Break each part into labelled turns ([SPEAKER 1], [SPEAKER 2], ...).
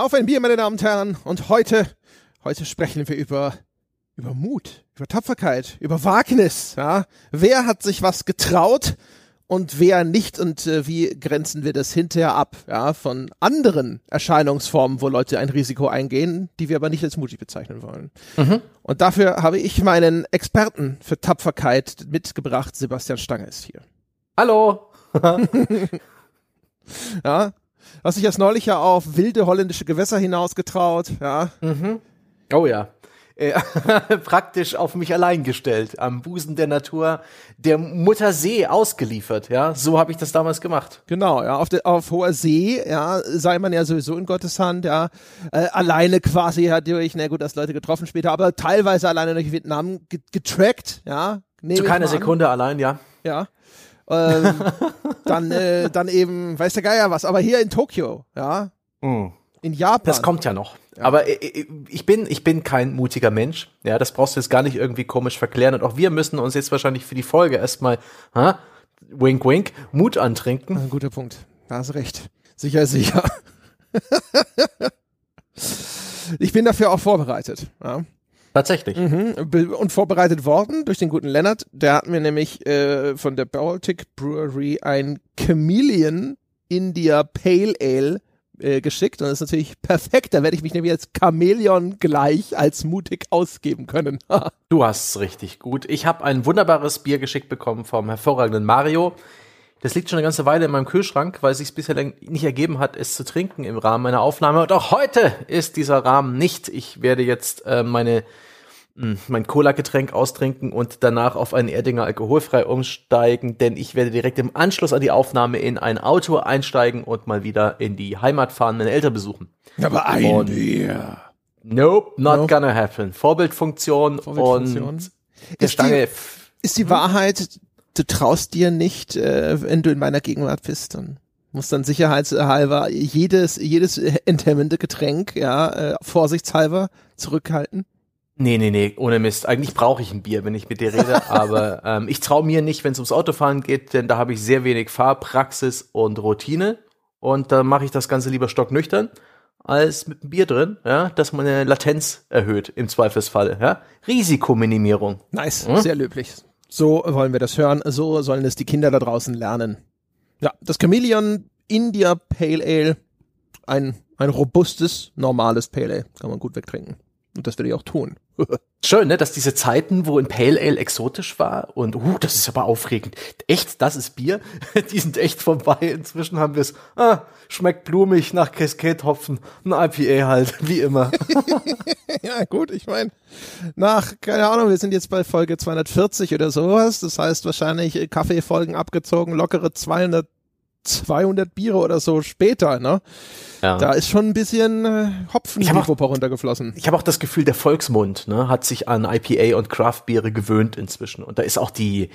[SPEAKER 1] Auf ein Bier, meine Damen und Herren. Und heute, heute sprechen wir über, über Mut, über Tapferkeit, über Wagnis. Ja? Wer hat sich was getraut und wer nicht und äh, wie grenzen wir das hinterher ab? Ja, von anderen Erscheinungsformen, wo Leute ein Risiko eingehen, die wir aber nicht als mutig bezeichnen wollen. Mhm. Und dafür habe ich meinen Experten für Tapferkeit mitgebracht. Sebastian Stange ist hier.
[SPEAKER 2] Hallo.
[SPEAKER 1] ja, hast dich erst neulich ja auf wilde holländische Gewässer hinausgetraut, ja.
[SPEAKER 2] Mhm. Oh ja. Äh, praktisch auf mich allein gestellt, am Busen der Natur, der Mutter See ausgeliefert, ja. So habe ich das damals gemacht.
[SPEAKER 1] Genau, ja, auf, de, auf hoher See, ja, sei man ja sowieso in Gottes Hand, ja, äh, alleine quasi ja durch, na gut, das Leute getroffen später, aber teilweise alleine durch Vietnam getrackt, ja.
[SPEAKER 2] Zu keiner Sekunde allein, ja.
[SPEAKER 1] Ja. Ähm, dann, äh, dann eben, weiß der Geier was, aber hier in Tokio, ja. Mm. In Japan.
[SPEAKER 2] Das kommt ja noch. Ja. Aber äh, äh, ich bin, ich bin kein mutiger Mensch. Ja, das brauchst du jetzt gar nicht irgendwie komisch verklären. Und auch wir müssen uns jetzt wahrscheinlich für die Folge erstmal, ha, wink, wink, Mut antrinken.
[SPEAKER 1] Ein guter Punkt. Da hast recht. Sicher, sicher. ich bin dafür auch vorbereitet. Ja.
[SPEAKER 2] Tatsächlich.
[SPEAKER 1] Mhm. Und vorbereitet worden durch den guten Lennart. Der hat mir nämlich äh, von der Baltic Brewery ein Chameleon India Pale Ale äh, geschickt. Und das ist natürlich perfekt. Da werde ich mich nämlich als Chamäleon gleich als mutig ausgeben können.
[SPEAKER 2] du hast es richtig gut. Ich habe ein wunderbares Bier geschickt bekommen vom hervorragenden Mario. Das liegt schon eine ganze Weile in meinem Kühlschrank, weil es sich bisher nicht ergeben hat, es zu trinken im Rahmen meiner Aufnahme. Und auch heute ist dieser Rahmen nicht. Ich werde jetzt äh, meine hm, mein Cola-Getränk austrinken und danach auf einen Erdinger alkoholfrei umsteigen, denn ich werde direkt im Anschluss an die Aufnahme in ein Auto einsteigen und mal wieder in die Heimat fahren, meine Eltern besuchen.
[SPEAKER 1] Aber ein und Bier.
[SPEAKER 2] Nope, not nope. gonna happen. Vorbildfunktion, Vorbildfunktion. und
[SPEAKER 1] der ist Stange. Die, ist die Wahrheit, du traust dir nicht, äh, wenn du in meiner Gegenwart bist, dann muss dann sicherheitshalber jedes, jedes enthemmende Getränk, ja, äh, vorsichtshalber zurückhalten?
[SPEAKER 2] Nee, nee, nee, ohne Mist. Eigentlich brauche ich ein Bier, wenn ich mit dir rede, aber ähm, ich traue mir nicht, wenn es ums Autofahren geht, denn da habe ich sehr wenig Fahrpraxis und Routine und da mache ich das Ganze lieber stocknüchtern als mit einem Bier drin, ja, dass meine Latenz erhöht im Zweifelsfall, ja. Risikominimierung.
[SPEAKER 1] Nice, hm? sehr löblich. So wollen wir das hören. So sollen es die Kinder da draußen lernen. Ja, das Chameleon India Pale Ale, ein, ein robustes, normales Pale Ale. Kann man gut wegtrinken. Und das werde ich auch tun.
[SPEAKER 2] Schön, ne, dass diese Zeiten, wo ein Pale Ale exotisch war und uh, das ist aber aufregend. Echt, das ist Bier? Die sind echt vorbei. Inzwischen haben wir es. Ah, schmeckt blumig nach Cascade-Hopfen. Ein IPA halt, wie immer.
[SPEAKER 1] ja, gut, ich meine, nach, keine Ahnung, wir sind jetzt bei Folge 240 oder sowas. Das heißt wahrscheinlich Kaffeefolgen abgezogen, lockere 200 200 Biere oder so später, ne? Ja. Da ist schon ein bisschen äh, Hopfen
[SPEAKER 2] ich auch, runtergeflossen. Ich habe auch das Gefühl, der Volksmund ne, hat sich an IPA und Craft-Biere gewöhnt inzwischen. Und da ist auch die,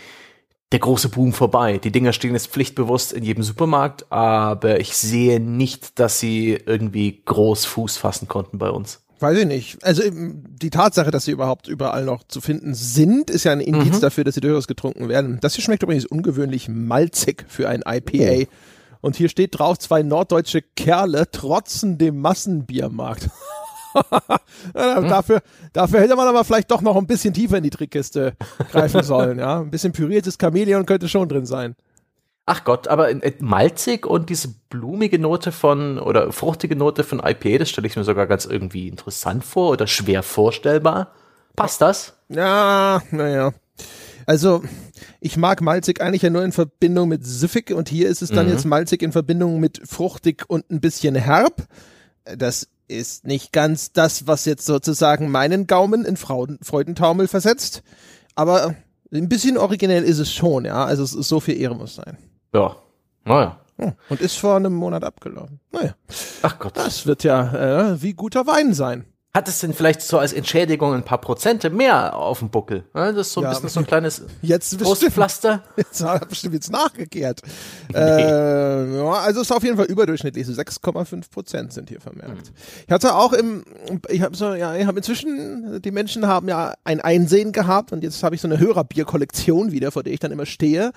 [SPEAKER 2] der große Boom vorbei. Die Dinger stehen jetzt pflichtbewusst in jedem Supermarkt, aber ich sehe nicht, dass sie irgendwie groß Fuß fassen konnten bei uns.
[SPEAKER 1] Weiß ich nicht. Also die Tatsache, dass sie überhaupt überall noch zu finden sind, ist ja ein Indiz mhm. dafür, dass sie durchaus getrunken werden. Das hier schmeckt übrigens ungewöhnlich malzig für ein IPA. Oh. Und hier steht drauf, zwei norddeutsche Kerle trotzen dem Massenbiermarkt. ja, hm. dafür, dafür hätte man aber vielleicht doch noch ein bisschen tiefer in die Trickkiste greifen sollen. Ja, ein bisschen püriertes Chamäleon könnte schon drin sein.
[SPEAKER 2] Ach Gott, aber äh, malzig und diese blumige Note von oder fruchtige Note von IPA, das stelle ich mir sogar ganz irgendwie interessant vor oder schwer vorstellbar. Passt das?
[SPEAKER 1] Ja, naja. Also, ich mag malzig eigentlich ja nur in Verbindung mit süffig und hier ist es dann mhm. jetzt malzig in Verbindung mit fruchtig und ein bisschen herb. Das ist nicht ganz das, was jetzt sozusagen meinen Gaumen in Freudentaumel versetzt, aber ein bisschen originell ist es schon, ja. Also so viel Ehre muss sein.
[SPEAKER 2] Ja, naja.
[SPEAKER 1] Hm. Und ist vor einem Monat abgelaufen. Naja.
[SPEAKER 2] Ach Gott.
[SPEAKER 1] Das wird ja äh, wie guter Wein sein.
[SPEAKER 2] hat es denn vielleicht so als Entschädigung ein paar Prozente mehr auf dem Buckel? Das ist so ein
[SPEAKER 1] Ja,
[SPEAKER 2] bisschen so ein kleines
[SPEAKER 1] Jetzt
[SPEAKER 2] Trostpflaster.
[SPEAKER 1] Jetzt hat er bestimmt jetzt nachgekehrt. Äh, ja, also ist auf jeden Fall überdurchschnittlich. So 6,5 Prozent sind hier vermerkt. Ich hatte auch im, ich habe so, ja, ich habe inzwischen, die Menschen haben ja ein Einsehen gehabt und jetzt habe ich so eine Hörerbierkollektion wieder, vor der ich dann immer stehe.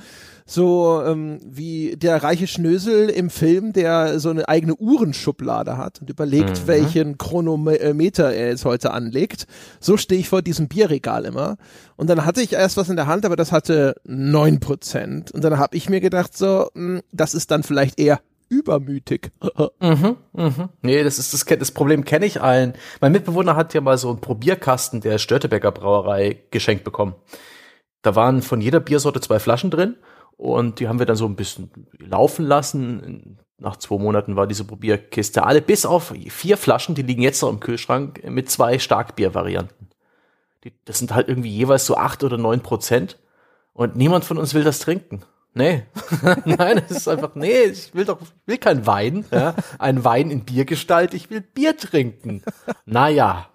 [SPEAKER 1] So ähm, wie der reiche Schnösel im Film, der so eine eigene Uhrenschublade hat und überlegt, welchen Chronometer er jetzt heute anlegt. So stehe ich vor diesem Bierregal immer. Und dann hatte ich erst was in der Hand, aber das hatte neun Prozent. Und dann habe ich mir gedacht, so, mh, das ist dann vielleicht eher übermütig.
[SPEAKER 2] Nee, das ist das, das Problem kenne ich allen. Mein Mitbewohner hat ja mal so einen Probierkasten der Störtebecker Brauerei geschenkt bekommen. Da waren von jeder Biersorte zwei Flaschen drin und die haben wir dann so ein bisschen laufen lassen. Nach zwei Monaten war diese Probierkiste alle bis auf vier Flaschen, die liegen jetzt noch im Kühlschrank mit zwei Starkbiervarianten. Das sind halt irgendwie jeweils so acht oder neun Prozent und niemand von uns will das trinken. Nee. Nein, es ist einfach, nee, ich will doch, ich will kein Wein, ja. Ein Wein in Biergestalt, ich will Bier trinken. Naja,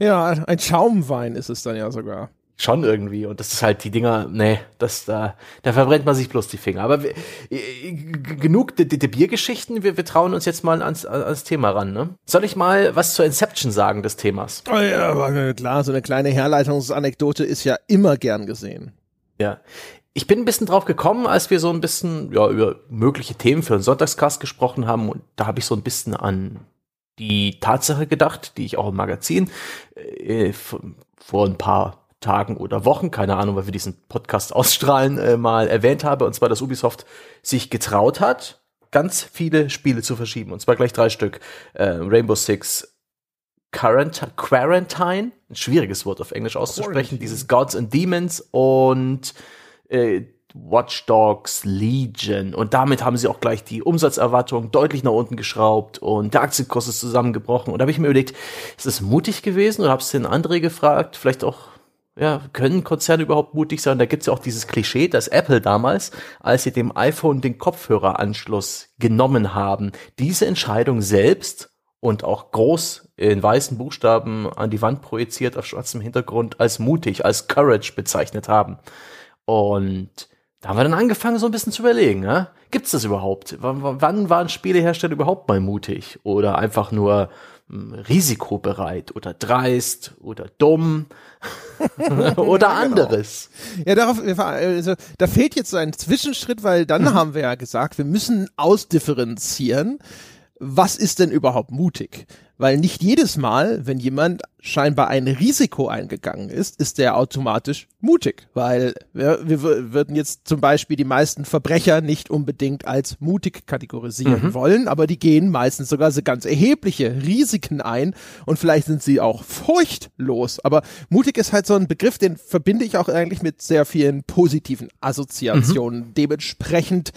[SPEAKER 1] Ja, ein Schaumwein ist es dann ja sogar.
[SPEAKER 2] Schon irgendwie. Und das ist halt die Dinger, nee, das, da, da verbrennt man sich bloß die Finger. Aber wir, äh, genug der, der Biergeschichten, wir, wir trauen uns jetzt mal ans, ans Thema ran, ne? Soll ich mal was zur Inception sagen des Themas?
[SPEAKER 1] Oh ja, aber klar, so eine kleine Herleitungsanekdote ist ja immer gern gesehen.
[SPEAKER 2] Ja. Ich bin ein bisschen drauf gekommen, als wir so ein bisschen ja, über mögliche Themen für einen Sonntagscast gesprochen haben. Und da habe ich so ein bisschen an die Tatsache gedacht, die ich auch im Magazin äh, vor ein paar Tagen oder Wochen, keine Ahnung, weil wir diesen Podcast ausstrahlen, äh, mal erwähnt habe. Und zwar, dass Ubisoft sich getraut hat, ganz viele Spiele zu verschieben. Und zwar gleich drei Stück. Äh, Rainbow Six Quarant Quarantine, ein schwieriges Wort auf Englisch auszusprechen,
[SPEAKER 1] Quarantine.
[SPEAKER 2] dieses Gods and Demons und äh, Watch Dogs Legion. Und damit haben sie auch gleich die Umsatzerwartung deutlich nach unten geschraubt und der Aktienkurs ist zusammengebrochen. Und da habe ich mir überlegt, ist das mutig gewesen oder habe es den André gefragt? Vielleicht auch, ja, können Konzerne überhaupt mutig sein? Da gibt's ja auch dieses Klischee, dass Apple damals, als sie dem iPhone den Kopfhöreranschluss genommen haben, diese Entscheidung selbst und auch groß in weißen Buchstaben an die Wand projiziert auf schwarzem Hintergrund als mutig, als Courage bezeichnet haben. Und da haben wir dann angefangen, so ein bisschen zu überlegen, ja? gibt's das überhaupt? W wann waren Spielehersteller überhaupt mal mutig? Oder einfach nur hm, risikobereit oder dreist oder dumm oder anderes?
[SPEAKER 1] Ja, darauf, also, da fehlt jetzt so ein Zwischenschritt, weil dann haben wir ja gesagt, wir müssen ausdifferenzieren, was ist denn überhaupt mutig? Weil nicht jedes Mal, wenn jemand scheinbar ein Risiko eingegangen ist, ist der automatisch mutig. Weil wir, wir wür- würden jetzt zum Beispiel die meisten Verbrecher nicht unbedingt als mutig kategorisieren wollen, aber die gehen meistens sogar so ganz erhebliche Risiken ein und vielleicht sind sie auch furchtlos. Aber mutig ist halt so ein Begriff, den verbinde ich auch eigentlich mit sehr vielen positiven Assoziationen. Dementsprechend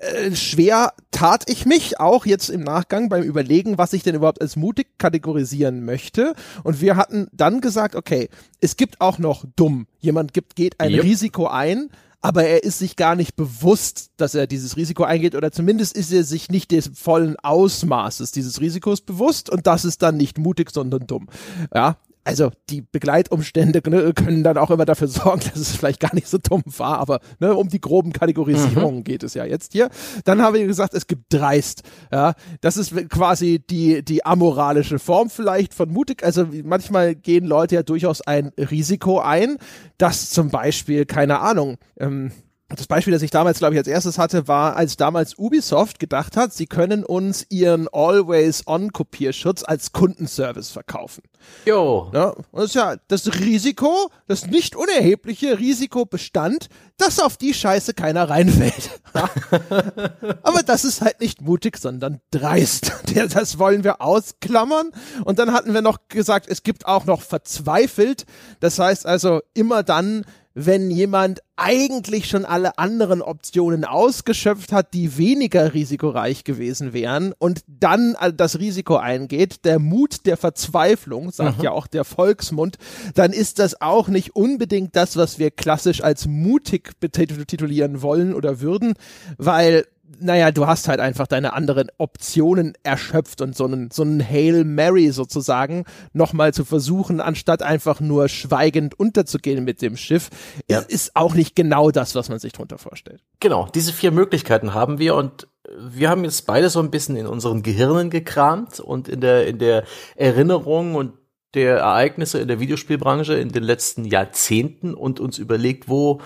[SPEAKER 1] äh, schwer tat ich mich auch jetzt im Nachgang beim Überlegen, was ich denn überhaupt als mutig kategorisieren möchte. Und wir hatten dann gesagt, okay, es gibt auch noch dumm. Jemand gibt, geht ein
[SPEAKER 2] Yep.
[SPEAKER 1] Risiko ein, aber er ist sich gar nicht bewusst, dass er dieses Risiko eingeht oder zumindest ist er sich nicht des vollen Ausmaßes dieses Risikos bewusst und das ist dann nicht mutig, sondern dumm. Ja. Also die Begleitumstände ne, können dann auch immer dafür sorgen, dass es vielleicht gar nicht so dumm war, aber ne, um die groben Kategorisierungen geht es ja jetzt hier. Dann haben wir gesagt, es gibt dreist. Ja, das ist quasi die die amoralische Form vielleicht von mutig. Also manchmal gehen Leute ja durchaus ein Risiko ein, dass zum Beispiel keine Ahnung. Ähm, das Beispiel, das ich damals, glaube ich, als erstes hatte, war, als damals Ubisoft gedacht hat, sie können uns ihren Always-On-Kopierschutz als Kundenservice verkaufen.
[SPEAKER 2] Jo.
[SPEAKER 1] Und das ist ja das Risiko, das nicht unerhebliche Risiko bestand, dass auf die Scheiße keiner reinfällt. Ja. Aber das ist halt nicht mutig, sondern dreist. Das wollen wir ausklammern. Und dann hatten wir noch gesagt, es gibt auch noch verzweifelt. Das heißt also immer dann, wenn jemand eigentlich schon alle anderen Optionen ausgeschöpft hat, die weniger risikoreich gewesen wären und dann das Risiko eingeht, der Mut der Verzweiflung, sagt ja auch der Volksmund, dann ist das auch nicht unbedingt das, was wir klassisch als mutig betitulieren wollen oder würden, weil naja, du hast halt einfach deine anderen Optionen erschöpft und so einen, so einen Hail Mary sozusagen nochmal zu versuchen, anstatt einfach nur schweigend unterzugehen mit dem Schiff, ja. ist auch nicht genau das, was man sich drunter vorstellt.
[SPEAKER 2] Genau, diese vier Möglichkeiten haben wir und wir haben jetzt beide so ein bisschen in unseren Gehirnen gekramt und in der, in der Erinnerung und der Ereignisse in der Videospielbranche in den letzten Jahrzehnten und uns überlegt, wo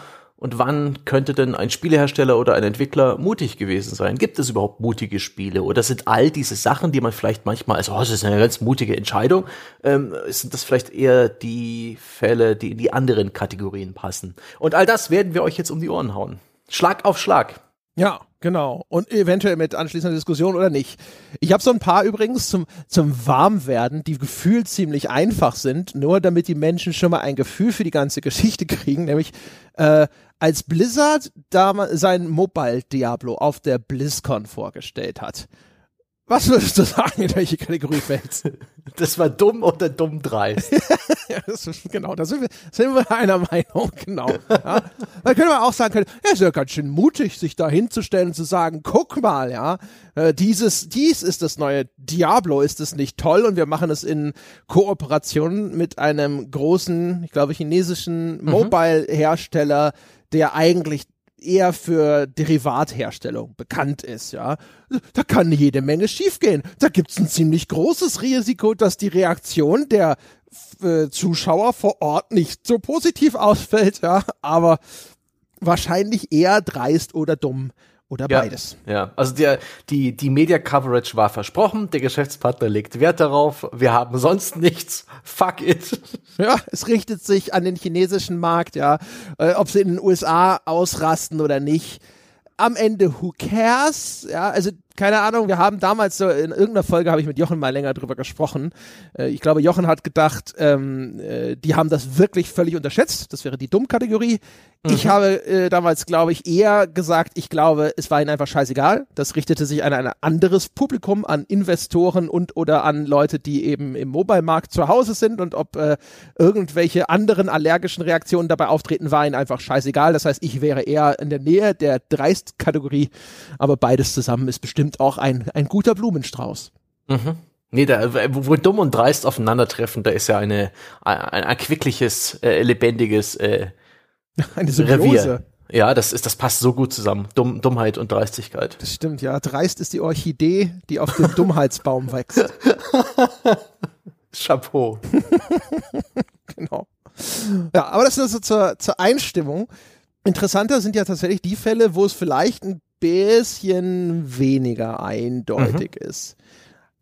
[SPEAKER 2] und wann könnte denn ein Spielehersteller oder ein Entwickler mutig gewesen sein? Gibt es überhaupt mutige Spiele? Oder sind all diese Sachen, die man vielleicht manchmal, also oh, das ist eine ganz mutige Entscheidung, ähm, sind das vielleicht eher die Fälle, die in die anderen Kategorien passen? Und all das werden wir euch jetzt um die Ohren hauen. Schlag auf Schlag.
[SPEAKER 1] Ja, genau. Und eventuell mit anschließender Diskussion oder nicht. Ich habe so ein paar übrigens zum, zum Warmwerden, die gefühlt ziemlich einfach sind, nur damit die Menschen schon mal ein Gefühl für die ganze Geschichte kriegen, nämlich äh, als Blizzard da sein Mobile Diablo auf der BlizzCon vorgestellt hat. Was würdest du sagen, in welche Kategorie fällt
[SPEAKER 2] Das war dumm oder dumm dreist.
[SPEAKER 1] ja, das ist, genau, da sind wir, sind wir einer Meinung, genau. Ja. Da können wir auch sagen, können, ja, ist ja ganz schön mutig, sich da hinzustellen und zu sagen, guck mal, ja, äh, dieses, dies ist das neue Diablo, ist es nicht toll? Und wir machen es in Kooperation mit einem großen, ich glaube, chinesischen mhm. Mobile-Hersteller, der eigentlich eher für Derivatherstellung bekannt ist, ja. Da kann jede Menge schiefgehen. Da gibt's ein ziemlich großes Risiko, dass die Reaktion der äh, Zuschauer vor Ort nicht so positiv ausfällt, ja, aber wahrscheinlich eher dreist oder dumm oder
[SPEAKER 2] ja,
[SPEAKER 1] beides.
[SPEAKER 2] Ja, also der, die, die Media Coverage war versprochen, der Geschäftspartner legt Wert darauf, wir haben sonst nichts, fuck it.
[SPEAKER 1] Ja, es richtet sich an den chinesischen Markt, ja, äh, ob sie in den USA ausrasten oder nicht. Am Ende, who cares? Ja, also keine Ahnung, wir haben damals so in irgendeiner Folge habe ich mit Jochen mal länger drüber gesprochen. Äh, ich glaube, Jochen hat gedacht, ähm, äh, die haben das wirklich völlig unterschätzt. Das wäre die Dummkategorie. Mhm. Ich habe äh, damals, glaube ich, eher gesagt, ich glaube, es war ihnen einfach scheißegal. Das richtete sich an ein anderes Publikum, an Investoren und oder an Leute, die eben im Mobile-Markt zu Hause sind und ob äh, irgendwelche anderen allergischen Reaktionen dabei auftreten, war ihnen einfach scheißegal. Das heißt, ich wäre eher in der Nähe der Dreist-Kategorie, aber beides zusammen ist bestimmt bestimmt auch ein, ein guter Blumenstrauß.
[SPEAKER 2] Mhm. Nee, da, wo dumm und dreist aufeinandertreffen, da ist ja eine, ein erquickliches, äh, lebendiges äh,
[SPEAKER 1] eine Revier.
[SPEAKER 2] Ja, das ist, das passt so gut zusammen. Dumm, Dummheit und Dreistigkeit.
[SPEAKER 1] Das stimmt, ja. Dreist ist die Orchidee, die auf dem Dummheitsbaum wächst.
[SPEAKER 2] Chapeau.
[SPEAKER 1] genau. Ja, aber das ist so zur, zur Einstimmung. Interessanter sind ja tatsächlich die Fälle, wo es vielleicht ein bisschen weniger eindeutig mhm. ist.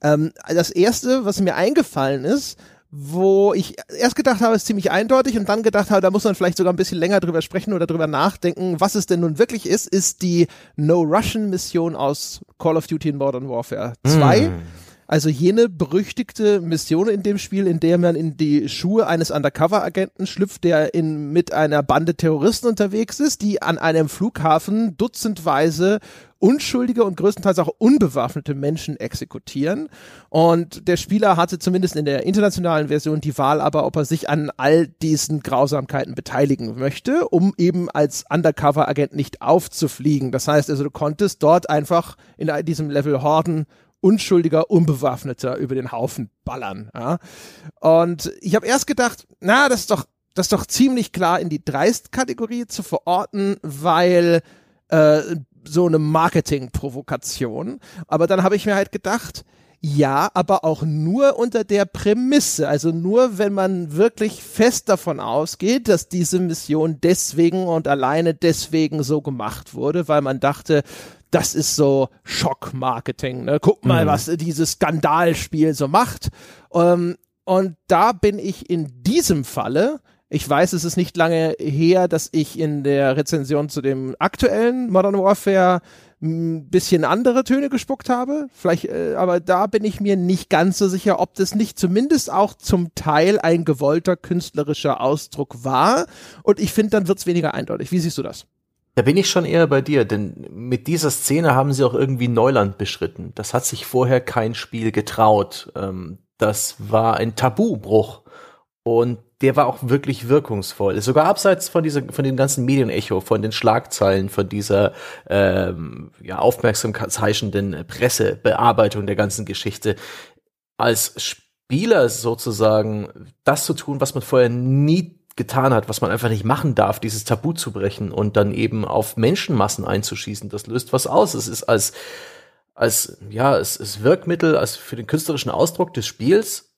[SPEAKER 1] Ähm, das erste, was mir eingefallen ist, wo ich erst gedacht habe, ist ziemlich eindeutig und dann gedacht habe, da muss man vielleicht sogar ein bisschen länger drüber sprechen oder drüber nachdenken, was es denn nun wirklich ist, ist die No Russian Mission aus Call of Duty in Modern Warfare 2. Mm. Also jene berüchtigte Mission in dem Spiel, in der man in die Schuhe eines Undercover-Agenten schlüpft, der in, mit einer Bande Terroristen unterwegs ist, die an einem Flughafen dutzendweise unschuldige und größtenteils auch unbewaffnete Menschen exekutieren. Und der Spieler hatte zumindest in der internationalen Version die Wahl aber, ob er sich an all diesen Grausamkeiten beteiligen möchte, um eben als Undercover-Agent nicht aufzufliegen. Das heißt also, du konntest dort einfach in diesem Level Horden unschuldiger Unbewaffneter über den Haufen ballern. Ja? Und ich habe erst gedacht, na, das ist doch, das ist doch ziemlich klar in die Dreist-Kategorie zu verorten, weil äh, so eine Marketing-Provokation. Aber dann habe ich mir halt gedacht, ja, aber auch nur unter der Prämisse, also nur wenn man wirklich fest davon ausgeht, dass diese Mission deswegen und alleine deswegen so gemacht wurde, weil man dachte, das ist so Schockmarketing. Ne? Guck mal, mhm. was dieses Skandalspiel so macht. Ähm, und da bin ich in diesem Falle ich weiß, es ist nicht lange her, dass ich in der Rezension zu dem aktuellen Modern Warfare ein bisschen andere Töne gespuckt habe. Vielleicht, äh, aber da bin ich mir nicht ganz so sicher, ob das nicht zumindest auch zum Teil ein gewollter künstlerischer Ausdruck war. Und ich finde, dann wird es weniger eindeutig. Wie siehst du das?
[SPEAKER 2] Da bin ich schon eher bei dir, denn mit dieser Szene haben sie auch irgendwie Neuland beschritten. Das hat sich vorher kein Spiel getraut. Ähm, das war ein Tabubruch. Und der war auch wirklich wirkungsvoll. Sogar abseits von dieser, von dem ganzen Medienecho, von den Schlagzeilen, von dieser ähm, ja, aufmerksamkeitsheischenden Pressebearbeitung der ganzen Geschichte. Als Spieler sozusagen das zu tun, was man vorher nie getan hat, was man einfach nicht machen darf, dieses Tabu zu brechen und dann eben auf Menschenmassen einzuschießen, das löst was aus. Es ist als, als, ja, es ist Wirkmittel, als für den künstlerischen Ausdruck des Spiels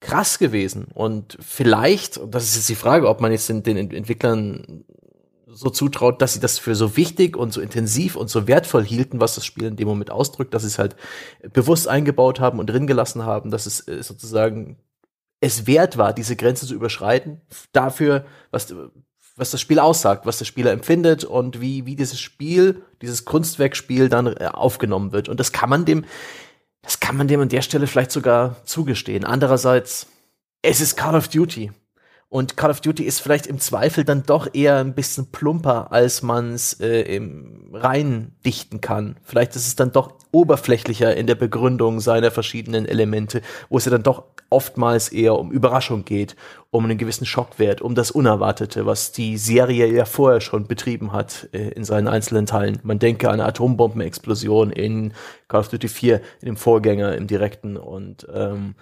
[SPEAKER 2] krass gewesen. Und vielleicht, und das ist jetzt die Frage, ob man jetzt den, den Entwicklern so zutraut, dass sie das für so wichtig und so intensiv und so wertvoll hielten, was das Spiel in dem Moment ausdrückt, dass sie es halt bewusst eingebaut haben und drin gelassen haben, dass es äh, sozusagen es wert war, diese Grenze zu überschreiten, dafür, was, was das Spiel aussagt, was der Spieler empfindet und wie, wie dieses Spiel, dieses Kunstwerkspiel dann äh, aufgenommen wird. Und das kann man dem, das kann man dem an der Stelle vielleicht sogar zugestehen. Andererseits, es ist Call of Duty. Und Call of Duty ist vielleicht im Zweifel dann doch eher ein bisschen plumper, als man es äh, im rein dichten kann. Vielleicht ist es dann doch oberflächlicher in der Begründung seiner verschiedenen Elemente, wo es ja dann doch oftmals eher um Überraschung geht, um einen gewissen Schockwert, um das Unerwartete, was die Serie ja vorher schon betrieben hat äh, in seinen einzelnen Teilen. Man denke an eine Atombombenexplosion in Call of Duty 4, in dem Vorgänger, im direkten und ähm,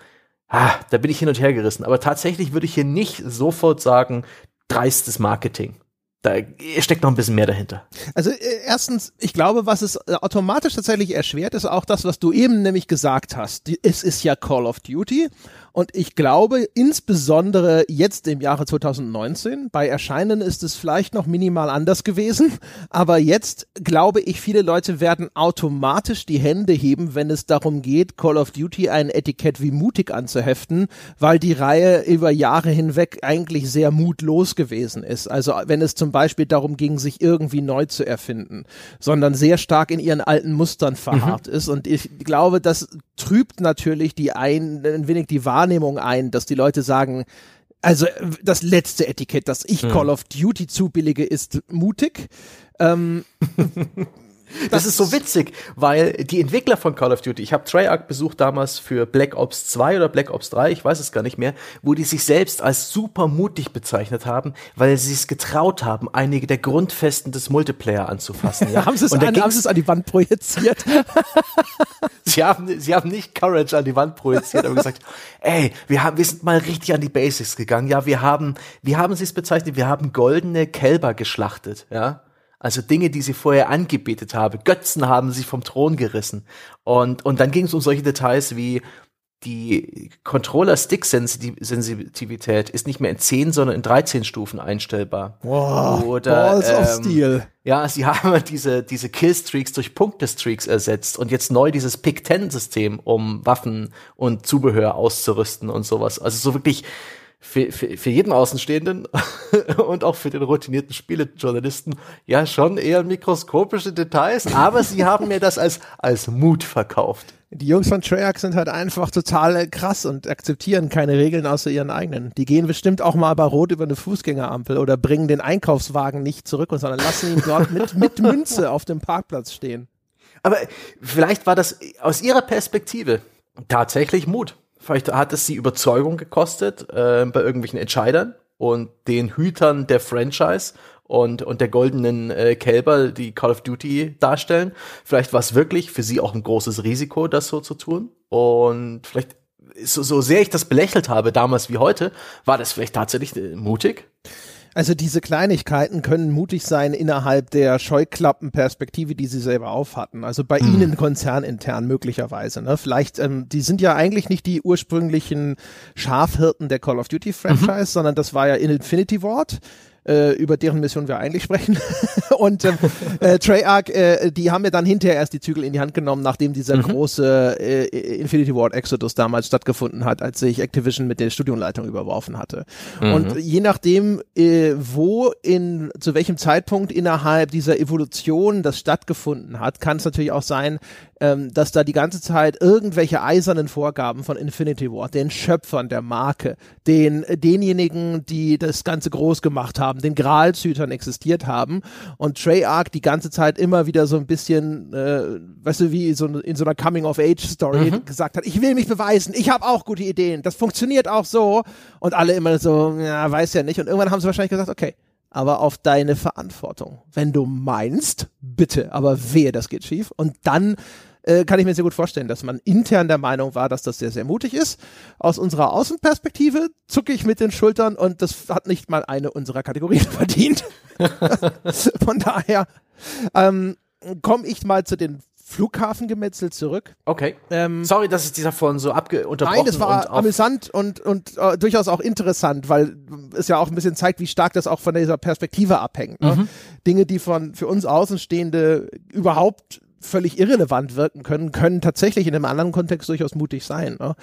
[SPEAKER 2] ah, da bin ich hin und her gerissen. Aber tatsächlich würde ich hier nicht sofort sagen, dreistes Marketing. Da steckt noch ein bisschen mehr dahinter.
[SPEAKER 1] Also äh, erstens, ich glaube, was es äh, automatisch tatsächlich erschwert, ist auch das, was du eben nämlich gesagt hast. Es ist ja Call of Duty und ich glaube, insbesondere jetzt im Jahre 2019, bei Erscheinen ist es vielleicht noch minimal anders gewesen, aber jetzt glaube ich, viele Leute werden automatisch die Hände heben, wenn es darum geht, Call of Duty ein Etikett wie mutig anzuheften, weil die Reihe über Jahre hinweg eigentlich sehr mutlos gewesen ist. Also wenn es zum Beispiel darum ging, sich irgendwie neu zu erfinden, sondern sehr stark in ihren alten Mustern verharrt mhm. ist. Und ich glaube, das trübt natürlich die ein, ein wenig die Wahrnehmung ein, dass die Leute sagen, also das letzte Etikett, das ich hm. Call of Duty zubillige, ist mutig. Ähm,
[SPEAKER 2] Das, ist so witzig, weil die Entwickler von Call of Duty, ich habe Treyarch besucht damals für Black Ops 2 oder Black Ops 3, ich weiß es gar nicht mehr, wo die sich selbst als super mutig bezeichnet haben, weil sie es getraut haben, einige der Grundfesten des Multiplayer anzufassen.
[SPEAKER 1] Ja? haben sie es an, an die Wand projiziert?
[SPEAKER 2] sie, haben, sie haben nicht Courage an die Wand projiziert, aber gesagt, ey, wir, haben, wir sind mal richtig an die Basics gegangen. Ja, wir haben, wie haben sie es bezeichnet? Wir haben goldene Kälber geschlachtet, ja. Also Dinge, die sie vorher angebetet habe. Götzen haben sie vom Thron gerissen. Und, und dann ging es um solche Details wie die Controller-Stick-Sensitivität ist nicht mehr in 10, sondern in 13 Stufen einstellbar.
[SPEAKER 1] Wow, Oder, Balls ähm, of Steel.
[SPEAKER 2] Ja, sie haben diese, diese Killstreaks durch Punktestreaks ersetzt und jetzt neu dieses Pick-10-System, um Waffen und Zubehör auszurüsten und sowas. Also so wirklich für, für, für jeden Außenstehenden und auch für den routinierten Spielejournalisten ja schon eher mikroskopische Details, aber sie haben mir das als, als Mut verkauft.
[SPEAKER 1] Die Jungs von Treyarch sind halt einfach total krass und akzeptieren keine Regeln außer ihren eigenen. Die gehen bestimmt auch mal bei Rot über eine Fußgängerampel oder bringen den Einkaufswagen nicht zurück, sondern lassen ihn dort mit, mit Münze auf dem Parkplatz stehen.
[SPEAKER 2] Aber vielleicht war das aus ihrer Perspektive tatsächlich Mut. Vielleicht hat es sie Überzeugung gekostet äh, bei irgendwelchen Entscheidern und den Hütern der Franchise und, und der goldenen äh, Kälber, die Call of Duty darstellen. Vielleicht war es wirklich für sie auch ein großes Risiko, das so zu tun. Und vielleicht, so, so sehr ich das belächelt habe, damals wie heute, war das vielleicht tatsächlich äh, mutig.
[SPEAKER 1] Also diese Kleinigkeiten können mutig sein innerhalb der Scheuklappenperspektive, die sie selber aufhatten. Also bei mhm. Ihnen konzernintern möglicherweise. Ne? Vielleicht, ähm, die sind ja eigentlich nicht die ursprünglichen Schafhirten der Call of Duty Franchise, mhm. sondern das war ja in Infinity Ward äh, über deren Mission wir eigentlich sprechen. und ähm, äh, Treyarch, äh, die haben ja dann hinterher erst die Zügel in die Hand genommen, nachdem dieser mhm. große äh, Infinity Ward Exodus damals stattgefunden hat, als sich Activision mit der Studioleitung überworfen hatte. Mhm. Und je nachdem, äh, wo in zu welchem Zeitpunkt innerhalb dieser Evolution das stattgefunden hat, kann es natürlich auch sein, ähm, dass da die ganze Zeit irgendwelche eisernen Vorgaben von Infinity Ward, den Schöpfern der Marke, den denjenigen, die das Ganze groß gemacht haben, haben, den Graalzütern existiert haben und Treyarch die ganze Zeit immer wieder so ein bisschen, äh, weißt du, wie so in so einer Coming-of-Age-Story mhm. gesagt hat, ich will mich beweisen, ich habe auch gute Ideen, das funktioniert auch so und alle immer so, ja, weiß ja nicht und irgendwann haben sie wahrscheinlich gesagt, okay, aber auf deine Verantwortung. Wenn du meinst, bitte, aber wehe, das geht schief. Und dann äh, kann ich mir sehr gut vorstellen, dass man intern der Meinung war, dass das sehr, sehr mutig ist. Aus unserer Außenperspektive zucke ich mit den Schultern und das hat nicht mal eine unserer Kategorien verdient. Von daher ähm, komme ich mal zu den Flughafengemetzel zurück.
[SPEAKER 2] Okay. Ähm, Sorry, dass es dieser von so abge unterbrochen
[SPEAKER 1] Nein, es war und amüsant und, und uh, durchaus auch interessant, weil es ja auch ein bisschen zeigt, wie stark das auch von dieser Perspektive abhängt. Ne? Mhm. Dinge, die von für uns Außenstehende überhaupt völlig irrelevant wirken können, können tatsächlich in einem anderen Kontext durchaus mutig sein. Ne?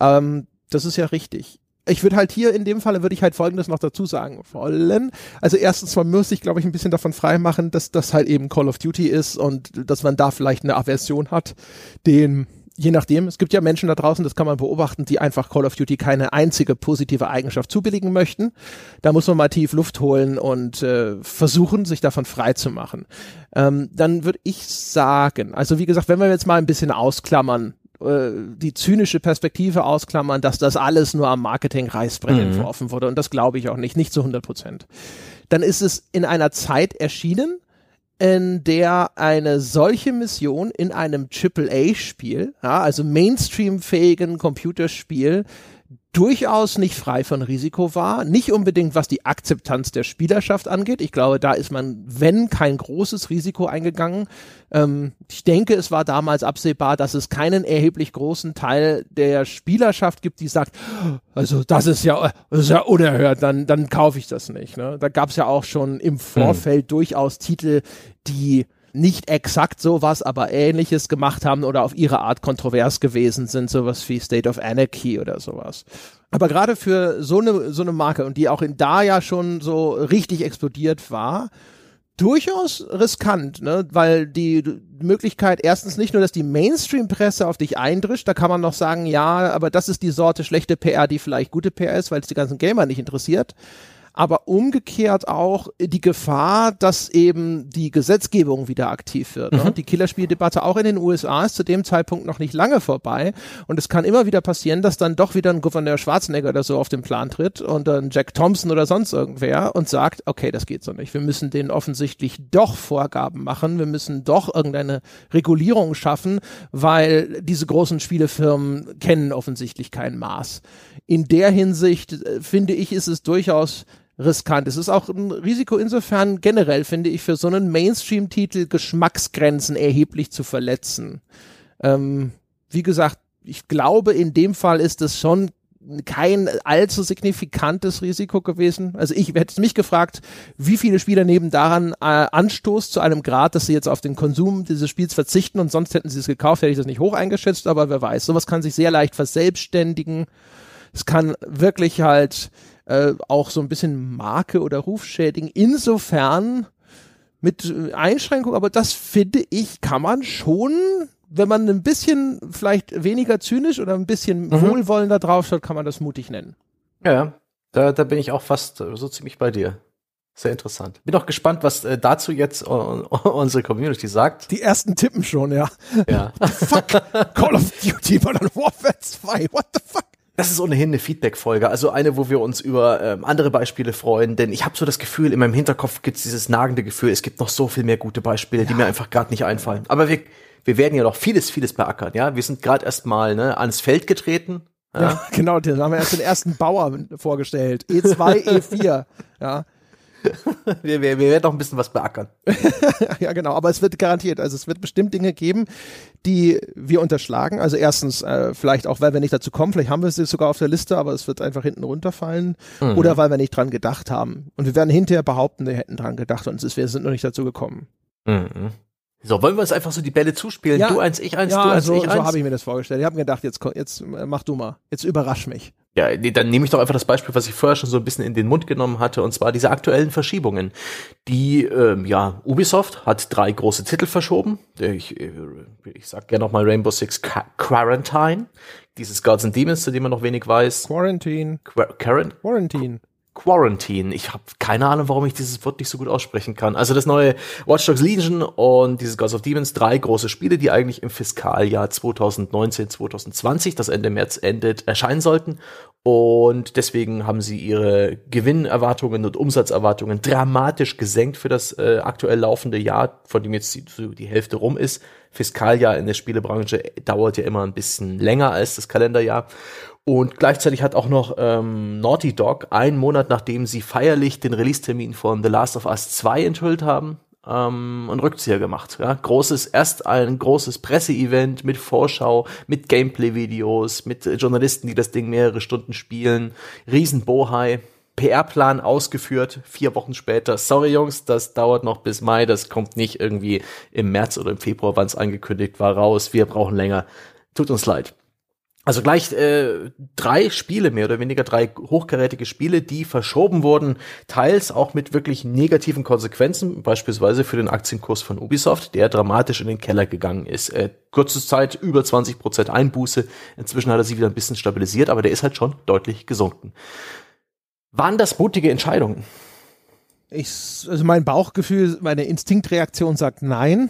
[SPEAKER 1] Ähm, das ist ja richtig. Ich würde halt hier in dem Falle würde ich halt Folgendes noch dazu sagen wollen. Also erstens mal muss ich, glaube ich, ein bisschen davon freimachen, dass das halt eben Call of Duty ist und dass man da vielleicht eine Aversion hat, den je nachdem, es gibt ja Menschen da draußen, das kann man beobachten, die einfach Call of Duty keine einzige positive Eigenschaft zubilligen möchten. Da muss man mal tief Luft holen und äh, versuchen, sich davon frei zu machen. Ähm, dann würde ich sagen, also wie gesagt, wenn wir jetzt mal ein bisschen ausklammern, äh, die zynische Perspektive ausklammern, dass das alles nur am Marketing-Reißbrett mhm. entworfen wurde, und das glaube ich auch nicht, nicht zu 100 Prozent, dann ist es in einer Zeit erschienen, in der eine solche Mission in einem AAA-Spiel, ja, also Mainstream-fähigen Computerspiel, durchaus nicht frei von Risiko war. Nicht unbedingt, was die Akzeptanz der Spielerschaft angeht. Ich glaube, da ist man, wenn, kein großes Risiko eingegangen. Ähm, ich denke, es war damals absehbar, dass es keinen erheblich großen Teil der Spielerschaft gibt, die sagt, also das ist ja, das ist ja unerhört, dann, dann kaufe ich das nicht. Ne? Da gab es ja auch schon im Vorfeld hm. durchaus Titel, die nicht exakt sowas, aber ähnliches gemacht haben oder auf ihre Art kontrovers gewesen sind, sowas wie State of Anarchy oder sowas. Aber gerade für so eine, so eine Marke und die auch in da ja schon so richtig explodiert war, durchaus riskant, ne? weil die Möglichkeit erstens nicht nur, dass die Mainstream-Presse auf dich eindrischt, da kann man noch sagen, ja, aber das ist die Sorte schlechte PR, die vielleicht gute PR ist, weil es die ganzen Gamer nicht interessiert aber umgekehrt auch die Gefahr, dass eben die Gesetzgebung wieder aktiv wird. Ne? Mhm. Die Killerspieldebatte auch in den USA ist zu dem Zeitpunkt noch nicht lange vorbei und es kann immer wieder passieren, dass dann doch wieder ein Gouverneur Schwarzenegger oder so auf den Plan tritt und dann Jack Thompson oder sonst irgendwer und sagt, okay, das geht so nicht. Wir müssen denen offensichtlich doch Vorgaben machen, wir müssen doch irgendeine Regulierung schaffen, weil diese großen Spielefirmen kennen offensichtlich kein Maß. In der Hinsicht äh, finde ich, ist es durchaus riskant. Es ist auch ein Risiko insofern generell, finde ich, für so einen Mainstream-Titel Geschmacksgrenzen erheblich zu verletzen. Ähm, wie gesagt, ich glaube, in dem Fall ist es schon kein allzu signifikantes Risiko gewesen. Also ich hätte mich gefragt, wie viele Spieler nehmen daran äh, Anstoß zu einem Grad, dass sie jetzt auf den Konsum dieses Spiels verzichten und sonst hätten sie es gekauft, hätte ich das nicht hoch eingeschätzt, aber wer weiß. Sowas kann sich sehr leicht verselbstständigen. Es kann wirklich halt äh, auch so ein bisschen Marke oder Ruf schädigen. Insofern mit Einschränkung, aber das finde ich, kann man schon, wenn man ein bisschen vielleicht weniger zynisch oder ein bisschen mhm. wohlwollender drauf schaut, kann man das mutig nennen.
[SPEAKER 2] Ja, da, da bin ich auch fast so ziemlich bei dir. Sehr interessant. Bin auch gespannt, was äh, dazu jetzt uh, unsere Community sagt.
[SPEAKER 1] Die ersten tippen schon, ja.
[SPEAKER 2] Ja.
[SPEAKER 1] fuck? Call of Duty Modern Warfare 2. What the fuck?
[SPEAKER 2] Das ist ohnehin eine Feedback-Folge, also eine, wo wir uns über ähm, andere Beispiele freuen, denn ich habe so das Gefühl, in meinem Hinterkopf gibt es dieses nagende Gefühl, es gibt noch so viel mehr gute Beispiele, ja. die mir einfach gerade nicht einfallen. Aber wir, wir werden ja noch vieles, vieles beackern, ja. Wir sind gerade erst mal ne, ans Feld getreten.
[SPEAKER 1] Ja, ja genau, da haben wir erst den ersten Bauer vorgestellt. E2, E4, ja.
[SPEAKER 2] wir, wir, wir werden noch ein bisschen was beackern.
[SPEAKER 1] ja, genau, aber es wird garantiert, also es wird bestimmt Dinge geben, die wir unterschlagen. Also erstens, äh, vielleicht auch, weil wir nicht dazu kommen, vielleicht haben wir sie sogar auf der Liste, aber es wird einfach hinten runterfallen. Mhm. Oder weil wir nicht dran gedacht haben. Und wir werden hinterher behaupten, wir hätten dran gedacht und wir sind noch nicht dazu gekommen.
[SPEAKER 2] Mhm. So, wollen wir uns einfach so die Bälle zuspielen? Ja, du eins, ich eins, ja, du eins,
[SPEAKER 1] so,
[SPEAKER 2] ich eins.
[SPEAKER 1] So habe ich mir das vorgestellt. Ich habe mir gedacht, jetzt, jetzt äh, mach du mal. Jetzt überrasch mich.
[SPEAKER 2] Ja, dann nehme ich doch einfach das Beispiel, was ich vorher schon so ein bisschen in den Mund genommen hatte, und zwar diese aktuellen Verschiebungen. Die, ähm, ja, Ubisoft hat drei große Titel verschoben. Ich, äh, ich sag gerne nochmal Rainbow Six Quarantine. Dieses Gods and Demons, zu dem man noch wenig weiß.
[SPEAKER 1] Quarantine.
[SPEAKER 2] Qu Quarant
[SPEAKER 1] Quarantine.
[SPEAKER 2] Quarantine. Ich habe keine Ahnung, warum ich dieses Wort nicht so gut aussprechen kann. Also das neue Watch Dogs Legion und dieses Gods of Demons, drei große Spiele, die eigentlich im Fiskaljahr 2019, 2020, das Ende März endet, erscheinen sollten. Und deswegen haben sie ihre Gewinnerwartungen und Umsatzerwartungen dramatisch gesenkt für das äh, aktuell laufende Jahr, von dem jetzt die, die Hälfte rum ist. Fiskaljahr in der Spielebranche dauert ja immer ein bisschen länger als das Kalenderjahr. Und gleichzeitig hat auch noch ähm, Naughty Dog einen Monat nachdem sie feierlich den Release-Termin von The Last of Us 2 enthüllt haben, ähm, einen Rückzieher gemacht. Ja? Großes, erst ein großes Presseevent mit Vorschau, mit Gameplay-Videos, mit Journalisten, die das Ding mehrere Stunden spielen, Riesenbohai. PR-Plan ausgeführt, vier Wochen später. Sorry Jungs, das dauert noch bis Mai, das kommt nicht irgendwie im März oder im Februar, wann es angekündigt war, raus. Wir brauchen länger. Tut uns leid. Also gleich äh, drei Spiele, mehr oder weniger drei hochkarätige Spiele, die verschoben wurden, teils auch mit wirklich negativen Konsequenzen, beispielsweise für den Aktienkurs von Ubisoft, der dramatisch in den Keller gegangen ist. Äh, kurze Zeit über 20 Prozent Einbuße, inzwischen hat er sich wieder ein bisschen stabilisiert, aber der ist halt schon deutlich gesunken. Waren das mutige Entscheidungen?
[SPEAKER 1] Ich, also mein Bauchgefühl, meine Instinktreaktion sagt nein.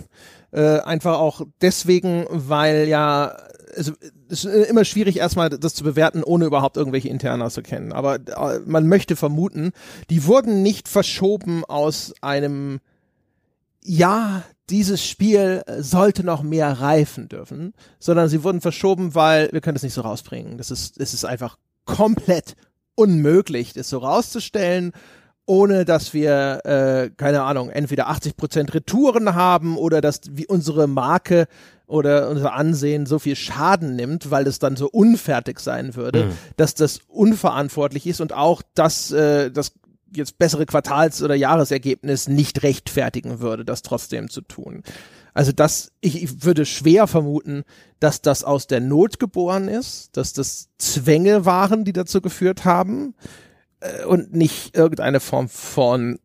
[SPEAKER 1] Äh, einfach auch deswegen, weil ja also es ist immer schwierig erstmal das zu bewerten, ohne überhaupt irgendwelche Interna zu kennen. Aber äh, man möchte vermuten, die wurden nicht verschoben aus einem ja, dieses Spiel sollte noch mehr reifen dürfen, sondern sie wurden verschoben, weil wir können das nicht so rausbringen. Das ist, es ist einfach komplett unmöglich, das so rauszustellen ohne dass wir, äh, keine Ahnung, entweder 80% Retouren haben oder dass wie unsere Marke oder unser Ansehen so viel Schaden nimmt, weil es dann so unfertig sein würde, mhm. dass das unverantwortlich ist und auch, dass äh, das jetzt bessere Quartals- oder Jahresergebnis nicht rechtfertigen würde, das trotzdem zu tun. Also das, ich, ich würde schwer vermuten, dass das aus der Not geboren ist, dass das Zwänge waren, die dazu geführt haben und nicht irgendeine Form von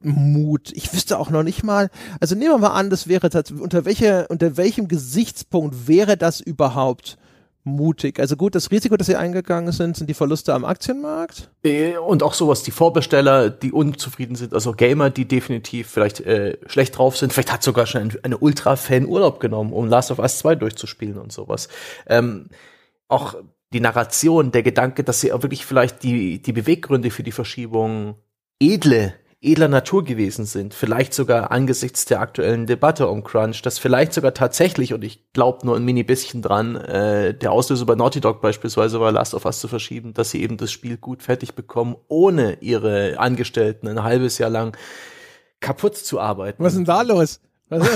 [SPEAKER 1] Mut. Ich wüsste auch noch nicht mal, also nehmen wir mal an, das wäre unter welcher, unter welchem Gesichtspunkt wäre das überhaupt mutig? Also gut, das Risiko, das sie eingegangen sind, sind die Verluste am Aktienmarkt.
[SPEAKER 2] Äh, und auch sowas, die Vorbesteller, die unzufrieden sind, also Gamer, die definitiv vielleicht äh, schlecht drauf sind. Vielleicht hat sogar schon ein, eine Ultra-Fan Urlaub genommen, um Last of Us 2 durchzuspielen und sowas. Ähm, auch die Narration, der Gedanke, dass sie auch wirklich vielleicht die, die Beweggründe für die Verschiebung edle edler Natur gewesen sind. Vielleicht sogar angesichts der aktuellen Debatte um Crunch, dass vielleicht sogar tatsächlich, und ich glaube nur ein mini bisschen dran, äh, der Auslöser bei Naughty Dog beispielsweise war, Last of Us zu verschieben, dass sie eben das Spiel gut fertig bekommen, ohne ihre Angestellten ein halbes Jahr lang kaputt zu arbeiten.
[SPEAKER 1] Was ist denn da los? Was,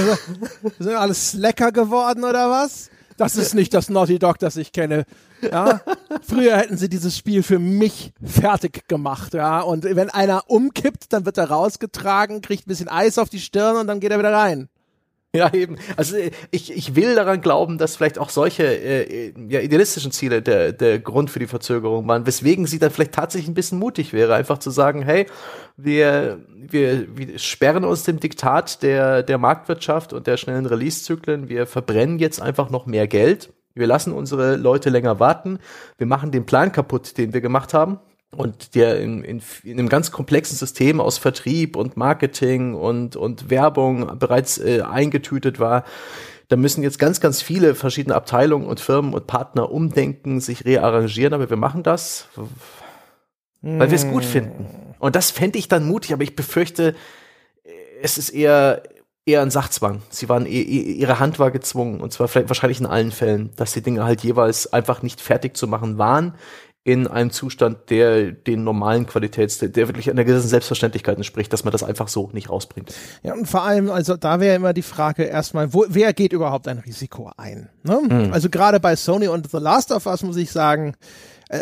[SPEAKER 1] sind alles Slacker geworden oder was? Das ist nicht das Naughty Dog, das ich kenne. Ja, früher hätten sie dieses Spiel für mich fertig gemacht, ja. Und wenn einer umkippt, dann wird er rausgetragen, kriegt ein bisschen Eis auf die Stirn und dann geht er wieder rein.
[SPEAKER 2] Ja, eben. Also ich, ich will daran glauben, dass vielleicht auch solche äh, ja, idealistischen Ziele der, der Grund für die Verzögerung waren, weswegen sie dann vielleicht tatsächlich ein bisschen mutig wäre, einfach zu sagen, hey, wir, wir, wir sperren uns dem Diktat der, der Marktwirtschaft und der schnellen Release-Zyklen, wir verbrennen jetzt einfach noch mehr Geld wir lassen unsere Leute länger warten. Wir machen den Plan kaputt, den wir gemacht haben. Und der in, in, in einem ganz komplexen System aus Vertrieb und Marketing und, und Werbung bereits äh, eingetütet war. Da müssen jetzt ganz, ganz viele verschiedene Abteilungen und Firmen und Partner umdenken, sich rearrangieren, aber wir machen das, weil wir es gut finden. Und das fände ich dann mutig, aber ich befürchte, es ist eher eher ein Sachzwang. Sie waren, ihre Hand war gezwungen, und zwar wahrscheinlich in allen Fällen, dass die Dinge halt jeweils einfach nicht fertig zu machen waren in einem Zustand, der den normalen Qualitäts, der, der wirklich einer gewissen Selbstverständlichkeit entspricht, dass man das einfach so nicht rausbringt.
[SPEAKER 1] Ja, und vor allem, also da wäre immer die Frage erstmal, wo, wer geht überhaupt ein Risiko ein? Ne? Mhm. Also gerade bei Sony und The Last of Us muss ich sagen, äh,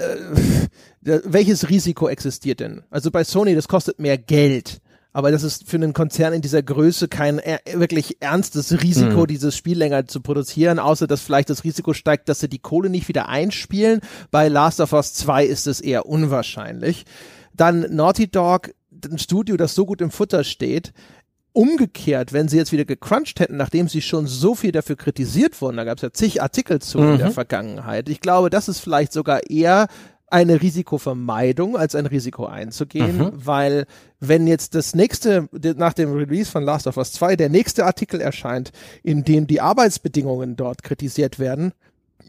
[SPEAKER 1] welches Risiko existiert denn? Also bei Sony, das kostet mehr Geld aber das ist für einen Konzern in dieser Größe kein äh, wirklich ernstes Risiko, mhm. dieses Spiel länger zu produzieren, außer dass vielleicht das Risiko steigt, dass sie die Kohle nicht wieder einspielen. Bei Last of Us 2 ist es eher unwahrscheinlich. Dann Naughty Dog, ein Studio, das so gut im Futter steht, umgekehrt, wenn sie jetzt wieder gecrunched hätten, nachdem sie schon so viel dafür kritisiert wurden, da gab es ja zig Artikel zu mhm. in der mhm. Vergangenheit. Ich glaube, das ist vielleicht sogar eher eine Risikovermeidung als ein Risiko einzugehen, mhm. weil wenn jetzt das nächste, nach dem Release von Last of Us 2, der nächste Artikel erscheint, in dem die Arbeitsbedingungen dort kritisiert werden,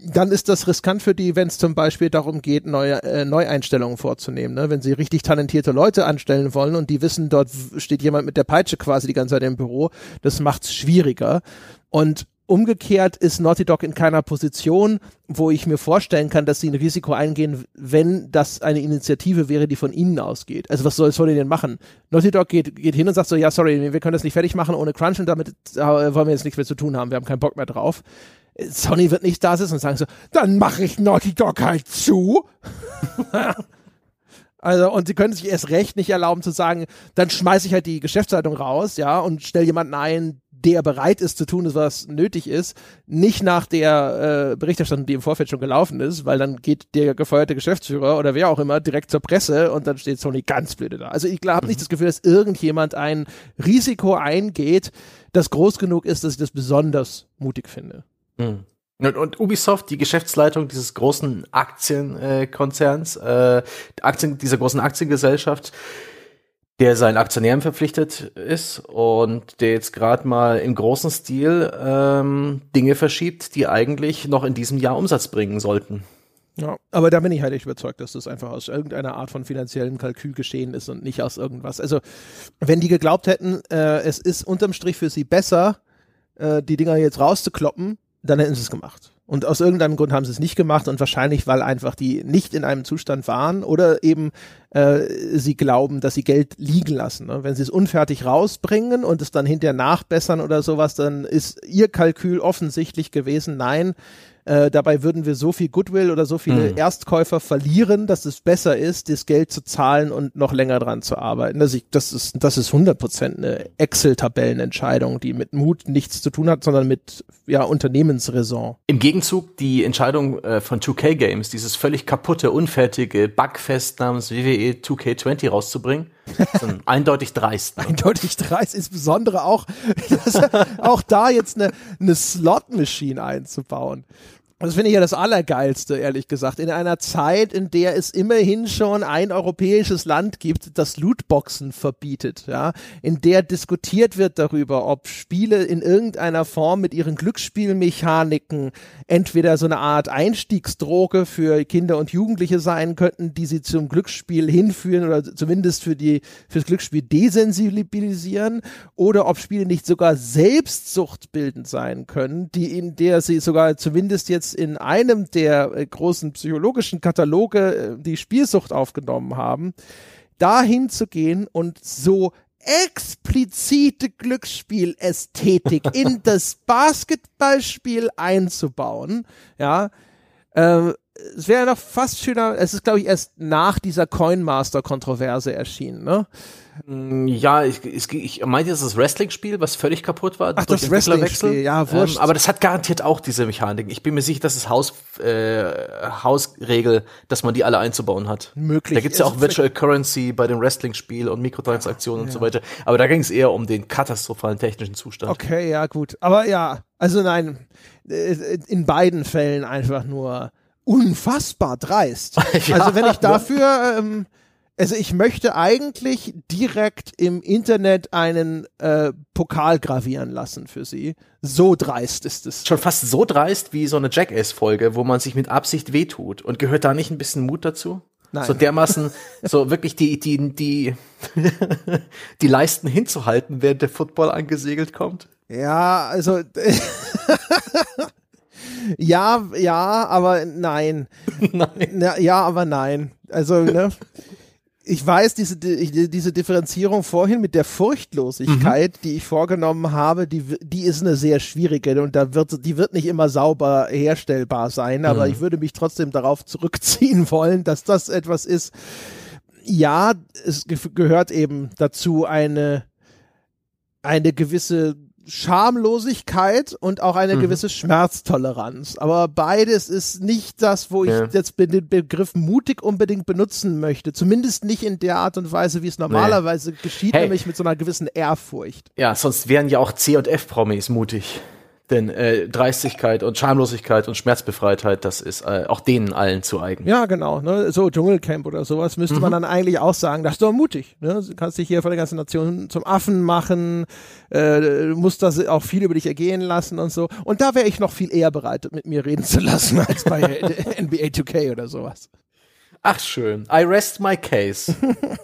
[SPEAKER 1] dann ist das riskant für die, wenn es zum Beispiel darum geht, neue äh, Neueinstellungen vorzunehmen. Ne? Wenn sie richtig talentierte Leute anstellen wollen und die wissen, dort steht jemand mit der Peitsche quasi die ganze Zeit im Büro, das macht's schwieriger. Und Umgekehrt ist Naughty Dog in keiner Position, wo ich mir vorstellen kann, dass sie ein Risiko eingehen, wenn das eine Initiative wäre, die von ihnen ausgeht. Also was soll, die denn machen? Naughty Dog geht, geht hin und sagt so, ja, sorry, wir können das nicht fertig machen ohne Crunch und damit äh, wollen wir jetzt nichts mehr zu tun haben, wir haben keinen Bock mehr drauf. Sony wird nicht da sitzen und sagen so, dann mache ich Naughty Dog halt zu. Also, und sie können sich erst recht nicht erlauben zu sagen, dann schmeiße ich halt die Geschäftsleitung raus, ja, und stelle jemanden ein, der bereit ist zu tun, was nötig ist, nicht nach der äh, Berichterstattung, die im Vorfeld schon gelaufen ist, weil dann geht der gefeuerte Geschäftsführer oder wer auch immer direkt zur Presse und dann steht Sony ganz blöde da. Also ich habe mhm. nicht das Gefühl, dass irgendjemand ein Risiko eingeht, das groß genug ist, dass ich das besonders mutig finde.
[SPEAKER 2] Mhm. Und, und, Ubisoft, die Geschäftsleitung dieses großen Aktienkonzerns, äh, Aktien, dieser großen Aktiengesellschaft, der seinen Aktionären verpflichtet ist und der jetzt gerade mal im großen Stil ähm, Dinge verschiebt, die eigentlich noch in diesem Jahr Umsatz bringen sollten.
[SPEAKER 1] Ja, aber da bin ich halt echt überzeugt, dass das einfach aus irgendeiner Art von finanziellem Kalkül geschehen ist und nicht aus irgendwas. Also, wenn die geglaubt hätten, äh, es ist unterm Strich für sie besser, äh, die Dinger jetzt rauszukloppen, dann hätten sie es gemacht. Und aus irgendeinem Grund haben sie es nicht gemacht und wahrscheinlich, weil einfach die nicht in einem Zustand waren oder eben äh, sie glauben, dass sie Geld liegen lassen. Ne? Wenn sie es unfertig rausbringen und es dann hinterher nachbessern oder sowas, dann ist ihr Kalkül offensichtlich gewesen, nein, äh, dabei würden wir so viel Goodwill oder so viele mhm. Erstkäufer verlieren, dass es besser ist, das Geld zu zahlen und noch länger dran zu arbeiten. Das, ich, das ist das ist 100% eine Excel-Tabellenentscheidung, die mit Mut nichts zu tun hat, sondern mit ja Unternehmensräson.
[SPEAKER 2] Im Gegenzug die Entscheidung äh, von 2K Games, dieses völlig kaputte, unfertige Bugfest namens WWE 2K20 rauszubringen, eindeutig dreist.
[SPEAKER 1] Ne? Eindeutig dreist, insbesondere auch, auch da jetzt eine, eine Slot-Machine einzubauen. Das finde ich ja das Allergeilste, ehrlich gesagt. In einer Zeit, in der es immerhin schon ein europäisches Land gibt, das Lootboxen verbietet, ja, in der diskutiert wird darüber, ob Spiele in irgendeiner Form mit ihren Glücksspielmechaniken entweder so eine Art Einstiegsdroge für Kinder und Jugendliche sein könnten, die sie zum Glücksspiel hinführen oder zumindest für die, fürs Glücksspiel desensibilisieren, oder ob Spiele nicht sogar selbstsuchtbildend sein können, die in der sie sogar zumindest jetzt jetzt in einem der äh, großen psychologischen Kataloge äh, die Spielsucht aufgenommen haben, dahin zu gehen und so explizite Glücksspielästhetik in das Basketballspiel einzubauen, ja, äh, es wäre noch fast schöner, es ist glaube ich erst nach dieser Coinmaster-Kontroverse erschienen, ne?
[SPEAKER 2] Mm, ja, ich, ich, ich meinte, das ist das Wrestling-Spiel, was völlig kaputt war.
[SPEAKER 1] Ach, das Wrestling-Spiel, ja, wurscht.
[SPEAKER 2] Ähm, aber das hat garantiert auch diese Mechanik. Ich bin mir sicher, das ist Haus, äh, Hausregel, dass man die alle einzubauen hat.
[SPEAKER 1] Möglich.
[SPEAKER 2] Da gibt's ja auch Virtual Currency bei dem Wrestling-Spiel und Mikrotransaktionen ja. und so weiter. Aber da ging es eher um den katastrophalen technischen Zustand.
[SPEAKER 1] Okay, ja, gut. Aber ja, also nein, äh, in beiden Fällen einfach nur unfassbar dreist. ja, also wenn ich dafür... Ähm, also ich möchte eigentlich direkt im Internet einen äh, Pokal gravieren lassen für sie. So dreist ist es.
[SPEAKER 2] Schon fast so dreist wie so eine Jackass-Folge, wo man sich mit Absicht wehtut. Und gehört da nicht ein bisschen Mut dazu? Nein. So dermaßen, so wirklich die, die, die, die Leisten hinzuhalten, während der Football angesegelt kommt?
[SPEAKER 1] Ja, also ja, ja, aber nein. nein. Ja, aber nein. Also, ne? Ich weiß, diese, diese Differenzierung vorhin mit der Furchtlosigkeit, mhm. die ich vorgenommen habe, die, die ist eine sehr schwierige und da wird, die wird nicht immer sauber herstellbar sein, aber mhm. ich würde mich trotzdem darauf zurückziehen wollen, dass das etwas ist. Ja, es gehört eben dazu eine, eine gewisse Schamlosigkeit und auch eine mhm. gewisse Schmerztoleranz. Aber beides ist nicht das, wo ich ja. jetzt den Begriff mutig unbedingt benutzen möchte. Zumindest nicht in der Art und Weise, wie es normalerweise nee. geschieht, hey. nämlich mit so einer gewissen Ehrfurcht.
[SPEAKER 2] Ja, sonst wären ja auch C und F-Promis mutig. Denn äh, Dreistigkeit und Schamlosigkeit und Schmerzbefreitheit, das ist äh, auch denen allen zu eigen.
[SPEAKER 1] Ja, genau. Ne? So Dschungelcamp oder sowas müsste mhm. man dann eigentlich auch sagen, das ist doch mutig. Ne? Du kannst dich hier von der ganzen Nation zum Affen machen, äh, musst das auch viel über dich ergehen lassen und so. Und da wäre ich noch viel eher bereit, mit mir reden zu lassen, als bei NBA 2K oder sowas.
[SPEAKER 2] Ach schön. I rest my case.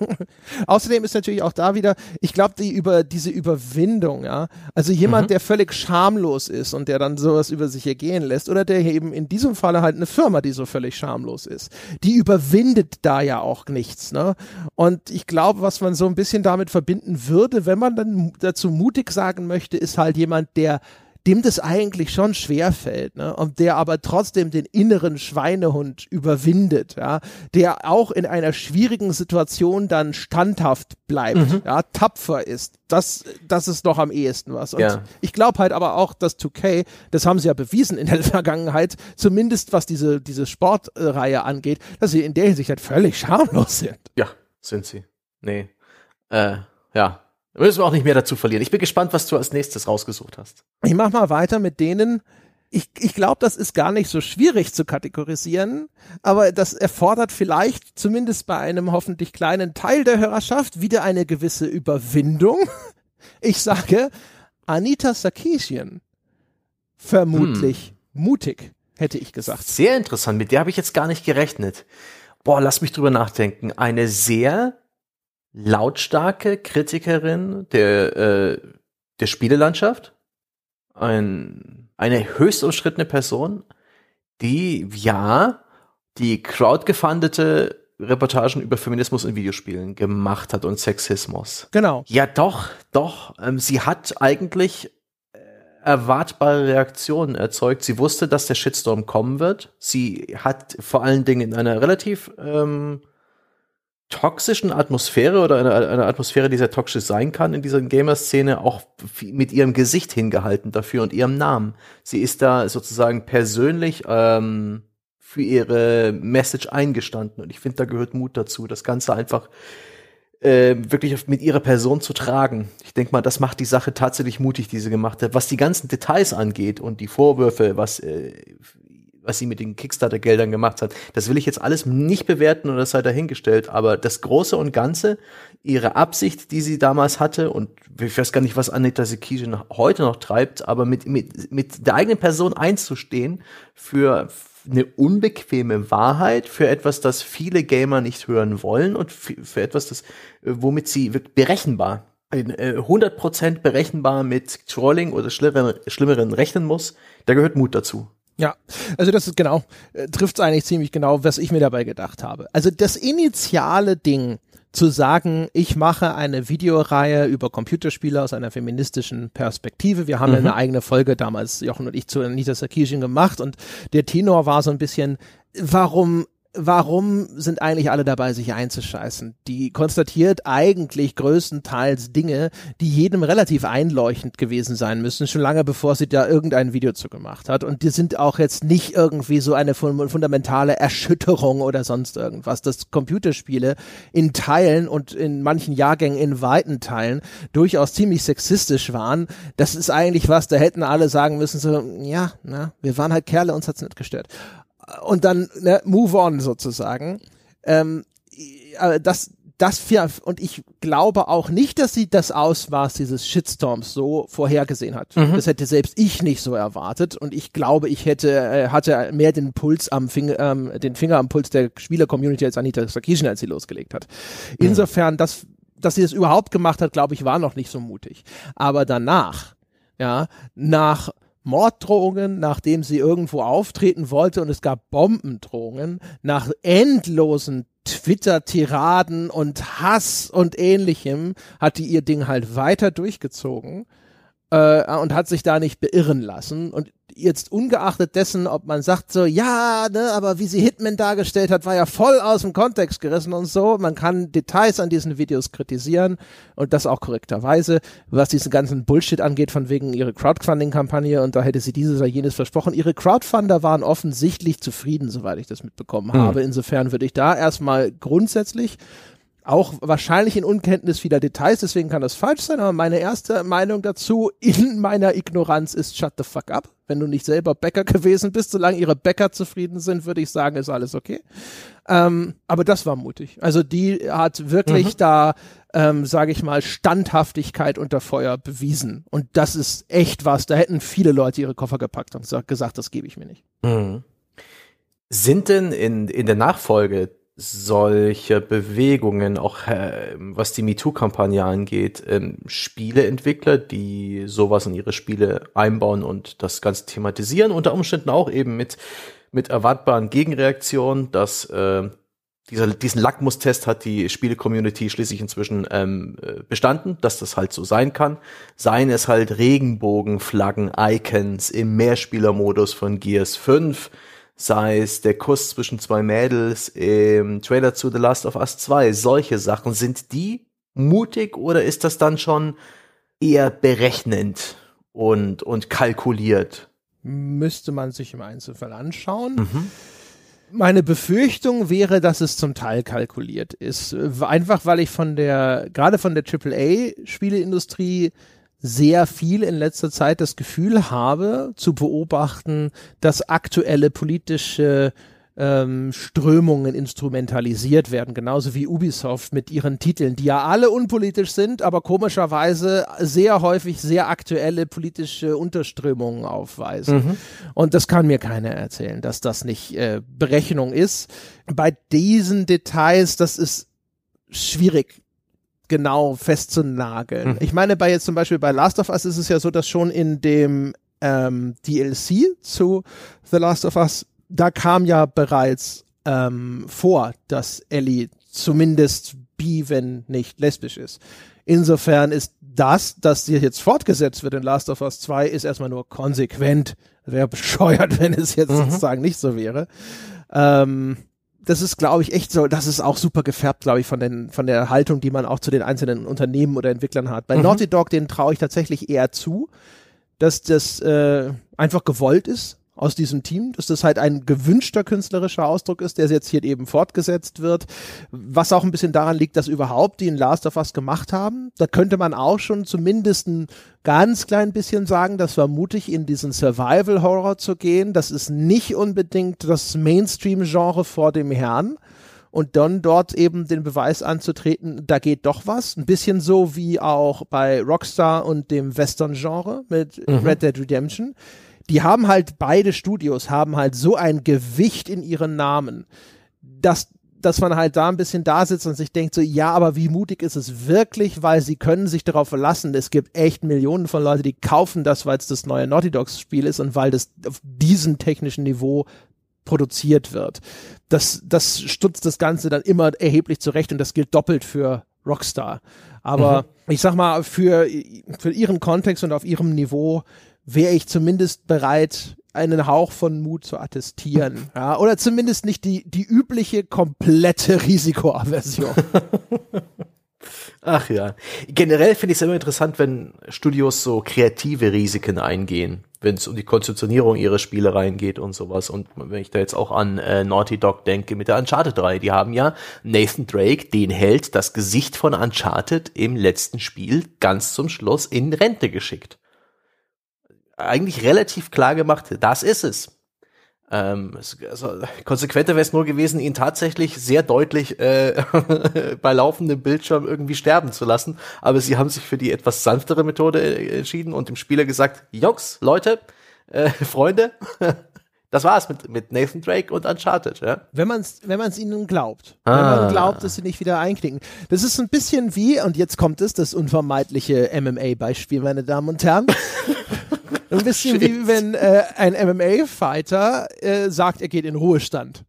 [SPEAKER 1] Außerdem ist natürlich auch da wieder, ich glaube, die über diese Überwindung, ja, also jemand, mhm. der völlig schamlos ist und der dann sowas über sich ergehen lässt, oder der eben in diesem Falle halt eine Firma, die so völlig schamlos ist, die überwindet da ja auch nichts, ne? Und ich glaube, was man so ein bisschen damit verbinden würde, wenn man dann dazu mutig sagen möchte, ist halt jemand, der dem das eigentlich schon schwer fällt, ne? Und der aber trotzdem den inneren Schweinehund überwindet, ja, der auch in einer schwierigen Situation dann standhaft bleibt, mhm. ja, tapfer ist. Das, das ist doch am ehesten was. Und ja. ich glaube halt aber auch, dass 2K, das haben sie ja bewiesen in der Vergangenheit, zumindest was diese, diese Sportreihe angeht, dass sie in der Hinsicht halt völlig schamlos sind.
[SPEAKER 2] Ja, sind sie. Nee. Äh, ja, da müssen wir auch nicht mehr dazu verlieren. Ich bin gespannt, was du als nächstes rausgesucht hast.
[SPEAKER 1] Ich mach mal weiter mit denen. Ich, ich glaube, das ist gar nicht so schwierig zu kategorisieren, aber das erfordert vielleicht zumindest bei einem hoffentlich kleinen Teil der Hörerschaft wieder eine gewisse Überwindung. Ich sage, Anita Sarkeesian. Vermutlich hm. mutig, hätte ich gesagt.
[SPEAKER 2] Sehr interessant, mit der habe ich jetzt gar nicht gerechnet. Boah, lass mich drüber nachdenken. Eine sehr lautstarke Kritikerin der, äh, der Spielelandschaft, ein, eine höchst umstrittene Person, die ja die crowdgefundete Reportagen über Feminismus in Videospielen gemacht hat und Sexismus.
[SPEAKER 1] Genau.
[SPEAKER 2] Ja, doch, doch. Ähm, sie hat eigentlich äh, erwartbare Reaktionen erzeugt. Sie wusste, dass der Shitstorm kommen wird. Sie hat vor allen Dingen in einer relativ ähm, toxischen Atmosphäre oder einer eine Atmosphäre, die sehr toxisch sein kann in dieser Gamer-Szene, auch mit ihrem Gesicht hingehalten dafür und ihrem Namen. Sie ist da sozusagen persönlich ähm, für ihre Message eingestanden und ich finde, da gehört Mut dazu, das Ganze einfach äh, wirklich mit ihrer Person zu tragen. Ich denke mal, das macht die Sache tatsächlich mutig, die sie gemacht hat. Was die ganzen Details angeht und die Vorwürfe, was äh, was sie mit den Kickstarter-Geldern gemacht hat. Das will ich jetzt alles nicht bewerten oder sei dahingestellt, aber das Große und Ganze, ihre Absicht, die sie damals hatte, und ich weiß gar nicht, was Anita Sekijin heute noch treibt, aber mit, mit, mit der eigenen Person einzustehen für eine unbequeme Wahrheit, für etwas, das viele Gamer nicht hören wollen und für, etwas, das, womit sie berechenbar 100% äh, berechenbar mit Trolling oder schlimmeren, schlimmeren rechnen muss, da gehört Mut dazu.
[SPEAKER 1] Ja, also das ist genau, äh, trifft es eigentlich ziemlich genau, was ich mir dabei gedacht habe. Also das initiale Ding, zu sagen, ich mache eine Videoreihe über Computerspiele aus einer feministischen Perspektive. Wir haben mhm. eine eigene Folge damals, Jochen und ich, zu Anita Sarkeesian gemacht und der Tenor war so ein bisschen, warum warum sind eigentlich alle dabei, sich einzuscheißen? Die konstatiert eigentlich größtenteils Dinge, die jedem relativ einleuchtend gewesen sein müssen, schon lange bevor sie da irgendein Video zu gemacht hat. Und die sind auch jetzt nicht irgendwie so eine fundamentale Erschütterung oder sonst irgendwas, dass Computerspiele in Teilen und in manchen Jahrgängen in weiten Teilen durchaus ziemlich sexistisch waren. Das ist eigentlich was, da hätten alle sagen müssen, so, ja, na, wir waren halt Kerle, uns hat's nicht gestört und dann ne, move on sozusagen. Ähm, das, das für, und ich glaube auch nicht, dass sie das Ausmaß dieses Shitstorms so vorhergesehen hat. Mhm. Das hätte selbst ich nicht so erwartet und ich glaube, ich hätte äh, hatte mehr den Puls am Finger, ähm, den Finger am Puls der Spieler-Community als Anita Sarkeesian, als sie losgelegt hat. Mhm. Insofern, das, dass sie das überhaupt gemacht hat, glaube ich, war noch nicht so mutig. Aber danach, ja, nach Morddrohungen, nachdem sie irgendwo auftreten wollte und es gab Bombendrohungen, nach endlosen Twitter-Tiraden und Hass und ähnlichem, hat die ihr Ding halt weiter durchgezogen äh, und hat sich da nicht beirren lassen. Und jetzt ungeachtet dessen, ob man sagt so, ja, ne, aber wie sie Hitman dargestellt hat, war ja voll aus dem Kontext gerissen und so. Man kann Details an diesen Videos kritisieren und das auch korrekterweise, was diesen ganzen Bullshit angeht, von wegen ihre Crowdfunding-Kampagne und da hätte sie dieses oder jenes versprochen. Ihre Crowdfunder waren offensichtlich zufrieden, soweit ich das mitbekommen hm. habe. Insofern würde ich da erstmal grundsätzlich auch wahrscheinlich in Unkenntnis vieler Details, deswegen kann das falsch sein, aber meine erste Meinung dazu in meiner Ignoranz ist shut the fuck up. Wenn du nicht selber Bäcker gewesen bist, solange ihre Bäcker zufrieden sind, würde ich sagen, ist alles okay. Ähm, aber das war mutig. Also die hat wirklich mhm. da, ähm, sage ich mal, Standhaftigkeit unter Feuer bewiesen. Und das ist echt was. Da hätten viele Leute ihre Koffer gepackt und gesagt, das gebe ich mir nicht. Mhm.
[SPEAKER 2] Sind denn in, in der Nachfolge solche Bewegungen, auch äh, was die MeToo-Kampagne angeht, ähm, Spieleentwickler, die sowas in ihre Spiele einbauen und das Ganze thematisieren, unter Umständen auch eben mit, mit erwartbaren Gegenreaktionen, dass äh, dieser, diesen Lackmustest hat die Spiele-Community schließlich inzwischen ähm, äh, bestanden, dass das halt so sein kann. Seien es halt Regenbogenflaggen, Icons im Mehrspielermodus von Gears 5, sei es der Kuss zwischen zwei Mädels im Trailer zu The Last of Us 2, solche Sachen, sind die mutig oder ist das dann schon eher berechnend und, und kalkuliert?
[SPEAKER 1] Müsste man sich im Einzelfall anschauen. Mhm. Meine Befürchtung wäre, dass es zum Teil kalkuliert ist. Einfach weil ich von der, gerade von der AAA-Spieleindustrie sehr viel in letzter Zeit das Gefühl habe, zu beobachten, dass aktuelle politische ähm, Strömungen instrumentalisiert werden, genauso wie Ubisoft mit ihren Titeln, die ja alle unpolitisch sind, aber komischerweise sehr häufig sehr aktuelle politische Unterströmungen aufweisen. Mhm. Und das kann mir keiner erzählen, dass das nicht äh, Berechnung ist. Bei diesen Details, das ist schwierig genau festzunageln. Mhm. Ich meine, bei jetzt zum Beispiel bei Last of Us ist es ja so, dass schon in dem ähm, DLC zu The Last of Us, da kam ja bereits ähm, vor, dass Ellie zumindest bi, wenn nicht lesbisch ist. Insofern ist das, dass die jetzt fortgesetzt wird in Last of Us 2, ist erstmal nur konsequent. Wäre bescheuert, wenn es jetzt mhm. sozusagen nicht so wäre. Ähm, das ist, glaube ich, echt so, das ist auch super gefärbt, glaube ich, von, den, von der Haltung, die man auch zu den einzelnen Unternehmen oder Entwicklern hat. Bei mhm. Naughty Dog, denen traue ich tatsächlich eher zu, dass das äh, einfach gewollt ist, aus diesem Team, dass das halt ein gewünschter künstlerischer Ausdruck ist, der jetzt hier eben fortgesetzt wird, was auch ein bisschen daran liegt, dass überhaupt die in Last of Us gemacht haben. Da könnte man auch schon zumindest ein ganz klein bisschen sagen, das war mutig, in diesen Survival-Horror zu gehen. Das ist nicht unbedingt das Mainstream-Genre vor dem Herrn und dann dort eben den Beweis anzutreten, da geht doch was. Ein bisschen so wie auch bei Rockstar und dem Western-Genre mit mhm. Red Dead Redemption die haben halt beide Studios haben halt so ein Gewicht in ihren Namen, dass dass man halt da ein bisschen da sitzt und sich denkt so, ja, aber wie mutig ist es wirklich, weil sie können sich darauf verlassen. Es gibt echt Millionen von Leuten, die kaufen das, weil es das neue Naughty Dogs Spiel ist und weil das auf diesem technischen Niveau produziert wird. Das, das stutzt das Ganze dann immer erheblich zurecht und das gilt doppelt für Rockstar. Aber mhm. ich sag mal, für, für ihren Kontext und auf ihrem Niveau wäre ich zumindest bereit, einen Hauch von Mut zu attestieren. Ja, oder zumindest nicht die, die übliche komplette Risikoaversion.
[SPEAKER 2] Ach ja. Generell finde ich es immer interessant, wenn Studios so kreative Risiken eingehen, wenn es um die Konzeptionierung ihrer Spiele reingeht und sowas. Und wenn ich da jetzt auch an äh, Naughty Dog denke mit der Uncharted 3, die haben ja Nathan Drake, den Held, das Gesicht von Uncharted im letzten Spiel ganz zum Schluss in Rente geschickt eigentlich relativ klar gemacht, das ist es. Ähm, also, konsequenter wäre es nur gewesen, ihn tatsächlich sehr deutlich äh, bei laufendem Bildschirm irgendwie sterben zu lassen. Aber sie haben sich für die etwas sanftere Methode äh, entschieden und dem Spieler gesagt, Jungs, Leute, äh, Freunde, das war's mit, mit Nathan Drake und Uncharted, ja.
[SPEAKER 1] Wenn man es wenn man's ihnen glaubt. Ah. Wenn man glaubt, dass sie nicht wieder einknicken. Das ist ein bisschen wie, und jetzt kommt es, das unvermeidliche MMA-Beispiel, meine Damen und Herren. Ein bisschen Shit. wie wenn äh, ein MMA-Fighter äh, sagt, er geht in Ruhestand.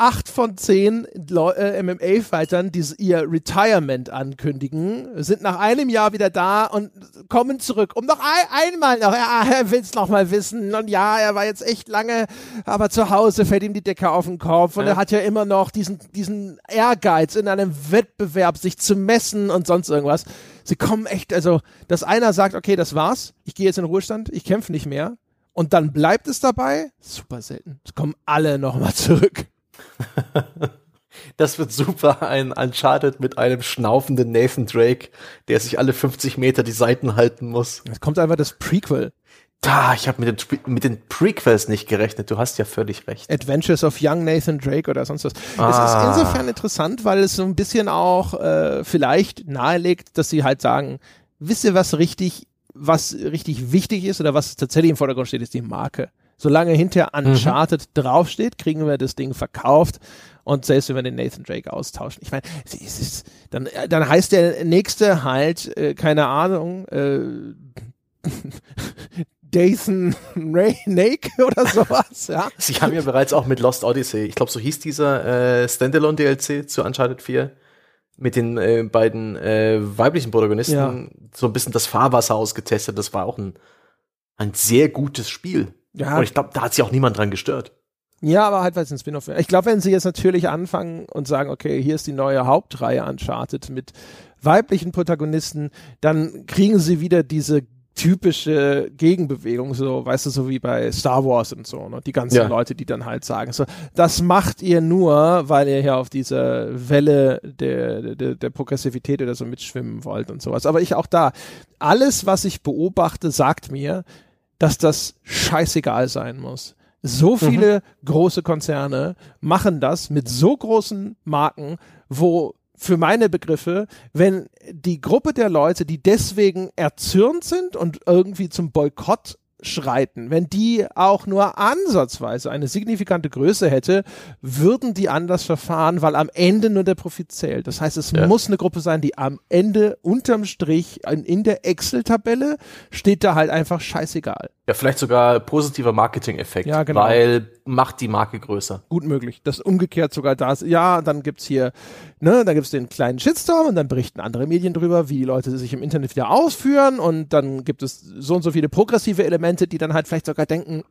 [SPEAKER 1] Acht von zehn äh, MMA-Fightern, die ihr Retirement ankündigen, sind nach einem Jahr wieder da und kommen zurück, um noch ein, einmal noch, ja, er will es noch mal wissen und ja, er war jetzt echt lange, aber zu Hause fällt ihm die Decke auf den Kopf und ja. er hat ja immer noch diesen, diesen Ehrgeiz in einem Wettbewerb, sich zu messen und sonst irgendwas sie kommen echt, also, dass einer sagt, okay, das war's, ich gehe jetzt in den Ruhestand, ich kämpfe nicht mehr. Und dann bleibt es dabei, super selten. Es kommen alle nochmal zurück.
[SPEAKER 2] Das wird super, ein Uncharted mit einem schnaufenden Nathan Drake, der sich alle 50 Meter die Seiten halten muss.
[SPEAKER 1] Es kommt einfach das Prequel.
[SPEAKER 2] Da, ich habe mit, den, mit den Prequels nicht gerechnet. Du hast ja völlig recht.
[SPEAKER 1] Adventures of Young Nathan Drake oder sonst was.
[SPEAKER 2] Ah.
[SPEAKER 1] Es ist insofern interessant, weil es so ein bisschen auch äh, vielleicht nahelegt, dass sie halt sagen, wisst ihr, was richtig, was richtig wichtig ist oder was tatsächlich im Vordergrund steht, ist die Marke. Solange hinter Uncharted mhm. draufsteht, kriegen wir das Ding verkauft. Und selbst wenn wir den Nathan Drake austauschen. Ich meine, es ist, dann, dann heißt der nächste halt, äh, keine Ahnung, äh, Dathan Nake oder sowas, ja.
[SPEAKER 2] Sie haben ja bereits auch mit Lost Odyssey, ich glaube, so hieß dieser äh, Standalone DLC zu Uncharted 4 mit den äh, beiden äh, weiblichen Protagonisten
[SPEAKER 1] Ja.
[SPEAKER 2] so ein bisschen das Fahrwasser ausgetestet. Das war auch ein, ein sehr gutes Spiel.
[SPEAKER 1] Ja.
[SPEAKER 2] Und ich glaube, da hat sich auch niemand dran gestört.
[SPEAKER 1] Ja, aber halt, weil es ein Spin-off wäre. Ich glaube, wenn sie jetzt natürlich anfangen und sagen, okay, hier ist die neue Hauptreihe Uncharted mit weiblichen Protagonisten, dann kriegen sie wieder diese typische Gegenbewegung, so, weißt du, so wie bei Star Wars und so, ne? Die ganzen
[SPEAKER 2] Ja.
[SPEAKER 1] Leute, die dann halt sagen, so, das macht ihr nur, weil ihr hier auf dieser Welle der, der, der Progressivität oder so mitschwimmen wollt und sowas. Aber ich auch da, alles, was ich beobachte, sagt mir, dass das scheißegal sein muss. So viele große Konzerne machen das mit so großen Marken, wo für meine Begriffe, wenn die Gruppe der Leute, die deswegen erzürnt sind und irgendwie zum Boykott schreiten, wenn die auch nur ansatzweise eine signifikante Größe hätte, würden die anders verfahren, weil am Ende nur der Profit zählt. Das heißt, es
[SPEAKER 2] Ja.
[SPEAKER 1] muss eine Gruppe sein, die am Ende unterm Strich in, in der Excel-Tabelle steht da halt einfach scheißegal.
[SPEAKER 2] Ja, vielleicht sogar positiver Marketing-Effekt,
[SPEAKER 1] Ja, genau.
[SPEAKER 2] weil macht die Marke größer.
[SPEAKER 1] gut möglich. Das umgekehrt sogar da ist. Ja, dann gibt's hier, ne, dann gibt's den kleinen Shitstorm und dann berichten andere Medien drüber, wie die Leute sich im Internet wieder ausführen und dann gibt es so und so viele progressive Elemente, die dann halt vielleicht sogar denken,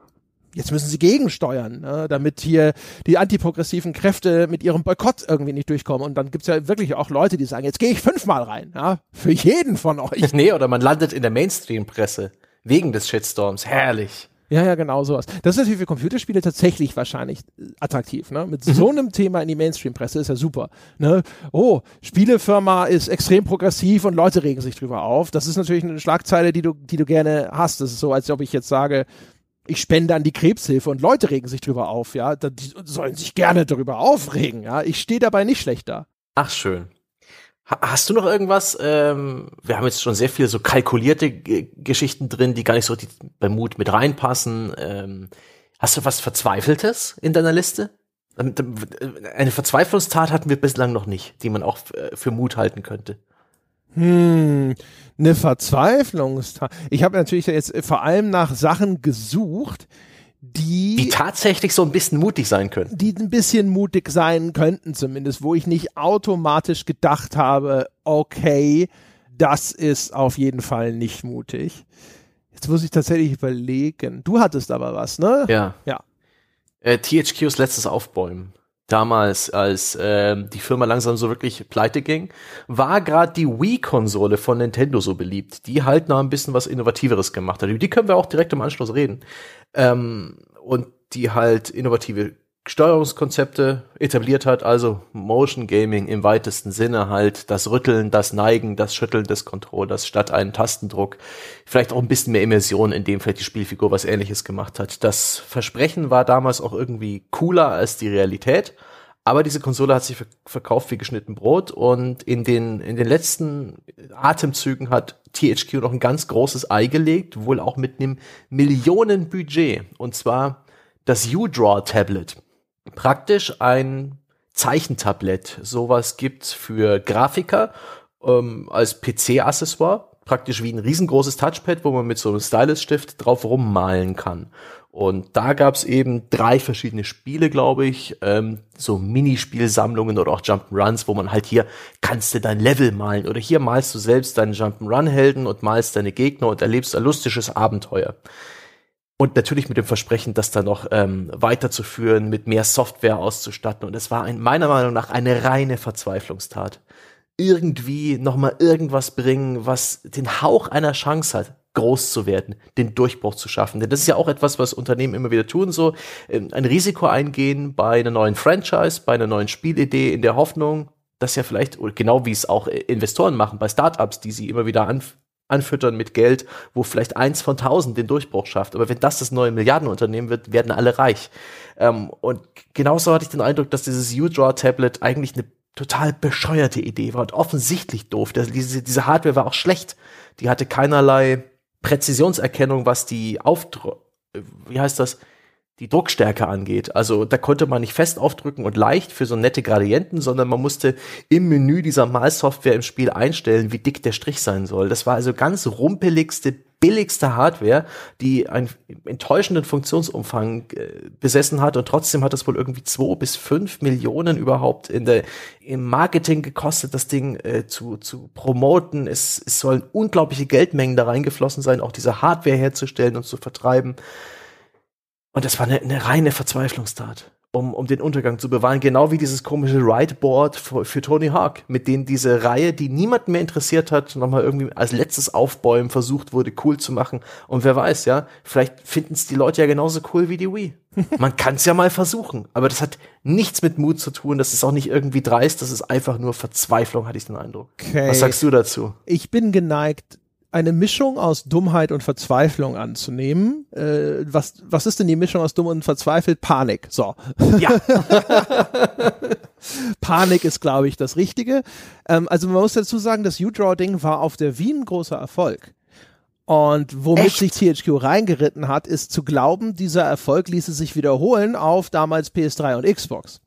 [SPEAKER 1] jetzt müssen sie gegensteuern, ne, damit hier die antiprogressiven Kräfte mit ihrem Boykott irgendwie nicht durchkommen. Und dann gibt's ja wirklich auch Leute, die sagen, jetzt gehe ich fünfmal rein, ja, für jeden von euch.
[SPEAKER 2] Nee, oder man landet in der Mainstream-Presse wegen des Shitstorms. Herrlich.
[SPEAKER 1] Ja, ja, genau sowas. Das ist natürlich für Computerspiele tatsächlich wahrscheinlich äh, attraktiv. Ne? Mit so einem Thema in die Mainstream-Presse ist ja super. Ne? Oh, Spielefirma ist extrem progressiv und Leute regen sich drüber auf. Das ist natürlich eine Schlagzeile, die du, die du gerne hast. Das ist so, als ob ich jetzt sage, ich spende an die Krebshilfe und Leute regen sich drüber auf. Ja, die sollen sich gerne darüber aufregen. Ja, ich stehe dabei nicht schlecht da.
[SPEAKER 2] Ach, schön. Ha hast du noch irgendwas? Ähm, wir haben jetzt schon sehr viele so kalkulierte G Geschichten drin, die gar nicht so die, beim Mut mit reinpassen. Ähm, hast du was Verzweifeltes in deiner Liste? Ähm, d- Eine Verzweiflungstat hatten wir bislang noch nicht, die man auch äh, für Mut halten könnte.
[SPEAKER 1] Hm, eine Verzweiflungstat. Ich habe natürlich jetzt vor allem nach Sachen gesucht,
[SPEAKER 2] Die tatsächlich so ein bisschen mutig sein können.
[SPEAKER 1] die ein bisschen mutig sein könnten zumindest, wo ich nicht automatisch gedacht habe, okay, das ist auf jeden Fall nicht mutig. Jetzt muss ich tatsächlich überlegen. Du hattest aber was, ne?
[SPEAKER 2] Ja.
[SPEAKER 1] Ja.
[SPEAKER 2] Äh, THQs letztes Aufbäumen. Damals, als ähm, die Firma langsam so wirklich pleite ging, war gerade die Wii-Konsole von Nintendo so beliebt, die halt noch ein bisschen was Innovativeres gemacht hat. Über die können wir auch direkt im Anschluss reden. Ähm, und die halt innovative Steuerungskonzepte etabliert hat, also Motion Gaming im weitesten Sinne halt das Rütteln, das Neigen, das Schütteln des Controllers statt einen Tastendruck. Vielleicht auch ein bisschen mehr Immersion, in dem vielleicht die Spielfigur was ähnliches gemacht hat. Das Versprechen war damals auch irgendwie cooler als die Realität. Aber diese Konsole hat sich ver- verkauft wie geschnitten Brot und in den, in den letzten Atemzügen hat THQ noch ein ganz großes Ei gelegt, wohl auch mit einem Millionenbudget. Und zwar das U-Draw Tablet. Praktisch ein Zeichentablett. Sowas gibt's für Grafiker ähm, als PC-Accessoire. Praktisch wie ein riesengroßes Touchpad, wo man mit so einem Stylus-Stift drauf rummalen kann. Und da gab's eben drei verschiedene Spiele, glaube ich, ähm, so Minispielsammlungen oder auch Jump'n'Runs, wo man halt hier kannst du dein Level malen oder hier malst du selbst deinen Jump'n'Run-Helden und malst deine Gegner und erlebst ein lustiges Abenteuer. Und natürlich mit dem Versprechen, das dann noch ähm, weiterzuführen, mit mehr Software auszustatten. Und es war ein, meiner Meinung nach eine reine Verzweiflungstat. Irgendwie nochmal irgendwas bringen, was den Hauch einer Chance hat. Groß zu werden, den Durchbruch zu schaffen. Denn das ist ja auch etwas, was Unternehmen immer wieder tun, so ähm, ein Risiko eingehen bei einer neuen Franchise, bei einer neuen Spielidee in der Hoffnung, dass ja vielleicht, genau wie es auch äh, Investoren machen bei Startups, die sie immer wieder anf anfüttern mit Geld, wo vielleicht eins von tausend den Durchbruch schafft. Aber wenn das das neue Milliardenunternehmen wird, werden alle reich. Ähm, und genauso hatte ich den Eindruck, dass dieses U-Draw-Tablet eigentlich eine total bescheuerte Idee war und offensichtlich doof. Diese, diese Hardware war auch schlecht. Die hatte keinerlei Präzisionserkennung, was die Aufdruck, wie heißt das, die Druckstärke angeht. Also da konnte man nicht fest aufdrücken und leicht für so nette Gradienten, sondern man musste im Menü dieser Malsoftware im Spiel einstellen, wie dick der Strich sein soll. Das war also ganz rumpeligste, billigste Hardware, die einen enttäuschenden Funktionsumfang äh, besessen hat und trotzdem hat es wohl irgendwie zwei bis fünf Millionen überhaupt in der, im Marketing gekostet, das Ding äh, zu, zu promoten. Es, es sollen unglaubliche Geldmengen da reingeflossen sein, auch diese Hardware herzustellen und zu vertreiben. Und das war eine, eine reine Verzweiflungstat, um, um den Untergang zu bewahren. Genau wie dieses komische Rightboard für, für Tony Hawk, mit denen diese Reihe, die niemanden mehr interessiert hat, nochmal irgendwie als letztes Aufbäumen versucht wurde, cool zu machen. Und wer weiß, ja, vielleicht finden es die Leute ja genauso cool wie die Wii. Man kann es ja mal versuchen, aber das hat nichts mit Mut zu tun. Das ist auch nicht irgendwie dreist, das ist einfach nur Verzweiflung, hatte ich den Eindruck. Okay. Was sagst du dazu?
[SPEAKER 1] Ich bin geneigt, eine Mischung aus Dummheit und Verzweiflung anzunehmen. Äh, was, was ist denn die Mischung aus dumm und verzweifelt? Panik. So. Ja. Panik ist, glaube ich, das Richtige. Ähm, also man muss dazu sagen, das U-Draw-Ding war auf der Wien großer Erfolg. Und womit Echt? sich THQ reingeritten hat, ist zu glauben, dieser Erfolg ließe sich wiederholen auf damals PS3 und Xbox.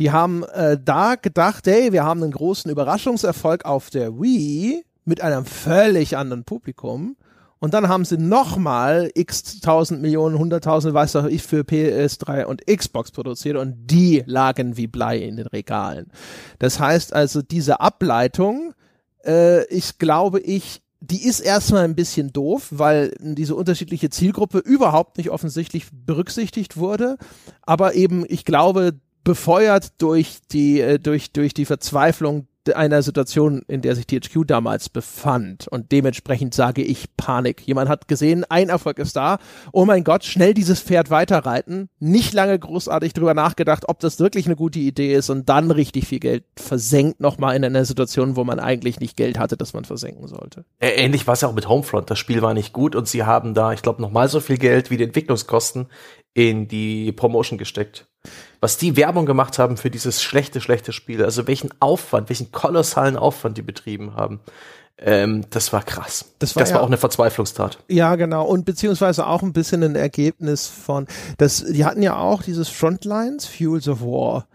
[SPEAKER 1] Die haben äh, da gedacht, hey, wir haben einen großen Überraschungserfolg auf der Wii mit einem völlig anderen Publikum. Und dann haben sie nochmal x tausend Millionen, hunderttausend, weiß doch ich, für PS3 und Xbox produziert und die lagen wie Blei in den Regalen. Das heißt also, diese Ableitung, äh, ich glaube ich, die ist erstmal ein bisschen doof, weil diese unterschiedliche Zielgruppe überhaupt nicht offensichtlich berücksichtigt wurde. Aber eben, ich glaube, befeuert durch die, äh, durch, durch die Verzweiflung einer Situation, in der sich THQ damals befand. Und dementsprechend sage ich Panik. Jemand hat gesehen, ein Erfolg ist da. Oh mein Gott, schnell dieses Pferd weiterreiten. Nicht lange großartig drüber nachgedacht, ob das wirklich eine gute Idee ist und dann richtig viel Geld versenkt nochmal in einer Situation, wo man eigentlich nicht Geld hatte, das man versenken sollte.
[SPEAKER 2] Ähnlich war es ja auch mit Homefront. Das Spiel war nicht gut und sie haben da, ich glaube, nochmal so viel Geld wie die Entwicklungskosten in die Promotion gesteckt. Was die Werbung gemacht haben für dieses schlechte, schlechte Spiel, also welchen Aufwand, welchen kolossalen Aufwand die betrieben haben. Ähm, das war krass. Das war, das war ja, auch eine Verzweiflungstat.
[SPEAKER 1] Ja, genau. Und beziehungsweise auch ein bisschen ein Ergebnis von, das, die hatten ja auch dieses Frontlines, Fuels of War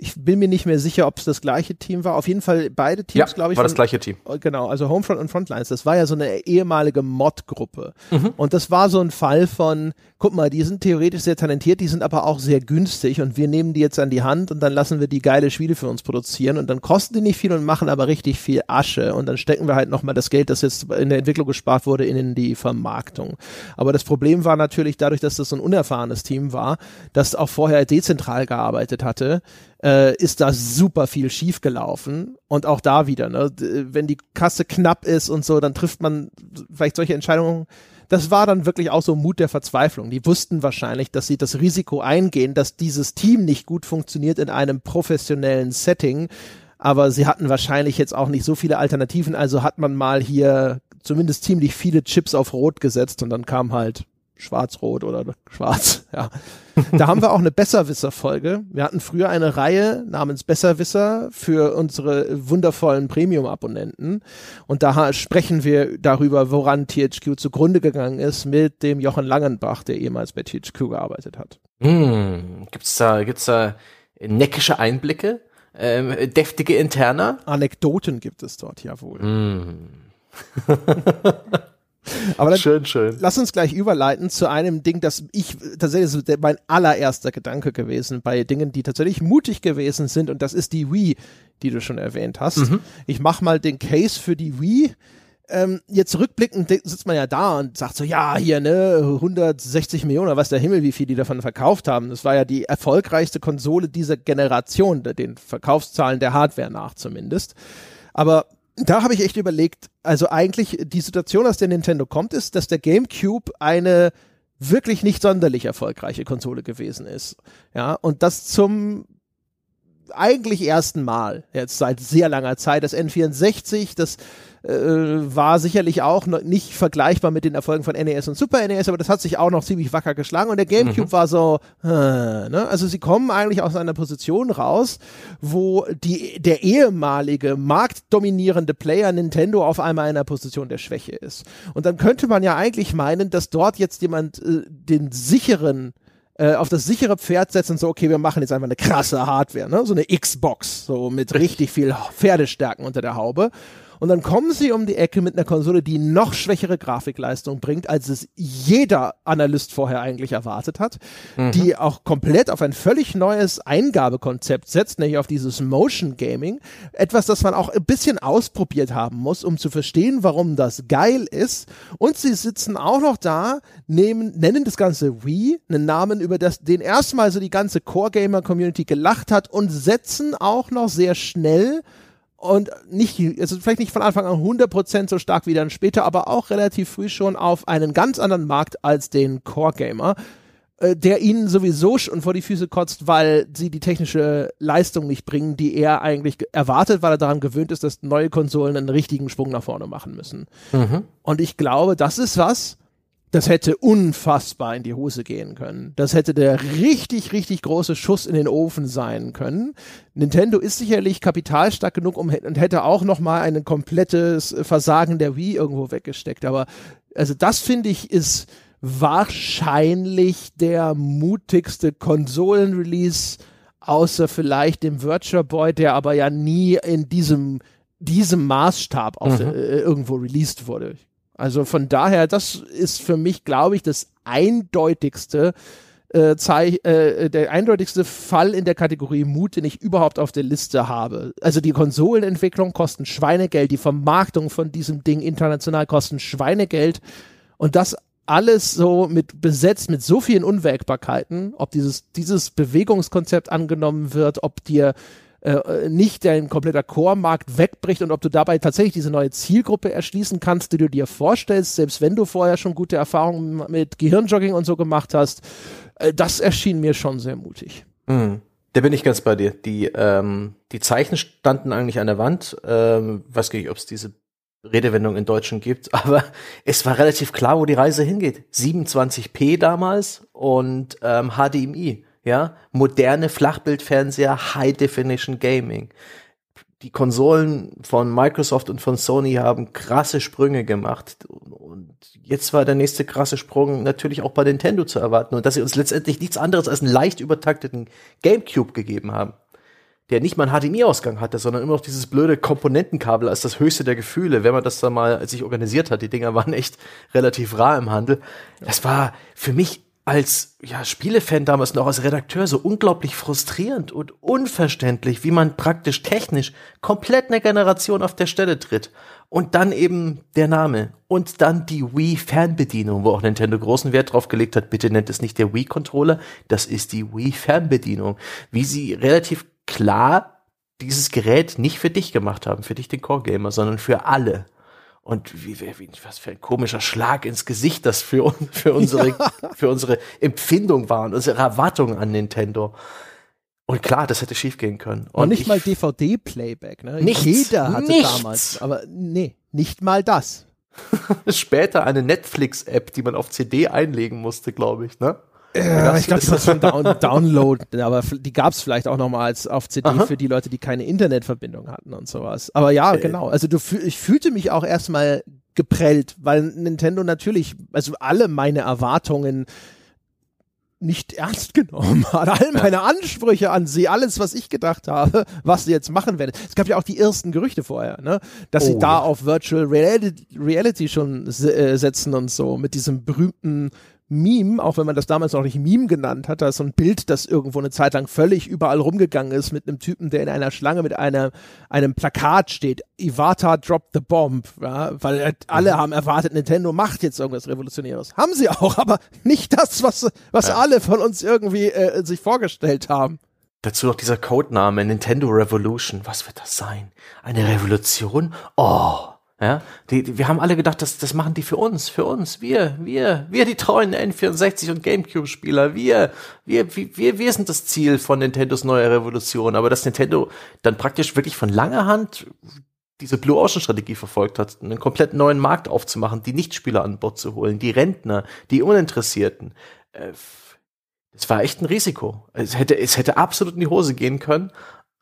[SPEAKER 1] ich bin mir nicht mehr sicher, ob es das gleiche Team war. Auf jeden Fall beide Teams, ja, glaube ich.
[SPEAKER 2] War das gleiche Team.
[SPEAKER 1] Oh, genau, also Homefront und Frontlines. Das war ja so eine ehemalige Mod-Gruppe. Mhm. Und das war so ein Fall von, guck mal, die sind theoretisch sehr talentiert, die sind aber auch sehr günstig und wir nehmen die jetzt an die Hand und dann lassen wir die geile Spiele für uns produzieren und dann kosten die nicht viel und machen aber richtig viel Asche und dann stecken wir halt nochmal das Geld, das jetzt in der Entwicklung gespart wurde, in die Vermarktung. Aber das Problem war natürlich dadurch, dass das so ein unerfahrenes Team war, das auch vorher dezentral gearbeitet hatte, äh, ist da super viel schiefgelaufen. Und auch da wieder, ne? wenn die Kasse knapp ist und so, dann trifft man vielleicht solche Entscheidungen. Das war dann wirklich auch so Mut der Verzweiflung. Die wussten wahrscheinlich, dass sie das Risiko eingehen, dass dieses Team nicht gut funktioniert in einem professionellen Setting. Aber sie hatten wahrscheinlich jetzt auch nicht so viele Alternativen. Also hat man mal hier zumindest ziemlich viele Chips auf Rot gesetzt und dann kam halt schwarz-rot oder schwarz, ja. Da haben wir auch eine Besserwisser-Folge. Wir hatten früher eine Reihe namens Besserwisser für unsere wundervollen Premium-Abonnenten. Und da sprechen wir darüber, woran THQ zugrunde gegangen ist mit dem Jochen Langenbach, der ehemals bei THQ gearbeitet hat.
[SPEAKER 2] Hm, gibt's da, gibt's da neckische Einblicke? Ähm, deftige Interner?
[SPEAKER 1] Anekdoten gibt es dort, jawohl.
[SPEAKER 2] Hm.
[SPEAKER 1] Aber dann schön, schön. Lass uns gleich überleiten zu einem Ding, das ich tatsächlich mein allererster Gedanke gewesen bei Dingen, die tatsächlich mutig gewesen sind und das ist die Wii, die du schon erwähnt hast. Mhm. Ich mach mal den Case für die Wii. Ähm, jetzt rückblickend sitzt man ja da und sagt so, ja, hier, ne, 160 Millionen, was der Himmel, wie viel die davon verkauft haben. Das war ja die erfolgreichste Konsole dieser Generation, den Verkaufszahlen der Hardware nach zumindest. Aber da habe ich echt überlegt, also eigentlich die Situation, aus der Nintendo kommt, ist, dass der GameCube eine wirklich nicht sonderlich erfolgreiche Konsole gewesen ist. Ja, und das zum eigentlich ersten Mal jetzt seit sehr langer Zeit. Das N64, das äh, war sicherlich auch nicht vergleichbar mit den Erfolgen von NES und Super NES, aber das hat sich auch noch ziemlich wacker geschlagen und der GameCube mhm. war so, äh, ne? also sie kommen eigentlich aus einer Position raus, wo die, der ehemalige marktdominierende Player Nintendo auf einmal in einer Position der Schwäche ist. Und dann könnte man ja eigentlich meinen, dass dort jetzt jemand äh, den sicheren äh, auf das sichere Pferd setzen und so, okay, wir machen jetzt einfach eine krasse Hardware, ne? so eine Xbox, so mit richtig viel Pferdestärken unter der Haube. Und dann kommen sie um die Ecke mit einer Konsole, die noch schwächere Grafikleistung bringt, als es jeder Analyst vorher eigentlich erwartet hat, mhm. die auch komplett auf ein völlig neues Eingabekonzept setzt, nämlich auf dieses Motion Gaming. Etwas, das man auch ein bisschen ausprobiert haben muss, um zu verstehen, warum das geil ist. Und sie sitzen auch noch da, nehmen, nennen das Ganze Wii, einen Namen, über das, den erstmal so die ganze Core Gamer Community gelacht hat und setzen auch noch sehr schnell und nicht, also vielleicht nicht von Anfang an 100% so stark wie dann später, aber auch relativ früh schon auf einen ganz anderen Markt als den Core Gamer, äh, der ihnen sowieso schon vor die Füße kotzt, weil sie die technische Leistung nicht bringen, die er eigentlich erwartet, weil er daran gewöhnt ist, dass neue Konsolen einen richtigen Sprung nach vorne machen müssen. Mhm. Und ich glaube, das ist was, das hätte unfassbar in die Hose gehen können. Das hätte der richtig, richtig große Schuss in den Ofen sein können. Nintendo ist sicherlich kapitalstark genug um, und hätte auch noch mal ein komplettes Versagen der Wii irgendwo weggesteckt. Aber also das finde ich ist wahrscheinlich der mutigste Konsolenrelease außer vielleicht dem Virtual Boy, der aber ja nie in diesem diesem Maßstab auf, mhm. äh, irgendwo released wurde. Also von daher, das ist für mich, glaube ich, das eindeutigste äh, äh, der eindeutigste Fall in der Kategorie Mut, den ich überhaupt auf der Liste habe. Also die Konsolenentwicklung kosten Schweinegeld, die Vermarktung von diesem Ding international kosten Schweinegeld und das alles so mit besetzt mit so vielen Unwägbarkeiten, ob dieses dieses Bewegungskonzept angenommen wird, ob dir äh, nicht dein kompletter Core-Markt wegbricht und ob du dabei tatsächlich diese neue Zielgruppe erschließen kannst, die du dir vorstellst, selbst wenn du vorher schon gute Erfahrungen mit Gehirnjogging und so gemacht hast, äh, das erschien mir schon sehr mutig.
[SPEAKER 2] Mhm. Da bin ich ganz bei dir. Die, ähm, die Zeichen standen eigentlich an der Wand. Ähm, weiß gar nicht, ob es diese Redewendung in Deutschen gibt, aber es war relativ klar, wo die Reise hingeht. 27p damals und ähm, HDMI ja, moderne Flachbildfernseher, High Definition Gaming. Die Konsolen von Microsoft und von Sony haben krasse Sprünge gemacht. Und jetzt war der nächste krasse Sprung natürlich auch bei Nintendo zu erwarten. Und dass sie uns letztendlich nichts anderes als einen leicht übertakteten GameCube gegeben haben. Der nicht mal einen HDMI-Ausgang hatte, sondern immer noch dieses blöde Komponentenkabel als das höchste der Gefühle, wenn man das da mal sich organisiert hat. Die Dinger waren echt relativ rar im Handel. Das war für mich als ja, Spielefan damals noch als Redakteur so unglaublich frustrierend und unverständlich, wie man praktisch technisch komplett eine Generation auf der Stelle tritt. Und dann eben der Name und dann die Wii Fernbedienung, wo auch Nintendo großen Wert drauf gelegt hat, bitte nennt es nicht der Wii Controller, das ist die Wii Fernbedienung. Wie sie relativ klar dieses Gerät nicht für dich gemacht haben, für dich den Core Gamer, sondern für alle. Und wie, wie, was für ein komischer Schlag ins Gesicht das für, für, unsere, ja. für unsere Empfindung war und unsere Erwartungen an Nintendo. Und klar, das hätte schief gehen können.
[SPEAKER 1] Und, und nicht ich, mal DVD-Playback, ne?
[SPEAKER 2] Nichts,
[SPEAKER 1] Jeder hatte
[SPEAKER 2] nichts.
[SPEAKER 1] damals. Aber nee, nicht mal das.
[SPEAKER 2] Später eine Netflix-App, die man auf CD einlegen musste, glaube ich, ne?
[SPEAKER 1] Ja, ich glaube, das war schon Down Download, aber die gab es vielleicht auch noch mal als auf CD Aha. für die Leute, die keine Internetverbindung hatten und sowas. Aber ja, äh. genau. Also du, ich fühlte mich auch erstmal geprellt, weil Nintendo natürlich, also alle meine Erwartungen nicht ernst genommen hat. All meine Ansprüche an sie, alles, was ich gedacht habe, was sie jetzt machen werden. Es gab ja auch die ersten Gerüchte vorher, ne? dass oh, sie da auf Virtual Reality, Reality schon äh, setzen und so, mit diesem berühmten Meme, auch wenn man das damals noch nicht Meme genannt hat, da ist so ein Bild, das irgendwo eine Zeit lang völlig überall rumgegangen ist mit einem Typen, der in einer Schlange mit einer, einem Plakat steht, Iwata dropped the bomb, ja, weil alle mhm. haben erwartet, Nintendo macht jetzt irgendwas Revolutionäres. Haben sie auch, aber nicht das, was, was ja. alle von uns irgendwie äh, sich vorgestellt haben.
[SPEAKER 2] Dazu noch dieser Codename Nintendo Revolution. Was wird das sein? Eine Revolution? Oh. Ja, die, die, wir haben alle gedacht, das, das machen die für uns, für uns, wir, wir, wir die treuen N64 und Gamecube-Spieler, wir, wir, wir, wir sind das Ziel von Nintendos neuer Revolution. Aber dass Nintendo dann praktisch wirklich von langer Hand diese Blue Ocean Strategie verfolgt hat, einen komplett neuen Markt aufzumachen, die Nichtspieler an Bord zu holen, die Rentner, die Uninteressierten. Äh, es war echt ein Risiko. Es hätte, es hätte absolut in die Hose gehen können.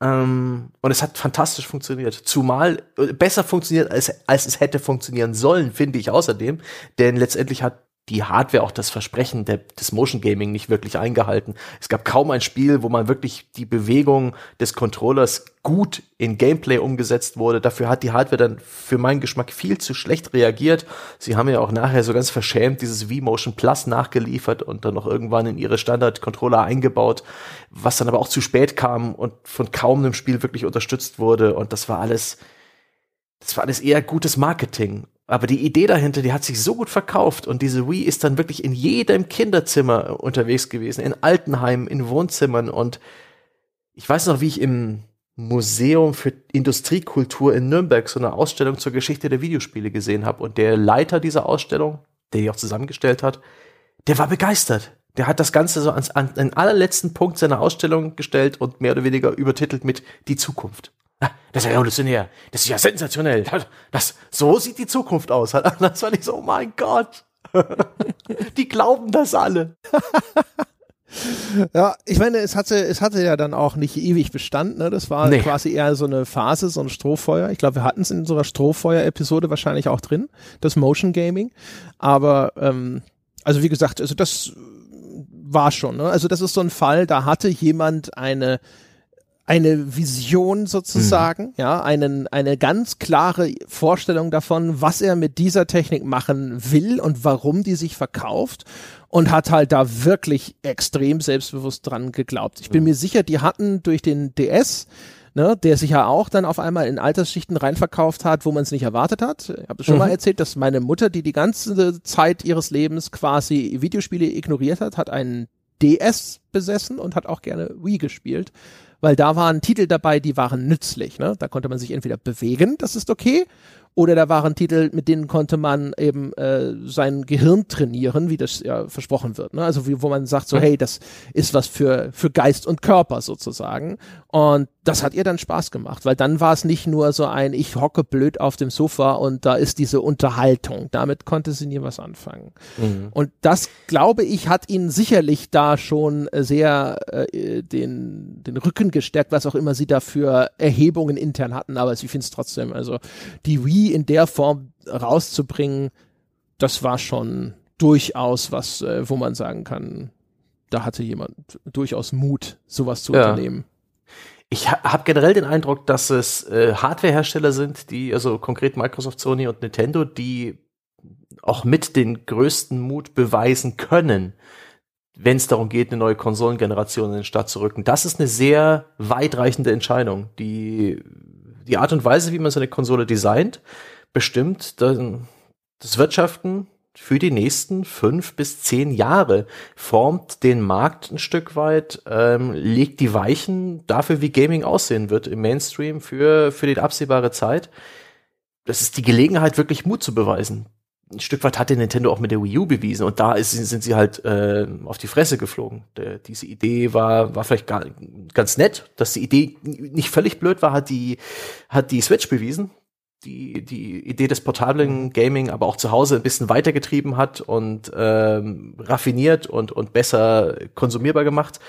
[SPEAKER 2] Ähm, und es hat fantastisch funktioniert. Zumal äh, besser funktioniert, als, als es hätte funktionieren sollen, finde ich außerdem. Denn letztendlich hat die Hardware auch das Versprechen der, des Motion Gaming nicht wirklich eingehalten. Es gab kaum ein Spiel, wo man wirklich die Bewegung des Controllers gut in Gameplay umgesetzt wurde. Dafür hat die Hardware dann für meinen Geschmack viel zu schlecht reagiert. Sie haben ja auch nachher so ganz verschämt dieses V-Motion Plus nachgeliefert und dann noch irgendwann in ihre Standard-Controller eingebaut, was dann aber auch zu spät kam und von kaum einem Spiel wirklich unterstützt wurde. Und das war alles, das war alles eher gutes Marketing. Aber die Idee dahinter, die hat sich so gut verkauft und diese Wii ist dann wirklich in jedem Kinderzimmer unterwegs gewesen, in Altenheimen, in Wohnzimmern und ich weiß noch, wie ich im Museum für Industriekultur in Nürnberg so eine Ausstellung zur Geschichte der Videospiele gesehen habe und der Leiter dieser Ausstellung, der die auch zusammengestellt hat, der war begeistert. Der hat das Ganze so ans, an den allerletzten Punkt seiner Ausstellung gestellt und mehr oder weniger übertitelt mit die Zukunft. Ah, das ist ja revolutionär. Das ist ja sensationell. Das, das, so sieht die Zukunft aus. Das war nicht so, oh mein Gott. Die glauben das alle.
[SPEAKER 1] Ja, ich meine, es hatte, es hatte ja dann auch nicht ewig Bestand, ne? Das war nee. quasi eher so eine Phase, so ein Strohfeuer. Ich glaube, wir hatten es in unserer Strohfeuer-Episode wahrscheinlich auch drin, das Motion Gaming. Aber ähm, also wie gesagt, also das war schon, ne? Also das ist so ein Fall, da hatte jemand eine eine Vision sozusagen, mhm. ja, einen, eine ganz klare Vorstellung davon, was er mit dieser Technik machen will und warum die sich verkauft und hat halt da wirklich extrem selbstbewusst dran geglaubt. Ich bin mhm. mir sicher, die hatten durch den DS Ne, der sich ja auch dann auf einmal in Altersschichten reinverkauft hat, wo man es nicht erwartet hat. Ich habe es schon mhm. mal erzählt, dass meine Mutter, die die ganze Zeit ihres Lebens quasi Videospiele ignoriert hat, hat einen DS besessen und hat auch gerne Wii gespielt weil da waren Titel dabei, die waren nützlich. Ne? Da konnte man sich entweder bewegen, das ist okay, oder da waren Titel, mit denen konnte man eben äh, sein Gehirn trainieren, wie das ja versprochen wird. Ne? Also wie, wo man sagt so, hey, das ist was für, für Geist und Körper sozusagen. Und das hat ihr dann Spaß gemacht, weil dann war es nicht nur so ein, ich hocke blöd auf dem Sofa und da ist diese Unterhaltung. Damit konnte sie nie was anfangen. Mhm. Und das, glaube ich, hat ihnen sicherlich da schon sehr äh, den, den Rücken gestärkt, was auch immer sie da für Erhebungen intern hatten. Aber ich finde es trotzdem, also die Wii in der Form rauszubringen, das war schon durchaus was, äh, wo man sagen kann, da hatte jemand durchaus Mut, sowas zu ja. unternehmen.
[SPEAKER 2] Ich ha habe generell den Eindruck, dass es äh, Hardwarehersteller sind, die, also konkret Microsoft, Sony und Nintendo, die auch mit den größten Mut beweisen können, wenn es darum geht, eine neue Konsolengeneration in den Start zu rücken. Das ist eine sehr weitreichende Entscheidung, die die Art und Weise, wie man so eine Konsole designt, bestimmt das Wirtschaften für die nächsten fünf bis zehn Jahre, formt den Markt ein Stück weit, ähm, legt die Weichen dafür, wie Gaming aussehen wird im Mainstream für, für die absehbare Zeit. Das ist die Gelegenheit, wirklich Mut zu beweisen. Ein Stück weit hat der Nintendo auch mit der Wii U bewiesen und da ist, sind sie halt äh, auf die Fresse geflogen. Der, diese Idee war, war vielleicht gar, ganz nett, dass die Idee nicht völlig blöd war, hat die, hat die Switch bewiesen die, die Idee des portablen mhm. Gaming aber auch zu Hause ein bisschen weitergetrieben hat und ähm, raffiniert und, und besser konsumierbar gemacht.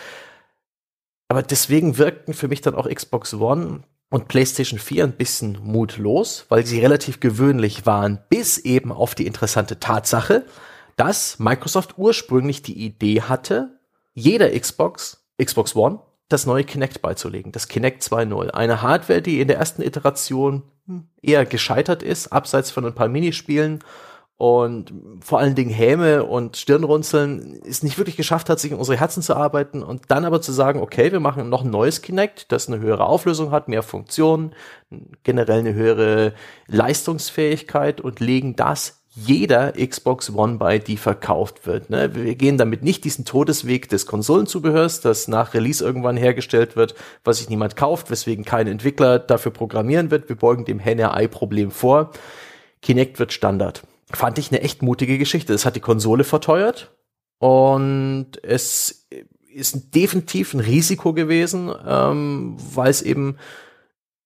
[SPEAKER 2] Aber deswegen wirkten für mich dann auch Xbox One und PlayStation 4 ein bisschen mutlos, weil sie relativ gewöhnlich waren, bis eben auf die interessante Tatsache, dass Microsoft ursprünglich die Idee hatte, jeder Xbox, Xbox One, das neue Kinect beizulegen, das Kinect 2.0. Eine Hardware, die in der ersten Iteration eher gescheitert ist, abseits von ein paar Minispielen. Und vor allen Dingen Häme und Stirnrunzeln es nicht wirklich geschafft hat, sich in unsere Herzen zu arbeiten und dann aber zu sagen, okay, wir machen noch ein neues Kinect, das eine höhere Auflösung hat, mehr Funktionen, generell eine höhere Leistungsfähigkeit und legen das jeder Xbox One bei, die verkauft wird. Ne? Wir gehen damit nicht diesen Todesweg des Konsolenzubehörs, das nach Release irgendwann hergestellt wird, was sich niemand kauft, weswegen kein Entwickler dafür programmieren wird. Wir beugen dem Henne-Ei-Problem vor. Kinect wird Standard. Fand ich eine echt mutige Geschichte. Es hat die Konsole verteuert und es ist definitiv ein Risiko gewesen, ähm, weil es eben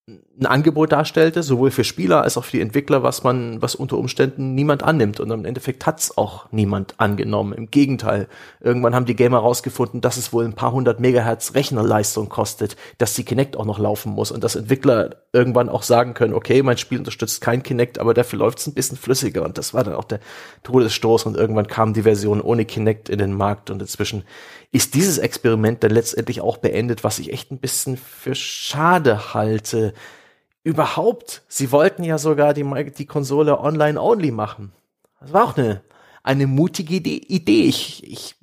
[SPEAKER 2] ein Angebot darstellte, sowohl für Spieler als auch für die Entwickler, was man, was unter Umständen niemand annimmt. Und im Endeffekt hat's auch niemand angenommen. Im Gegenteil. Irgendwann haben die Gamer rausgefunden, dass es wohl ein paar hundert Megahertz Rechnerleistung kostet, dass die Kinect auch noch laufen muss und dass Entwickler irgendwann auch sagen können, okay, mein Spiel unterstützt kein Kinect, aber dafür läuft's ein bisschen flüssiger. Und das war dann auch der Todesstoß und irgendwann kam die Version ohne Kinect in den Markt und inzwischen ist dieses Experiment dann letztendlich auch beendet, was ich echt ein bisschen für schade halte. Überhaupt, sie wollten ja sogar die, die Konsole online-only machen. Das war auch eine, eine mutige Idee. Ich, ich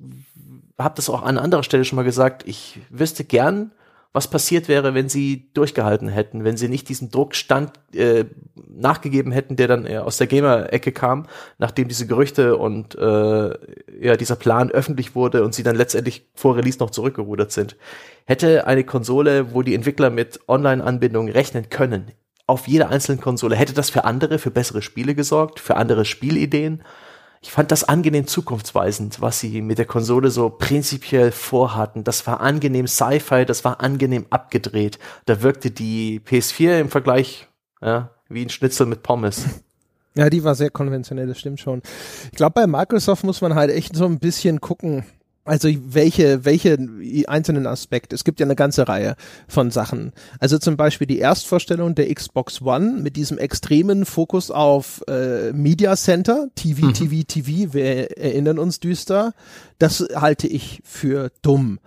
[SPEAKER 2] habe das auch an anderer Stelle schon mal gesagt. Ich wüsste gern, was passiert wäre, wenn sie durchgehalten hätten, wenn sie nicht diesen Druckstand äh, nachgegeben hätten, der dann eher aus der Gamer-Ecke kam, nachdem diese Gerüchte und äh, ja dieser Plan öffentlich wurde und sie dann letztendlich vor Release noch zurückgerudert sind. Hätte eine Konsole, wo die Entwickler mit Online-Anbindungen rechnen können, auf jeder einzelnen Konsole, hätte das für andere, für bessere Spiele gesorgt, für andere Spielideen? Ich fand das angenehm zukunftsweisend, was sie mit der Konsole so prinzipiell vorhatten. Das war angenehm Sci-Fi, das war angenehm abgedreht. Da wirkte die PS4 im Vergleich ja, wie ein Schnitzel mit Pommes.
[SPEAKER 1] Ja, die war sehr konventionell, das stimmt schon. Ich glaube, bei Microsoft muss man halt echt so ein bisschen gucken, also welche, welche einzelnen Aspekte? Es gibt ja eine ganze Reihe von Sachen. Also zum Beispiel die Erstvorstellung der Xbox One mit diesem extremen Fokus auf äh, Media Center, TV, mhm. TV, TV, wir erinnern uns düster. Das halte ich für dumm.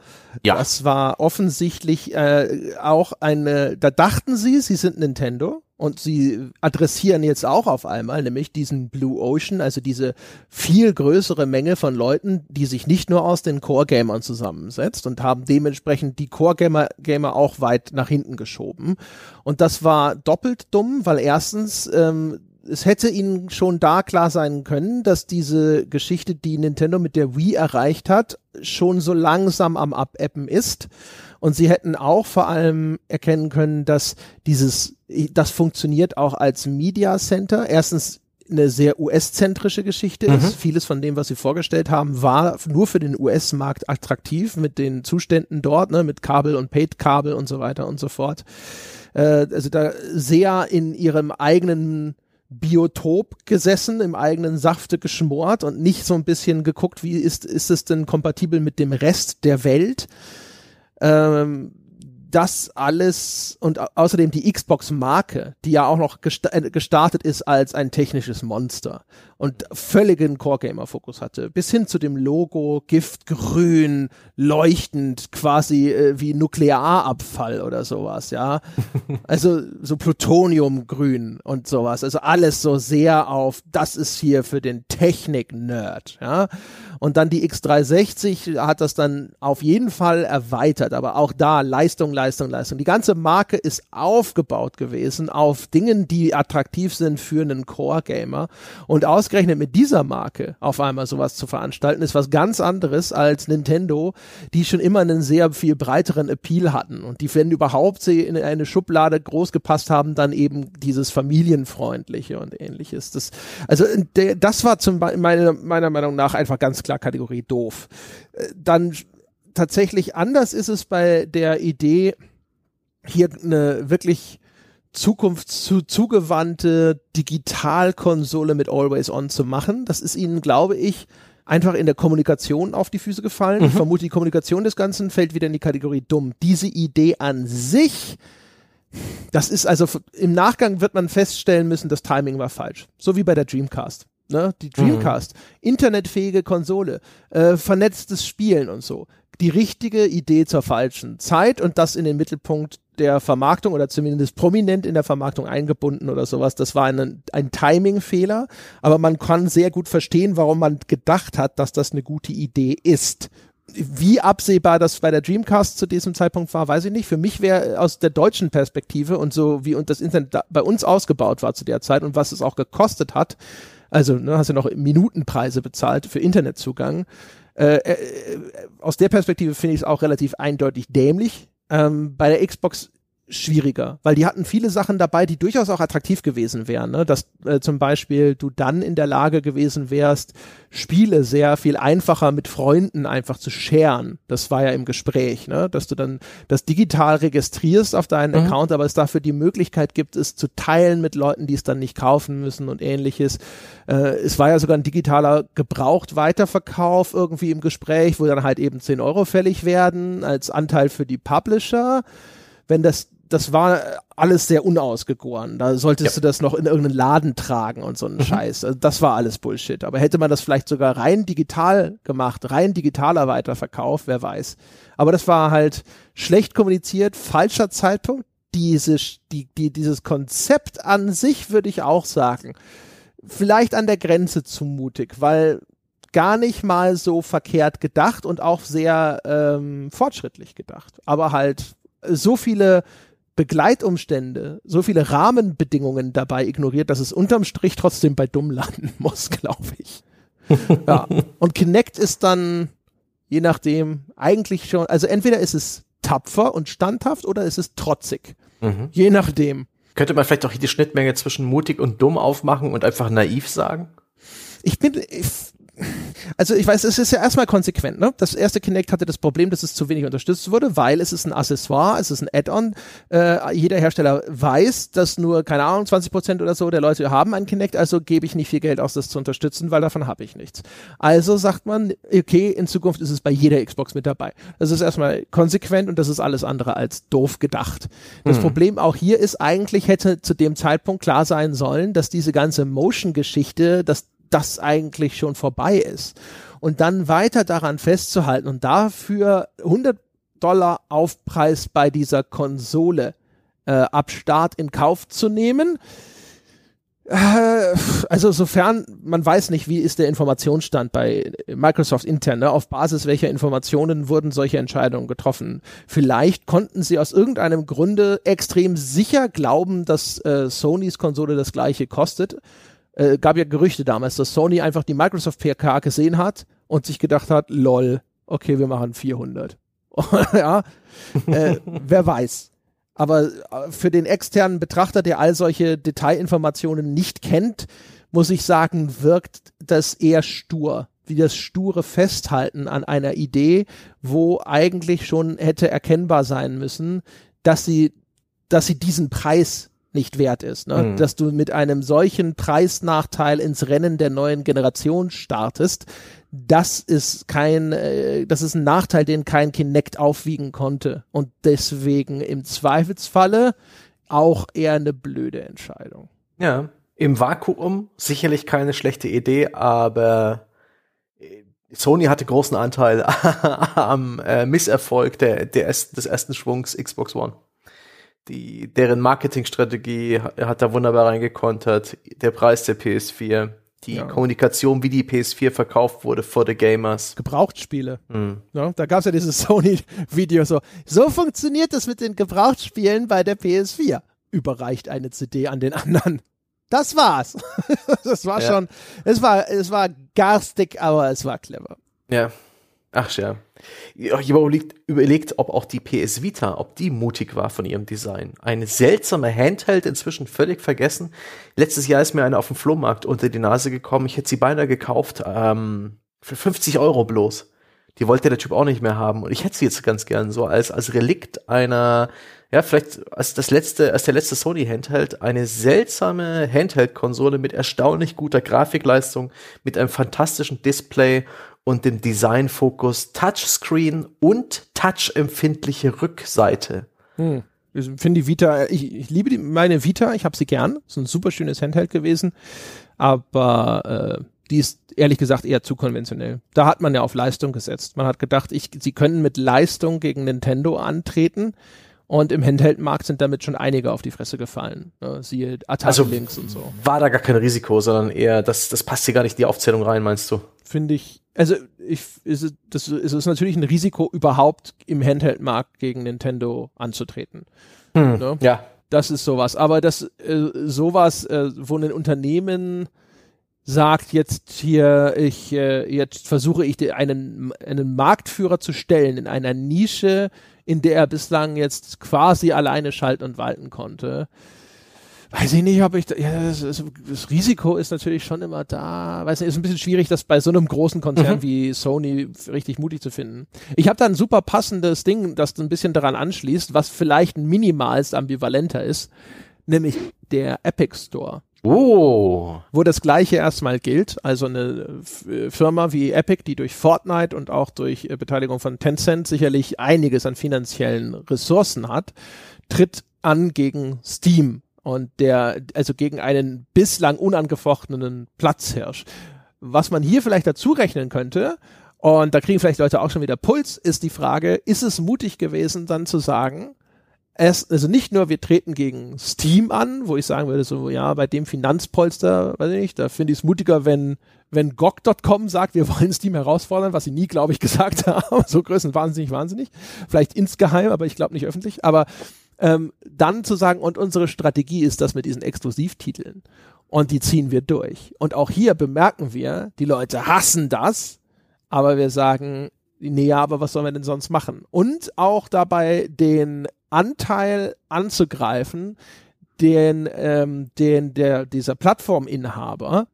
[SPEAKER 1] Ja. Das war offensichtlich äh, auch eine, da dachten sie, sie sind Nintendo und sie adressieren jetzt auch auf einmal, nämlich diesen Blue Ocean, also diese viel größere Menge von Leuten, die sich nicht nur aus den Core-Gamern zusammensetzt und haben dementsprechend die Core-Gamer Gamer auch weit nach hinten geschoben. Und das war doppelt dumm, weil erstens ähm, es hätte ihnen schon da klar sein können, dass diese Geschichte, die Nintendo mit der Wii erreicht hat, schon so langsam am Abappen ist. Und sie hätten auch vor allem erkennen können, dass dieses, das funktioniert auch als Media Center. Erstens eine sehr US-zentrische Geschichte mhm. ist. Vieles von dem, was sie vorgestellt haben, war nur für den US-Markt attraktiv mit den Zuständen dort, ne, mit Kabel und Paid-Kabel und so weiter und so fort. Äh, also da sehr in ihrem eigenen Biotop gesessen, im eigenen Safte geschmort und nicht so ein bisschen geguckt, wie ist, ist es denn kompatibel mit dem Rest der Welt. Ähm, das alles und außerdem die Xbox-Marke, die ja auch noch äh, gestartet ist als ein technisches Monster und völligen Core-Gamer-Fokus hatte, bis hin zu dem Logo, Giftgrün, leuchtend, quasi äh, wie Nuklearabfall oder sowas, ja. Also so Plutoniumgrün und sowas. Also alles so sehr auf, das ist hier für den Technik-Nerd, ja. Und dann die X360 hat das dann auf jeden Fall erweitert, aber auch da Leistung, Leistung, Leistung. Die ganze Marke ist aufgebaut gewesen auf Dingen, die attraktiv sind für einen Core-Gamer. Und ausgerechnet mit dieser Marke auf einmal sowas zu veranstalten, ist was ganz anderes als Nintendo, die schon immer einen sehr viel breiteren Appeal hatten. Und die, wenn überhaupt sie in eine Schublade groß gepasst haben, dann eben dieses familienfreundliche und ähnliches. Das, also das war zum meiner, meiner Meinung nach einfach ganz klar Kategorie doof. Äh, dann tatsächlich anders ist es bei der Idee, hier eine wirklich zukunftszugewandte Digitalkonsole mit Always On zu machen. Das ist ihnen, glaube ich, einfach in der Kommunikation auf die Füße gefallen. Mhm. Ich vermute, die Kommunikation des Ganzen fällt wieder in die Kategorie dumm. Diese Idee an sich, das ist also im Nachgang wird man feststellen müssen, das Timing war falsch. So wie bei der Dreamcast. Ne? Die Dreamcast, mhm. internetfähige Konsole, äh, vernetztes Spielen und so. Die richtige Idee zur falschen Zeit und das in den Mittelpunkt der Vermarktung oder zumindest prominent in der Vermarktung eingebunden oder sowas. Das war ein, ein Timing-Fehler, aber man kann sehr gut verstehen, warum man gedacht hat, dass das eine gute Idee ist. Wie absehbar das bei der Dreamcast zu diesem Zeitpunkt war, weiß ich nicht. Für mich wäre aus der deutschen Perspektive und so wie und das Internet bei uns ausgebaut war zu der Zeit und was es auch gekostet hat, Also ne, hast du noch Minutenpreise bezahlt für Internetzugang. Äh, äh, aus der Perspektive finde ich es auch relativ eindeutig dämlich. Ähm, bei der Xbox schwieriger, weil die hatten viele Sachen dabei, die durchaus auch attraktiv gewesen wären. Ne? Dass äh, zum Beispiel du dann in der Lage gewesen wärst, Spiele sehr viel einfacher mit Freunden einfach zu sharen. Das war ja im Gespräch, ne? dass du dann das digital registrierst auf deinen mhm. Account, aber es dafür die Möglichkeit gibt, es zu teilen mit Leuten, die es dann nicht kaufen müssen und ähnliches. Äh, es war ja sogar ein digitaler Gebraucht-Weiterverkauf irgendwie im Gespräch, wo dann halt eben 10 Euro fällig werden als Anteil für die Publisher wenn das das war alles sehr unausgegoren. Da solltest ja. du das noch in irgendeinen Laden tragen und so einen mhm. Scheiß. Also das war alles Bullshit. Aber hätte man das vielleicht sogar rein digital gemacht, rein digitaler Weiterverkauf, wer weiß. Aber das war halt schlecht kommuniziert, falscher Zeitpunkt. Diese, die, die, dieses Konzept an sich würde ich auch sagen, vielleicht an der Grenze zu mutig, weil gar nicht mal so verkehrt gedacht und auch sehr ähm, fortschrittlich gedacht. Aber halt so viele Begleitumstände, so viele Rahmenbedingungen dabei ignoriert, dass es unterm Strich trotzdem bei dumm landen muss, glaube ich. ja. Und Kinect ist dann, je nachdem, eigentlich schon, also entweder ist es tapfer und standhaft oder ist es trotzig. Mhm. Je nachdem.
[SPEAKER 2] Könnte man vielleicht auch die Schnittmenge zwischen mutig und dumm aufmachen und einfach naiv sagen?
[SPEAKER 1] Ich bin, ich, also ich weiß, es ist ja erstmal konsequent. Ne? Das erste Kinect hatte das Problem, dass es zu wenig unterstützt wurde, weil es ist ein Accessoire, es ist ein Add-on. Äh, jeder Hersteller weiß, dass nur, keine Ahnung, 20 Prozent oder so der Leute haben ein Kinect, also gebe ich nicht viel Geld aus, das zu unterstützen, weil davon habe ich nichts. Also sagt man, okay, in Zukunft ist es bei jeder Xbox mit dabei. Das ist erstmal konsequent und das ist alles andere als doof gedacht. Das hm. Problem auch hier ist, eigentlich hätte zu dem Zeitpunkt klar sein sollen, dass diese ganze Motion-Geschichte, dass das eigentlich schon vorbei ist. Und dann weiter daran festzuhalten und dafür 100 Dollar Aufpreis bei dieser Konsole äh, ab Start in Kauf zu nehmen. Äh, also sofern man weiß nicht, wie ist der Informationsstand bei Microsoft intern, ne? auf Basis welcher Informationen wurden solche Entscheidungen getroffen. Vielleicht konnten sie aus irgendeinem Grunde extrem sicher glauben, dass äh, Sonys Konsole das gleiche kostet äh, gab ja Gerüchte damals, dass Sony einfach die Microsoft PK gesehen hat und sich gedacht hat, lol, okay, wir machen 400. ja, äh, wer weiß. Aber äh, für den externen Betrachter, der all solche Detailinformationen nicht kennt, muss ich sagen, wirkt das eher stur wie das sture Festhalten an einer Idee, wo eigentlich schon hätte erkennbar sein müssen, dass sie, dass sie diesen Preis nicht wert ist. Ne? Mhm. Dass du mit einem solchen Preisnachteil ins Rennen der neuen Generation startest, das ist kein, äh, das ist ein Nachteil, den kein Kinect aufwiegen konnte. Und deswegen im Zweifelsfalle auch eher eine blöde Entscheidung.
[SPEAKER 2] Ja, im Vakuum sicherlich keine schlechte Idee, aber äh, Sony hatte großen Anteil am äh, Misserfolg der, der des ersten Schwungs Xbox One die, deren Marketingstrategie hat da wunderbar reingekontert. Der Preis der PS4, die ja. Kommunikation, wie die PS4 verkauft wurde vor the Gamers.
[SPEAKER 1] Gebrauchtspiele. Mhm. Ja, da gab es ja dieses Sony-Video so. So funktioniert das mit den Gebrauchtspielen bei der PS4. Überreicht eine CD an den anderen. Das war's. das war ja. schon, es war, es war garstig, aber es war clever.
[SPEAKER 2] Ja. Ach ja. Ich überlegt, überlegt, ob auch die PS Vita, ob die mutig war von ihrem Design. Eine seltsame Handheld, inzwischen völlig vergessen. Letztes Jahr ist mir eine auf dem Flohmarkt unter die Nase gekommen. Ich hätte sie beinahe gekauft, ähm, für 50 Euro bloß. Die wollte der Typ auch nicht mehr haben. Und ich hätte sie jetzt ganz gern so als, als Relikt einer, ja, vielleicht als das letzte, als der letzte Sony Handheld, eine seltsame Handheld-Konsole mit erstaunlich guter Grafikleistung, mit einem fantastischen Display und dem Designfokus Touchscreen und touchempfindliche Rückseite.
[SPEAKER 1] Hm. Ich finde die Vita, ich, ich liebe die, meine Vita, ich habe sie gern. Ist ein super schönes Handheld gewesen, aber äh, die ist ehrlich gesagt eher zu konventionell. Da hat man ja auf Leistung gesetzt. Man hat gedacht, ich, sie können mit Leistung gegen Nintendo antreten. Und im Handheld-Markt sind damit schon einige auf die Fresse gefallen. Ne? Siehe
[SPEAKER 2] Atari also Links und so. War da gar kein Risiko, sondern eher, das, das passt hier gar nicht in die Aufzählung rein, meinst du?
[SPEAKER 1] Finde ich, also ich, ist, das ist, ist natürlich ein Risiko, überhaupt im Handheld-Markt gegen Nintendo anzutreten.
[SPEAKER 2] Hm, ne? Ja.
[SPEAKER 1] Das ist sowas. Aber das, äh, sowas, äh, wo ein Unternehmen sagt jetzt hier, ich äh, jetzt versuche ich einen, einen Marktführer zu stellen in einer Nische, in der er bislang jetzt quasi alleine schalten und walten konnte. Weiß ich nicht, ob ich, da, ja, das, das, Risiko ist natürlich schon immer da. Weiß nicht, ist ein bisschen schwierig, das bei so einem großen Konzern mhm. wie Sony richtig mutig zu finden. Ich habe da ein super passendes Ding, das ein bisschen daran anschließt, was vielleicht minimalst ambivalenter ist, nämlich der Epic Store.
[SPEAKER 2] Oh.
[SPEAKER 1] Wo das gleiche erstmal gilt. Also eine Firma wie Epic, die durch Fortnite und auch durch äh, Beteiligung von Tencent sicherlich einiges an finanziellen Ressourcen hat, tritt an gegen Steam und der, also gegen einen bislang unangefochtenen Platzhirsch. Was man hier vielleicht dazu rechnen könnte, und da kriegen vielleicht Leute auch schon wieder Puls, ist die Frage, ist es mutig gewesen, dann zu sagen, es, also nicht nur, wir treten gegen Steam an, wo ich sagen würde, so, ja, bei dem Finanzpolster, weiß ich nicht, da finde ich es mutiger, wenn, wenn GOG.com sagt, wir wollen Steam herausfordern, was sie nie, glaube ich, gesagt haben. so größten wahnsinnig, wahnsinnig. Vielleicht insgeheim, aber ich glaube nicht öffentlich. Aber ähm, dann zu sagen, und unsere Strategie ist das mit diesen Exklusivtiteln. Und die ziehen wir durch. Und auch hier bemerken wir, die Leute hassen das, aber wir sagen, nee, aber was sollen wir denn sonst machen? Und auch dabei den Anteil anzugreifen, den, ähm, den der, dieser Plattforminhaber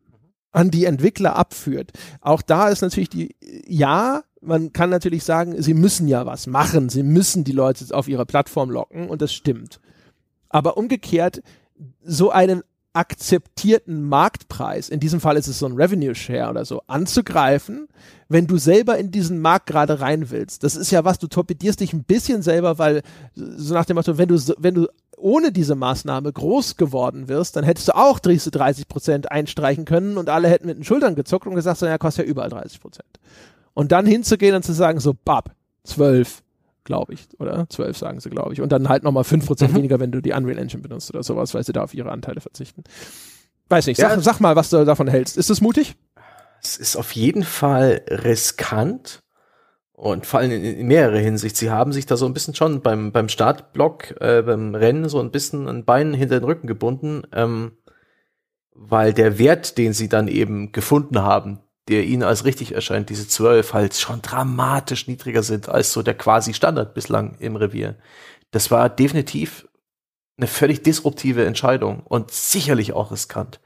[SPEAKER 1] an die Entwickler abführt. Auch da ist natürlich die, ja, man kann natürlich sagen, sie müssen ja was machen, sie müssen die Leute auf ihre Plattform locken und das stimmt. Aber umgekehrt, so einen akzeptierten Marktpreis, in diesem Fall ist es so ein Revenue Share oder so, anzugreifen, wenn du selber in diesen Markt gerade rein willst. Das ist ja was, du torpedierst dich ein bisschen selber, weil so nach dem Motto, wenn du, wenn du ohne diese Maßnahme groß geworden wirst, dann hättest du auch 30 Prozent einstreichen können und alle hätten mit den Schultern gezuckt und gesagt, so, ja, kostet ja überall 30 Prozent. Und dann hinzugehen und zu sagen, so, bab, 12, glaube ich, oder? 12 sagen sie, glaube ich. Und dann halt nochmal 5% mhm. weniger, wenn du die Unreal Engine benutzt oder sowas, weil sie da auf ihre Anteile verzichten. Weiß nicht, sag, ja. sag mal, was du davon hältst. Ist es mutig?
[SPEAKER 2] Es ist auf jeden Fall riskant und vor allem in, in mehrere Hinsicht. Sie haben sich da so ein bisschen schon beim, beim Startblock, äh, beim Rennen so ein bisschen ein Bein hinter den Rücken gebunden, ähm, weil der Wert, den sie dann eben gefunden haben, der ihnen als richtig erscheint, diese zwölf halt schon dramatisch niedriger sind als so der quasi Standard bislang im Revier. Das war definitiv eine völlig disruptive Entscheidung und sicherlich auch riskant.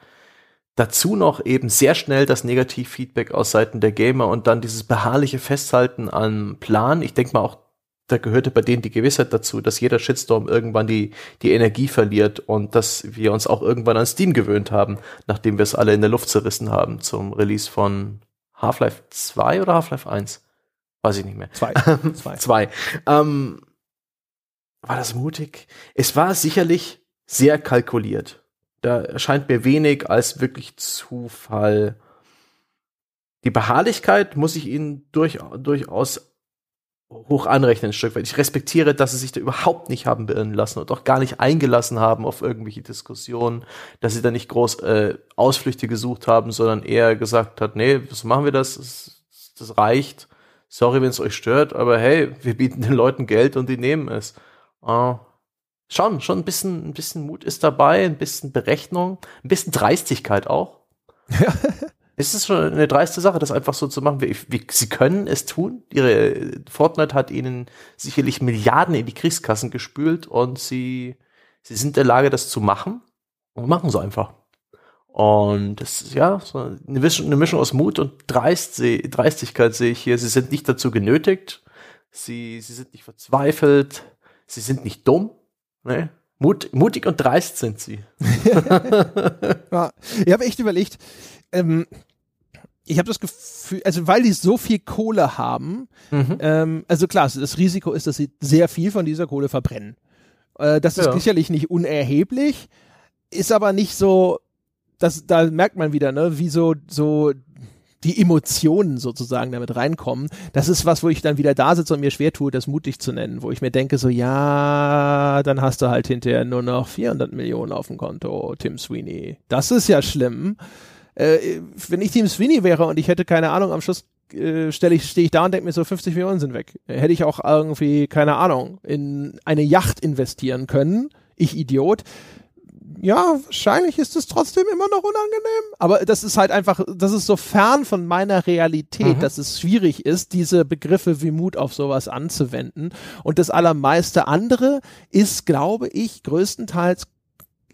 [SPEAKER 2] Dazu noch eben sehr schnell das Negativfeedback aus Seiten der Gamer und dann dieses beharrliche Festhalten an Plan. Ich denke mal auch da gehörte bei denen die Gewissheit dazu, dass jeder Shitstorm irgendwann die, die Energie verliert und dass wir uns auch irgendwann an Steam gewöhnt haben, nachdem wir es alle in der Luft zerrissen haben zum Release von Half-Life 2 oder Half-Life 1? Weiß ich nicht mehr.
[SPEAKER 1] Zwei.
[SPEAKER 2] Zwei. Zwei. Ähm, war das mutig? Es war sicherlich sehr kalkuliert. Da erscheint mir wenig als wirklich Zufall. Die Beharrlichkeit muss ich Ihnen durch, durchaus hoch anrechnen, ein Stück weit. Ich respektiere, dass sie sich da überhaupt nicht haben beirren lassen und auch gar nicht eingelassen haben auf irgendwelche Diskussionen, dass sie da nicht groß äh, Ausflüchte gesucht haben, sondern eher gesagt hat, nee, so machen wir das, das, das reicht. Sorry, wenn es euch stört, aber hey, wir bieten den Leuten Geld und die nehmen es. Uh, schon, schon ein bisschen, ein bisschen Mut ist dabei, ein bisschen Berechnung, ein bisschen Dreistigkeit auch. es ist schon eine dreiste Sache, das einfach so zu machen. Wie, wie, sie können es tun. Ihre Fortnite hat ihnen sicherlich Milliarden in die Kriegskassen gespült und sie, sie sind in der Lage, das zu machen und machen sie einfach. Und das ist ja so eine Mischung, eine Mischung aus Mut und Dreist, Dreistigkeit sehe ich hier. Sie sind nicht dazu genötigt. Sie, sie sind nicht verzweifelt. Sie sind nicht dumm. Ne? Mut, mutig und dreist sind sie.
[SPEAKER 1] ja, ich habe echt überlegt, ähm, ich habe das Gefühl, also weil die so viel Kohle haben, mhm. ähm, also klar, das Risiko ist, dass sie sehr viel von dieser Kohle verbrennen. Äh, das ist ja. sicherlich nicht unerheblich, ist aber nicht so, das, da merkt man wieder, ne, wie so, so die Emotionen sozusagen damit reinkommen. Das ist was, wo ich dann wieder da sitze und mir schwer tue, das mutig zu nennen, wo ich mir denke, so, ja, dann hast du halt hinterher nur noch 400 Millionen auf dem Konto, Tim Sweeney. Das ist ja schlimm äh, wenn ich Team Sweeney wäre und ich hätte keine Ahnung, am Schluss äh, stelle ich, stehe ich da und denke mir so 50 Millionen sind weg. Hätte ich auch irgendwie, keine Ahnung, in eine Yacht investieren können. Ich Idiot. Ja, wahrscheinlich ist es trotzdem immer noch unangenehm. Aber das ist halt einfach, das ist so fern von meiner Realität, mhm. dass es schwierig ist, diese Begriffe wie Mut auf sowas anzuwenden. Und das allermeiste andere ist, glaube ich, größtenteils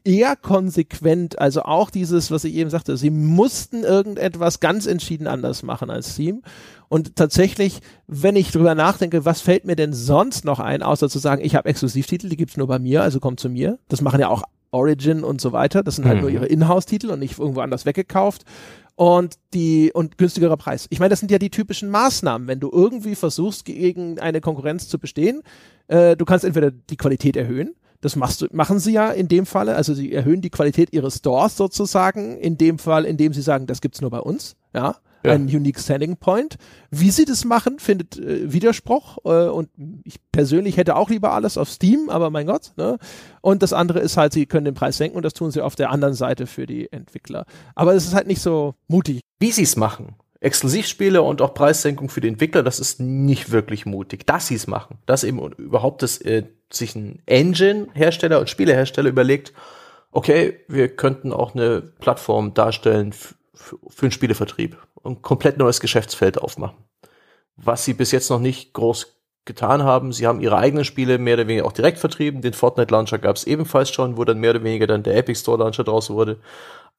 [SPEAKER 1] eher konsequent, also auch dieses, was ich eben sagte, sie mussten irgendetwas ganz entschieden anders machen als Team. Und tatsächlich, wenn ich drüber nachdenke, was fällt mir denn sonst noch ein, außer zu sagen, ich habe Exklusivtitel, die gibt's nur bei mir, also kommt zu mir. Das machen ja auch Origin und so weiter. Das sind halt mhm. nur ihre Inhouse-Titel und nicht irgendwo anders weggekauft. Und die, und günstigerer Preis. Ich meine, das sind ja die typischen Maßnahmen, wenn du irgendwie versuchst, gegen eine Konkurrenz zu bestehen. Äh, du kannst entweder die Qualität erhöhen, das machst du, machen sie ja in dem Falle. Also sie erhöhen die Qualität ihres Stores sozusagen. In dem Fall, indem sie sagen, das gibt's nur bei uns. Ja. Ja. Ein unique selling point. Wie sie das machen, findet äh, Widerspruch. Äh, und ich persönlich hätte auch lieber alles auf Steam, aber mein Gott. Ne? Und das andere ist halt, sie können den Preis senken und das tun sie auf der anderen Seite für die Entwickler. Aber es ist halt nicht so mutig.
[SPEAKER 2] Wie sie es machen, Exklusivspiele und auch Preissenkung für die Entwickler, das ist nicht wirklich mutig. Dass sie es machen, dass eben überhaupt das, äh, sich ein Engine-Hersteller und Spielehersteller überlegt, okay, wir könnten auch eine Plattform darstellen für einen Spielevertrieb und komplett neues Geschäftsfeld aufmachen. Was sie bis jetzt noch nicht groß getan haben. Sie haben ihre eigenen Spiele mehr oder weniger auch direkt vertrieben. Den Fortnite Launcher gab es ebenfalls schon, wo dann mehr oder weniger dann der Epic Store Launcher draus wurde.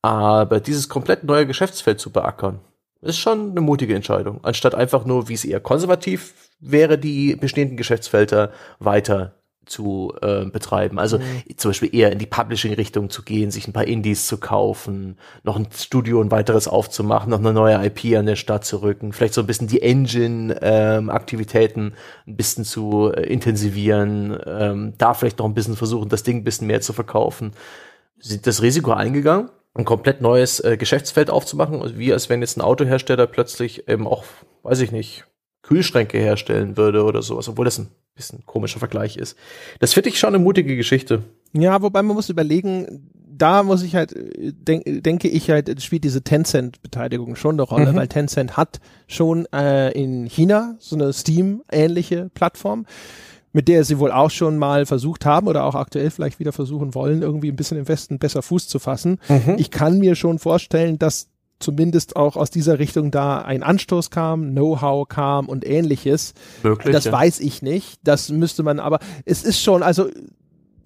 [SPEAKER 2] Aber dieses komplett neue Geschäftsfeld zu beackern, ist schon eine mutige Entscheidung. Anstatt einfach nur, wie es eher konservativ wäre, die bestehenden Geschäftsfelder weiter zu äh, betreiben. Also mhm. zum Beispiel eher in die Publishing-Richtung zu gehen, sich ein paar Indies zu kaufen, noch ein Studio ein weiteres aufzumachen, noch eine neue IP an der Stadt zu rücken, vielleicht so ein bisschen die Engine-Aktivitäten ähm, ein bisschen zu äh, intensivieren, ähm, da vielleicht noch ein bisschen versuchen, das Ding ein bisschen mehr zu verkaufen. Sind das Risiko eingegangen? Ein komplett neues äh, Geschäftsfeld aufzumachen, also wie als wenn jetzt ein Autohersteller plötzlich eben auch, weiß ich nicht, Kühlschränke herstellen würde oder sowas, obwohl das ein bisschen komischer Vergleich ist. Das finde ich schon eine mutige Geschichte.
[SPEAKER 1] Ja, wobei man muss überlegen, da muss ich halt, denk, denke ich halt, spielt diese Tencent-Beteiligung schon eine Rolle, mhm. weil Tencent hat schon äh, in China so eine Steam-ähnliche Plattform mit der sie wohl auch schon mal versucht haben oder auch aktuell vielleicht wieder versuchen wollen, irgendwie ein bisschen im Westen besser Fuß zu fassen. Mhm. Ich kann mir schon vorstellen, dass zumindest auch aus dieser Richtung da ein Anstoß kam, Know-how kam und ähnliches. Möglich, das ja. weiß ich nicht. Das müsste man aber, es ist schon, also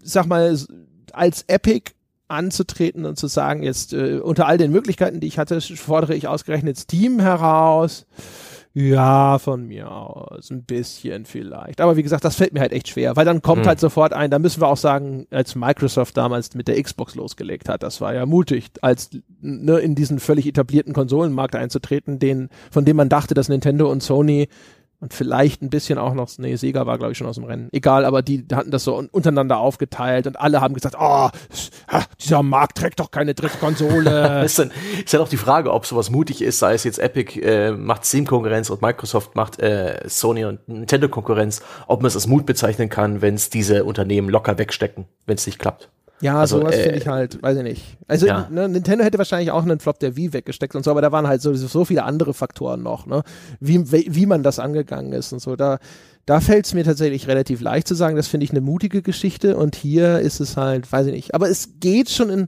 [SPEAKER 1] sag mal, als Epic anzutreten und zu sagen, jetzt äh, unter all den Möglichkeiten, die ich hatte, fordere ich ausgerechnet Steam heraus. Ja, von mir aus. Ein bisschen vielleicht. Aber wie gesagt, das fällt mir halt echt schwer, weil dann kommt hm. halt sofort ein, da müssen wir auch sagen, als Microsoft damals mit der Xbox losgelegt hat, das war ja mutig, als ne, in diesen völlig etablierten Konsolenmarkt einzutreten, den, von dem man dachte, dass Nintendo und Sony und vielleicht ein bisschen auch noch, nee, Sega war glaube ich schon aus dem Rennen. Egal, aber die hatten das so untereinander aufgeteilt und alle haben gesagt, oh, dieser Markt trägt doch keine dritte Konsole.
[SPEAKER 2] ist, dann, ist dann auch die Frage, ob sowas mutig ist, sei es jetzt Epic äh, macht Steam-Konkurrenz und Microsoft macht äh, Sony und Nintendo-Konkurrenz, ob man es als Mut bezeichnen kann, wenn es diese Unternehmen locker wegstecken, wenn es nicht klappt.
[SPEAKER 1] Ja, also, sowas äh, finde ich halt, weiß ich nicht. Also ja. ne, Nintendo hätte wahrscheinlich auch einen Flop der Wii weggesteckt und so, aber da waren halt so, so viele andere Faktoren noch, ne? Wie, wie man das angegangen ist und so. Da, da fällt es mir tatsächlich relativ leicht zu sagen, das finde ich eine mutige Geschichte und hier ist es halt, weiß ich nicht. Aber es geht schon in,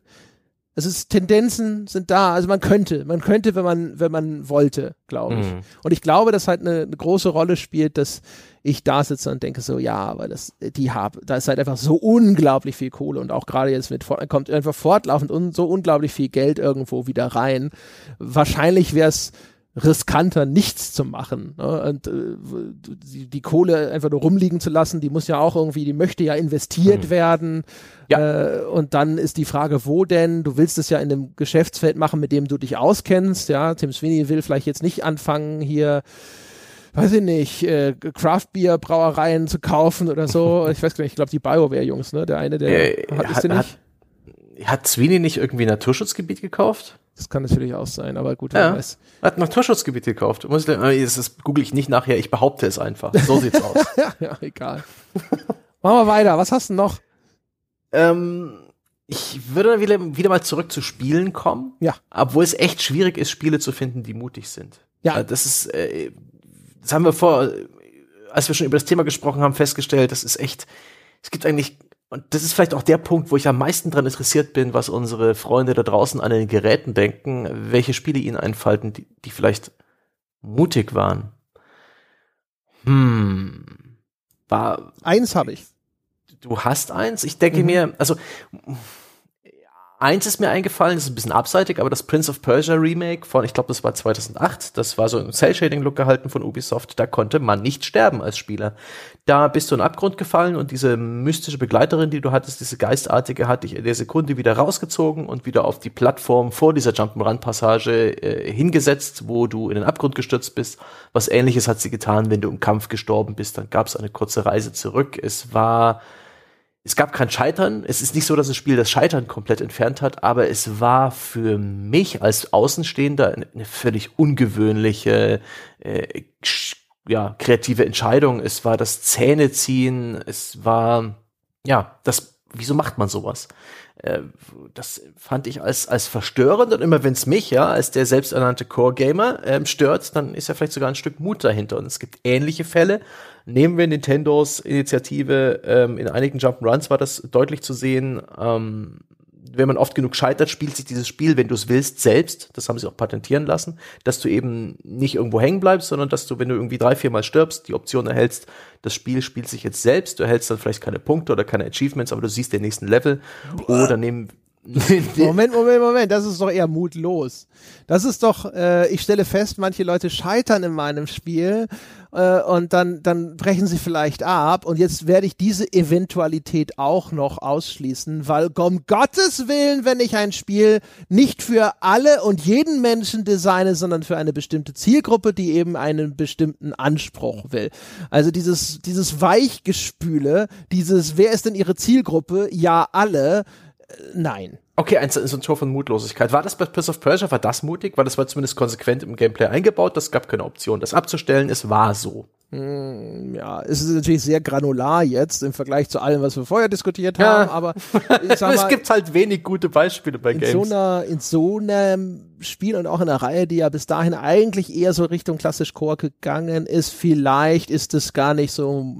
[SPEAKER 1] es ist, Tendenzen sind da, also man könnte, man könnte, wenn man, wenn man wollte, glaube ich. Mhm. Und ich glaube, dass halt eine, eine, große Rolle spielt, dass ich da sitze und denke so, ja, aber das, die haben, da ist halt einfach so unglaublich viel Kohle und auch gerade jetzt mit, kommt einfach fortlaufend un, so unglaublich viel Geld irgendwo wieder rein. Wahrscheinlich wäre es riskanter, nichts zu machen. Ne? Und äh, die, die, Kohle einfach nur rumliegen zu lassen, die muss ja auch irgendwie, die möchte ja investiert mhm. werden. Ja. Äh, und dann ist die Frage, wo denn? Du willst es ja in einem Geschäftsfeld machen, mit dem du dich auskennst. Ja, Tim Sweeney will vielleicht jetzt nicht anfangen, hier weiß ich nicht, äh, Craft Beer Brauereien zu kaufen oder so. Ich weiß gar nicht, ich glaube die BioWare Jungs, ne? Der eine, der
[SPEAKER 2] äh, hat, nicht? Hat, hat Sweeney nicht irgendwie ein Naturschutzgebiet gekauft?
[SPEAKER 1] Das kann natürlich auch sein, aber gut,
[SPEAKER 2] wer ja. weiß. Hat ein Naturschutzgebiet gekauft. Muss, äh, das, google ich nicht nachher, ich behaupte es einfach. So sieht's aus.
[SPEAKER 1] ja, ja, egal. Machen wir weiter. Was hast du noch?
[SPEAKER 2] Ähm, ich würde wieder, wieder mal zurück zu Spielen kommen.
[SPEAKER 1] Ja.
[SPEAKER 2] Obwohl es echt schwierig ist, Spiele zu finden, die mutig sind. Ja. Äh, das ist, äh, das haben wir vor, als wir schon über das Thema gesprochen haben, festgestellt, das ist echt, es gibt eigentlich und das ist vielleicht auch der Punkt, wo ich am meisten daran interessiert bin, was unsere Freunde da draußen an den Geräten denken, welche Spiele ihnen einfallen, die, die vielleicht mutig waren. Hm.
[SPEAKER 1] War. Eins habe ich.
[SPEAKER 2] Du hast eins? Ich denke mhm. mir, also Eins ist mir eingefallen, ist ein bisschen abseitig, aber das Prince of Persia Remake von, ich glaube, das war 2008, das war so ein Cell-Shading-Look gehalten von Ubisoft, da konnte man nicht sterben als Spieler. Da bist du in den Abgrund gefallen und diese mystische Begleiterin, die du hattest, diese Geistartige, hat dich in der Sekunde wieder rausgezogen und wieder auf die Plattform vor dieser Jump'n'Run-Passage äh, hingesetzt, wo du in den Abgrund gestürzt bist. Was ähnliches hat sie getan, wenn du im Kampf gestorben bist, dann gab es eine kurze Reise zurück. Es war es gab kein Scheitern. Es ist nicht so, dass das Spiel das Scheitern komplett entfernt hat, aber es war für mich als Außenstehender eine, völlig ungewöhnliche, äh, ja, kreative Entscheidung. Es war das Zähneziehen. Es war, ja, das, wieso macht man sowas? Äh, das fand ich als, als verstörend und immer wenn es mich, ja, als der selbsternannte Core-Gamer ähm, stört, dann ist ja vielleicht sogar ein Stück Mut dahinter. Und es gibt ähnliche Fälle, nehmen wir Nintendos Initiative, ähm, in einigen Jump'n'Runs war das deutlich zu sehen, ähm, wenn man oft genug scheitert, spielt sich dieses Spiel, wenn du es willst, selbst, das haben sie auch patentieren lassen, dass du eben nicht irgendwo hängen bleibst, sondern dass du, wenn du irgendwie drei, viermal stirbst, die Option erhältst, das Spiel spielt sich jetzt selbst, du erhältst dann vielleicht keine Punkte oder keine Achievements, aber du siehst den nächsten Level. Oder nehmen,
[SPEAKER 1] Moment, Moment, Moment, das ist doch eher mutlos. Das ist doch, äh, ich stelle fest, manche Leute scheitern in meinem Spiel äh, und dann, dann brechen sie vielleicht ab und jetzt werde ich diese Eventualität auch noch ausschließen, weil um Gottes Willen, wenn ich ein Spiel nicht für alle und jeden Menschen designe, sondern für eine bestimmte Zielgruppe, die eben einen bestimmten Anspruch will. Also dieses, dieses Weichgespüle, dieses, wer ist denn ihre Zielgruppe? Ja, alle nein.
[SPEAKER 2] Okay, ein, so ein Tor von Mutlosigkeit. War das bei Prince of Persia, war das mutig? Weil das war zumindest konsequent im Gameplay eingebaut. Das gab keine Option, das abzustellen. Es war so.
[SPEAKER 1] Hm, ja, es ist natürlich sehr granular jetzt im Vergleich zu allem, was wir vorher diskutiert haben, ja. aber
[SPEAKER 2] ich sag mal, es gibt halt wenig gute Beispiele bei
[SPEAKER 1] in
[SPEAKER 2] Games.
[SPEAKER 1] So einer, in so einem Spiel und auch in einer Reihe, die ja bis dahin eigentlich eher so Richtung klassisch Core gegangen ist, vielleicht ist es gar nicht so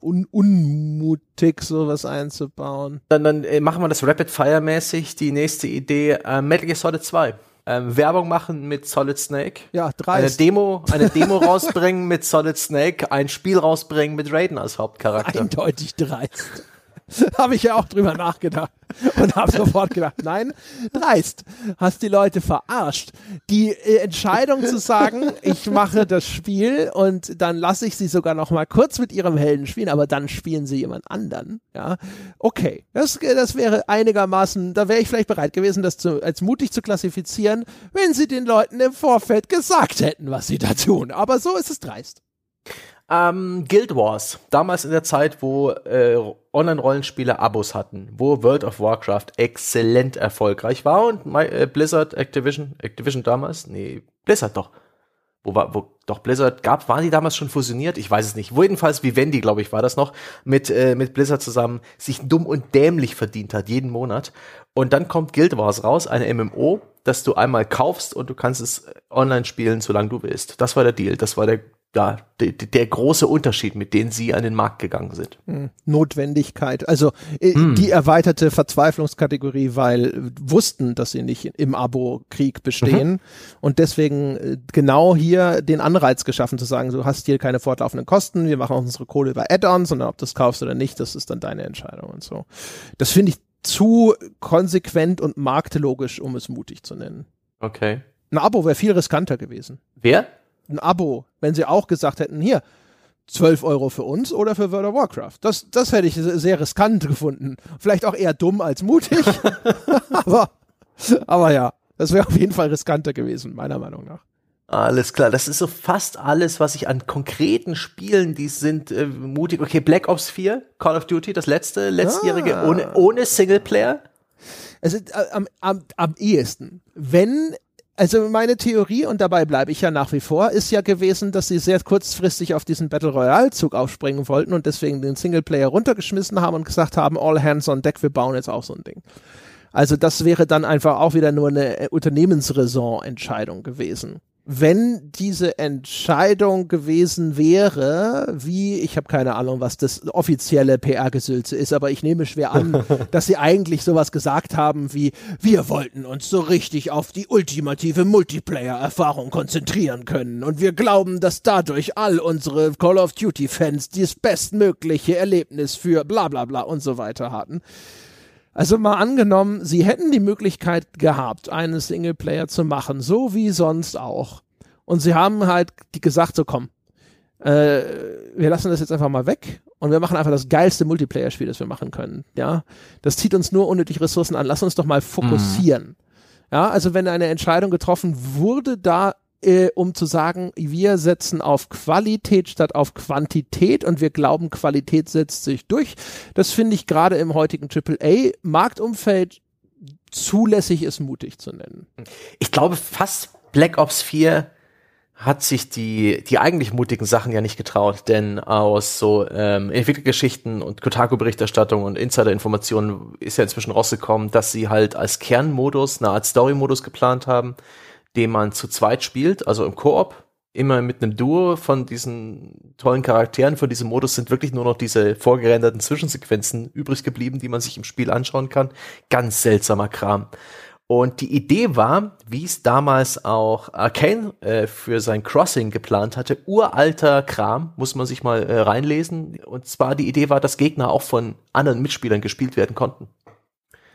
[SPEAKER 1] un unmutig, sowas einzubauen.
[SPEAKER 2] Dann, dann äh, machen wir das Rapid Fire mäßig. Die nächste Idee, äh, Metal Gear Solid 2 ähm, Werbung machen mit Solid Snake.
[SPEAKER 1] Ja, drei.
[SPEAKER 2] Eine Demo, eine Demo rausbringen mit Solid Snake, ein Spiel rausbringen mit Raiden als Hauptcharakter.
[SPEAKER 1] Eindeutig dreist. habe ich ja auch drüber nachgedacht und habe sofort gedacht, nein, dreist, hast die Leute verarscht. Die äh, Entscheidung zu sagen, ich mache das Spiel und dann lasse ich sie sogar noch mal kurz mit ihrem Helden spielen, aber dann spielen sie jemand anderen, ja, okay, das, das wäre einigermaßen, da wäre ich vielleicht bereit gewesen, das zu, als mutig zu klassifizieren, wenn sie den Leuten im Vorfeld gesagt hätten, was sie da tun, aber so ist es dreist.
[SPEAKER 2] Ähm, Guild Wars, damals in der Zeit, wo äh, Online-Rollenspiele Abos hatten, wo World of Warcraft exzellent erfolgreich war und My, äh, Blizzard, Activision, Activision damals, nee, Blizzard doch. Wo war, wo doch Blizzard gab, waren die damals schon fusioniert? Ich weiß es nicht. Wo jedenfalls Vivendi, glaube ich, war das noch, mit, äh, mit Blizzard zusammen sich dumm und dämlich verdient hat, jeden Monat. Und dann kommt Guild Wars raus, eine MMO, das du einmal kaufst und du kannst es online spielen, solange du willst. Das war der Deal. Das war der ja, der, der große Unterschied, mit dem sie an den Markt gegangen sind.
[SPEAKER 1] Hm. Notwendigkeit, also mm. die erweiterte Verzweiflungskategorie, weil wussten, dass sie nicht im Abo-Krieg bestehen mhm. und deswegen äh, genau hier den Anreiz geschaffen zu sagen, du hast hier keine fortlaufenden Kosten, wir machen unsere Kohle über Add-ons, sondern ob du es kaufst oder nicht, das ist dann deine Entscheidung und so. Das finde ich zu konsequent und marktlogisch, um es mutig zu nennen.
[SPEAKER 2] Okay.
[SPEAKER 1] Ein Abo wäre viel riskanter gewesen.
[SPEAKER 2] Wer?
[SPEAKER 1] Ein Abo, wenn sie auch gesagt hätten, hier, 12 Euro für uns oder für World of Warcraft. Das, das hätte ich sehr riskant gefunden. Vielleicht auch eher dumm als mutig. aber, aber ja, das wäre auf jeden Fall riskanter gewesen, meiner Meinung nach.
[SPEAKER 2] Alles klar, das ist so fast alles, was ich an konkreten Spielen, die sind äh, mutig. Okay, Black Ops 4, Call of Duty, das letzte, letztjährige, ah. ohne, ohne Singleplayer.
[SPEAKER 1] Also äh, am, am, am ehesten, wenn also meine Theorie, und dabei bleibe ich ja nach wie vor, ist ja gewesen, dass sie sehr kurzfristig auf diesen Battle Royale-Zug aufspringen wollten und deswegen den Singleplayer runtergeschmissen haben und gesagt haben, all hands on deck, wir bauen jetzt auch so ein Ding. Also das wäre dann einfach auch wieder nur eine Unternehmensraison-Entscheidung gewesen. Wenn diese Entscheidung gewesen wäre, wie, ich habe keine Ahnung, was das offizielle PR-Gesülze ist, aber ich nehme schwer an, dass sie eigentlich sowas gesagt haben wie, wir wollten uns so richtig auf die ultimative Multiplayer-Erfahrung konzentrieren können und wir glauben, dass dadurch all unsere Call of Duty-Fans das bestmögliche Erlebnis für bla bla bla und so weiter hatten. Also mal angenommen, sie hätten die Möglichkeit gehabt, einen Singleplayer zu machen, so wie sonst auch. Und sie haben halt gesagt, so komm, äh, wir lassen das jetzt einfach mal weg und wir machen einfach das geilste Multiplayer-Spiel, das wir machen können. Ja, das zieht uns nur unnötig Ressourcen an. Lass uns doch mal fokussieren. Mhm. Ja, also wenn eine Entscheidung getroffen wurde, da äh, um zu sagen, wir setzen auf Qualität statt auf Quantität und wir glauben, Qualität setzt sich durch. Das finde ich gerade im heutigen AAA-Marktumfeld zulässig ist, mutig zu nennen.
[SPEAKER 2] Ich glaube fast Black Ops 4 hat sich die, die eigentlich mutigen Sachen ja nicht getraut, denn aus so ähm, Entwicklergeschichten und Kotaku-Berichterstattung und Insider-Informationen ist ja inzwischen rausgekommen, dass sie halt als Kernmodus eine Art Story-Modus geplant haben, den man zu zweit spielt, also im Koop, immer mit einem Duo von diesen tollen Charakteren. Von diesem Modus sind wirklich nur noch diese vorgerenderten Zwischensequenzen übrig geblieben, die man sich im Spiel anschauen kann. Ganz seltsamer Kram. Und die Idee war, wie es damals auch Arcane äh, für sein Crossing geplant hatte, uralter Kram, muss man sich mal äh, reinlesen. Und zwar die Idee war, dass Gegner auch von anderen Mitspielern gespielt werden konnten.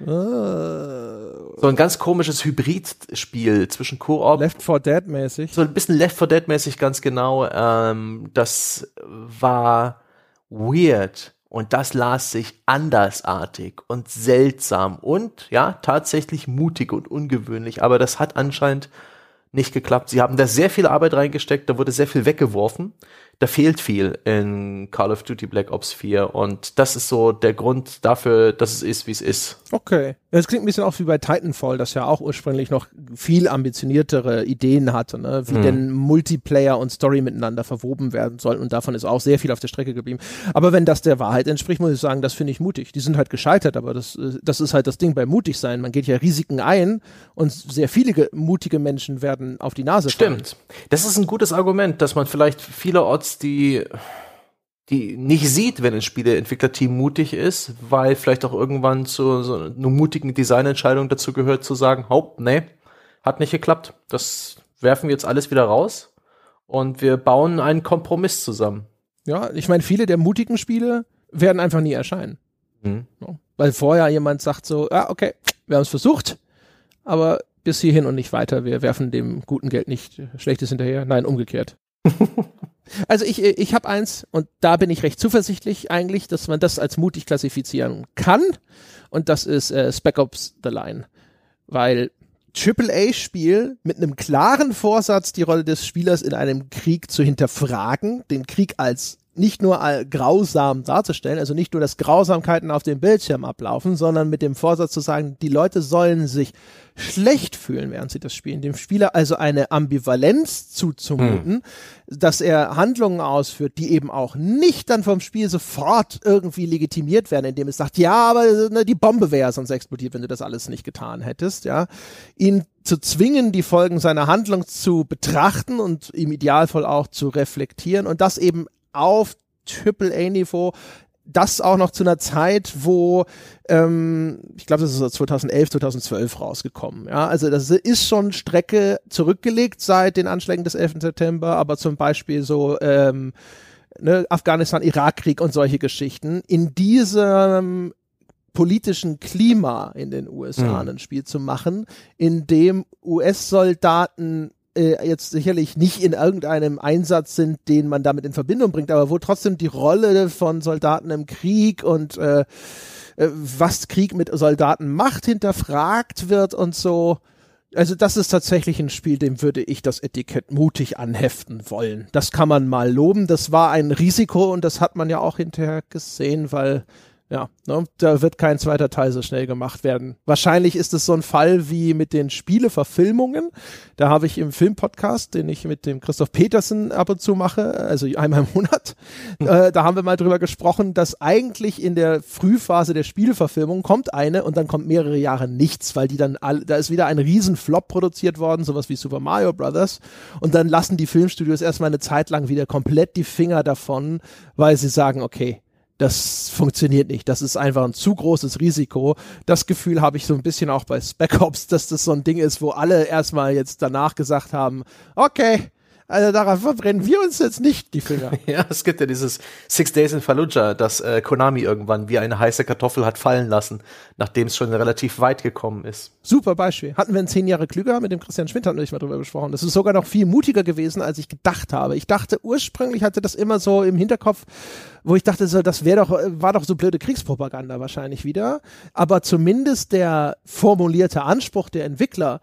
[SPEAKER 2] Oh. So ein ganz komisches Hybridspiel zwischen Koop.
[SPEAKER 1] Left 4 Dead mäßig.
[SPEAKER 2] So ein bisschen Left 4 Dead mäßig, ganz genau. Ähm, das war weird und das las sich andersartig und seltsam und ja, tatsächlich mutig und ungewöhnlich. Aber das hat anscheinend nicht geklappt. Sie haben da sehr viel Arbeit reingesteckt, da wurde sehr viel weggeworfen da fehlt viel in Call of Duty Black Ops 4 und das ist so der Grund dafür, dass es ist, wie es ist.
[SPEAKER 1] Okay. Das klingt ein bisschen auch wie bei Titanfall, das ja auch ursprünglich noch viel ambitioniertere Ideen hatte, ne? wie mhm. denn Multiplayer und Story miteinander verwoben werden sollten und davon ist auch sehr viel auf der Strecke geblieben. Aber wenn das der Wahrheit entspricht, muss ich sagen, das finde ich mutig. Die sind halt gescheitert, aber das, das ist halt das Ding bei mutig sein. Man geht ja Risiken ein und sehr viele mutige Menschen werden auf die Nase
[SPEAKER 2] fallen. Stimmt. Das ist ein gutes Argument, dass man vielleicht vielerorts die die nicht sieht, wenn ein Spieleentwicklerteam mutig ist, weil vielleicht auch irgendwann zu so einer mutigen Designentscheidung dazu gehört, zu sagen, Haupt, nee, hat nicht geklappt. Das werfen wir jetzt alles wieder raus und wir bauen einen Kompromiss zusammen.
[SPEAKER 1] Ja, ich meine, viele der mutigen Spiele werden einfach nie erscheinen. Mhm. Weil vorher jemand sagt so, ja, okay, wir haben es versucht, aber bis hierhin und nicht weiter. Wir werfen dem guten Geld nicht Schlechtes hinterher. Nein, umgekehrt. Also ich, ich habe eins und da bin ich recht zuversichtlich eigentlich, dass man das als mutig klassifizieren kann. Und das ist äh, Spec Ops The Line, weil AAA-Spiel mit einem klaren Vorsatz, die Rolle des Spielers in einem Krieg zu hinterfragen, den Krieg als nicht nur grausam darzustellen, also nicht nur, dass Grausamkeiten auf dem Bildschirm ablaufen, sondern mit dem Vorsatz zu sagen, die Leute sollen sich schlecht fühlen, während sie das spielen. Dem Spieler also eine Ambivalenz zuzumuten, hm. dass er Handlungen ausführt, die eben auch nicht dann vom Spiel sofort irgendwie legitimiert werden, indem es sagt, ja, aber ne, die Bombe wäre sonst explodiert, wenn du das alles nicht getan hättest, ja. Ihn zu zwingen, die Folgen seiner Handlung zu betrachten und im Idealfall auch zu reflektieren und das eben auf AAA-Niveau. Das auch noch zu einer Zeit, wo ähm, ich glaube, das ist so 2011, 2012 rausgekommen. Ja, also das ist schon Strecke zurückgelegt seit den Anschlägen des 11. September, aber zum Beispiel so ähm, ne, Afghanistan-Irak-Krieg und solche Geschichten. In diesem politischen Klima in den USA mhm. ein Spiel zu machen, in dem US-Soldaten äh, jetzt sicherlich nicht in irgendeinem Einsatz sind, den man damit in Verbindung bringt, aber wo trotzdem die Rolle von Soldaten im Krieg und äh, äh, was Krieg mit Soldaten macht, hinterfragt wird und so. Also das ist tatsächlich ein Spiel, dem würde ich das Etikett mutig anheften wollen. Das kann man mal loben. Das war ein Risiko und das hat man ja auch hinterher gesehen, weil Ja, ne, da wird kein zweiter Teil so schnell gemacht werden. Wahrscheinlich ist es so ein Fall wie mit den Spieleverfilmungen. Da habe ich im Filmpodcast, den ich mit dem Christoph Petersen ab und zu mache, also einmal im Monat, mhm. äh, da haben wir mal drüber gesprochen, dass eigentlich in der Frühphase der Spieleverfilmung kommt eine und dann kommt mehrere Jahre nichts, weil die dann all, da ist wieder ein Riesenflop produziert worden, sowas wie Super Mario Brothers. Und dann lassen die Filmstudios erstmal eine Zeit lang wieder komplett die Finger davon, weil sie sagen, okay, das funktioniert nicht. Das ist einfach ein zu großes Risiko. Das Gefühl habe ich so ein bisschen auch bei Spec Ops, dass das so ein Ding ist, wo alle erstmal jetzt danach gesagt haben, okay, also daran verbrennen wir uns jetzt nicht die Finger.
[SPEAKER 2] Ja, es gibt ja dieses Six Days in Fallujah, das äh, Konami irgendwann wie eine heiße Kartoffel hat fallen lassen, nachdem es schon relativ weit gekommen ist.
[SPEAKER 1] Super Beispiel. Hatten wir in zehn Jahre klüger mit dem Christian Schmidt, hatten wir nicht mal drüber gesprochen. Das ist sogar noch viel mutiger gewesen, als ich gedacht habe. Ich dachte ursprünglich hatte das immer so im Hinterkopf, wo ich dachte, so, das wäre doch, war doch so blöde Kriegspropaganda wahrscheinlich wieder. Aber zumindest der formulierte Anspruch der Entwickler,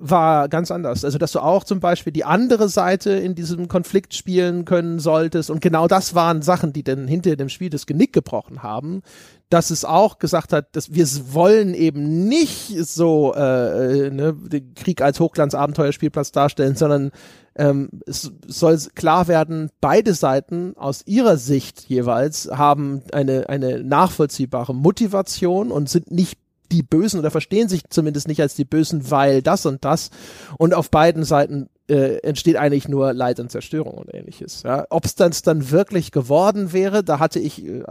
[SPEAKER 1] war ganz anders. Also, dass du auch zum Beispiel die andere Seite in diesem Konflikt spielen können solltest. Und genau das waren Sachen, die dann hinter dem Spiel das Genick gebrochen haben. Dass es auch gesagt hat, dass wir wollen eben nicht so äh, äh, ne, den Krieg als Hochglanz-Abenteuerspielplatz darstellen, sondern ähm, es soll klar werden, beide Seiten aus ihrer Sicht jeweils haben eine, eine nachvollziehbare Motivation und sind nicht die Bösen oder verstehen sich zumindest nicht als die Bösen, weil das und das. Und auf beiden Seiten äh, entsteht eigentlich nur Leid und Zerstörung und ähnliches. Ja. Ob es dann, dann wirklich geworden wäre, da hatte ich äh,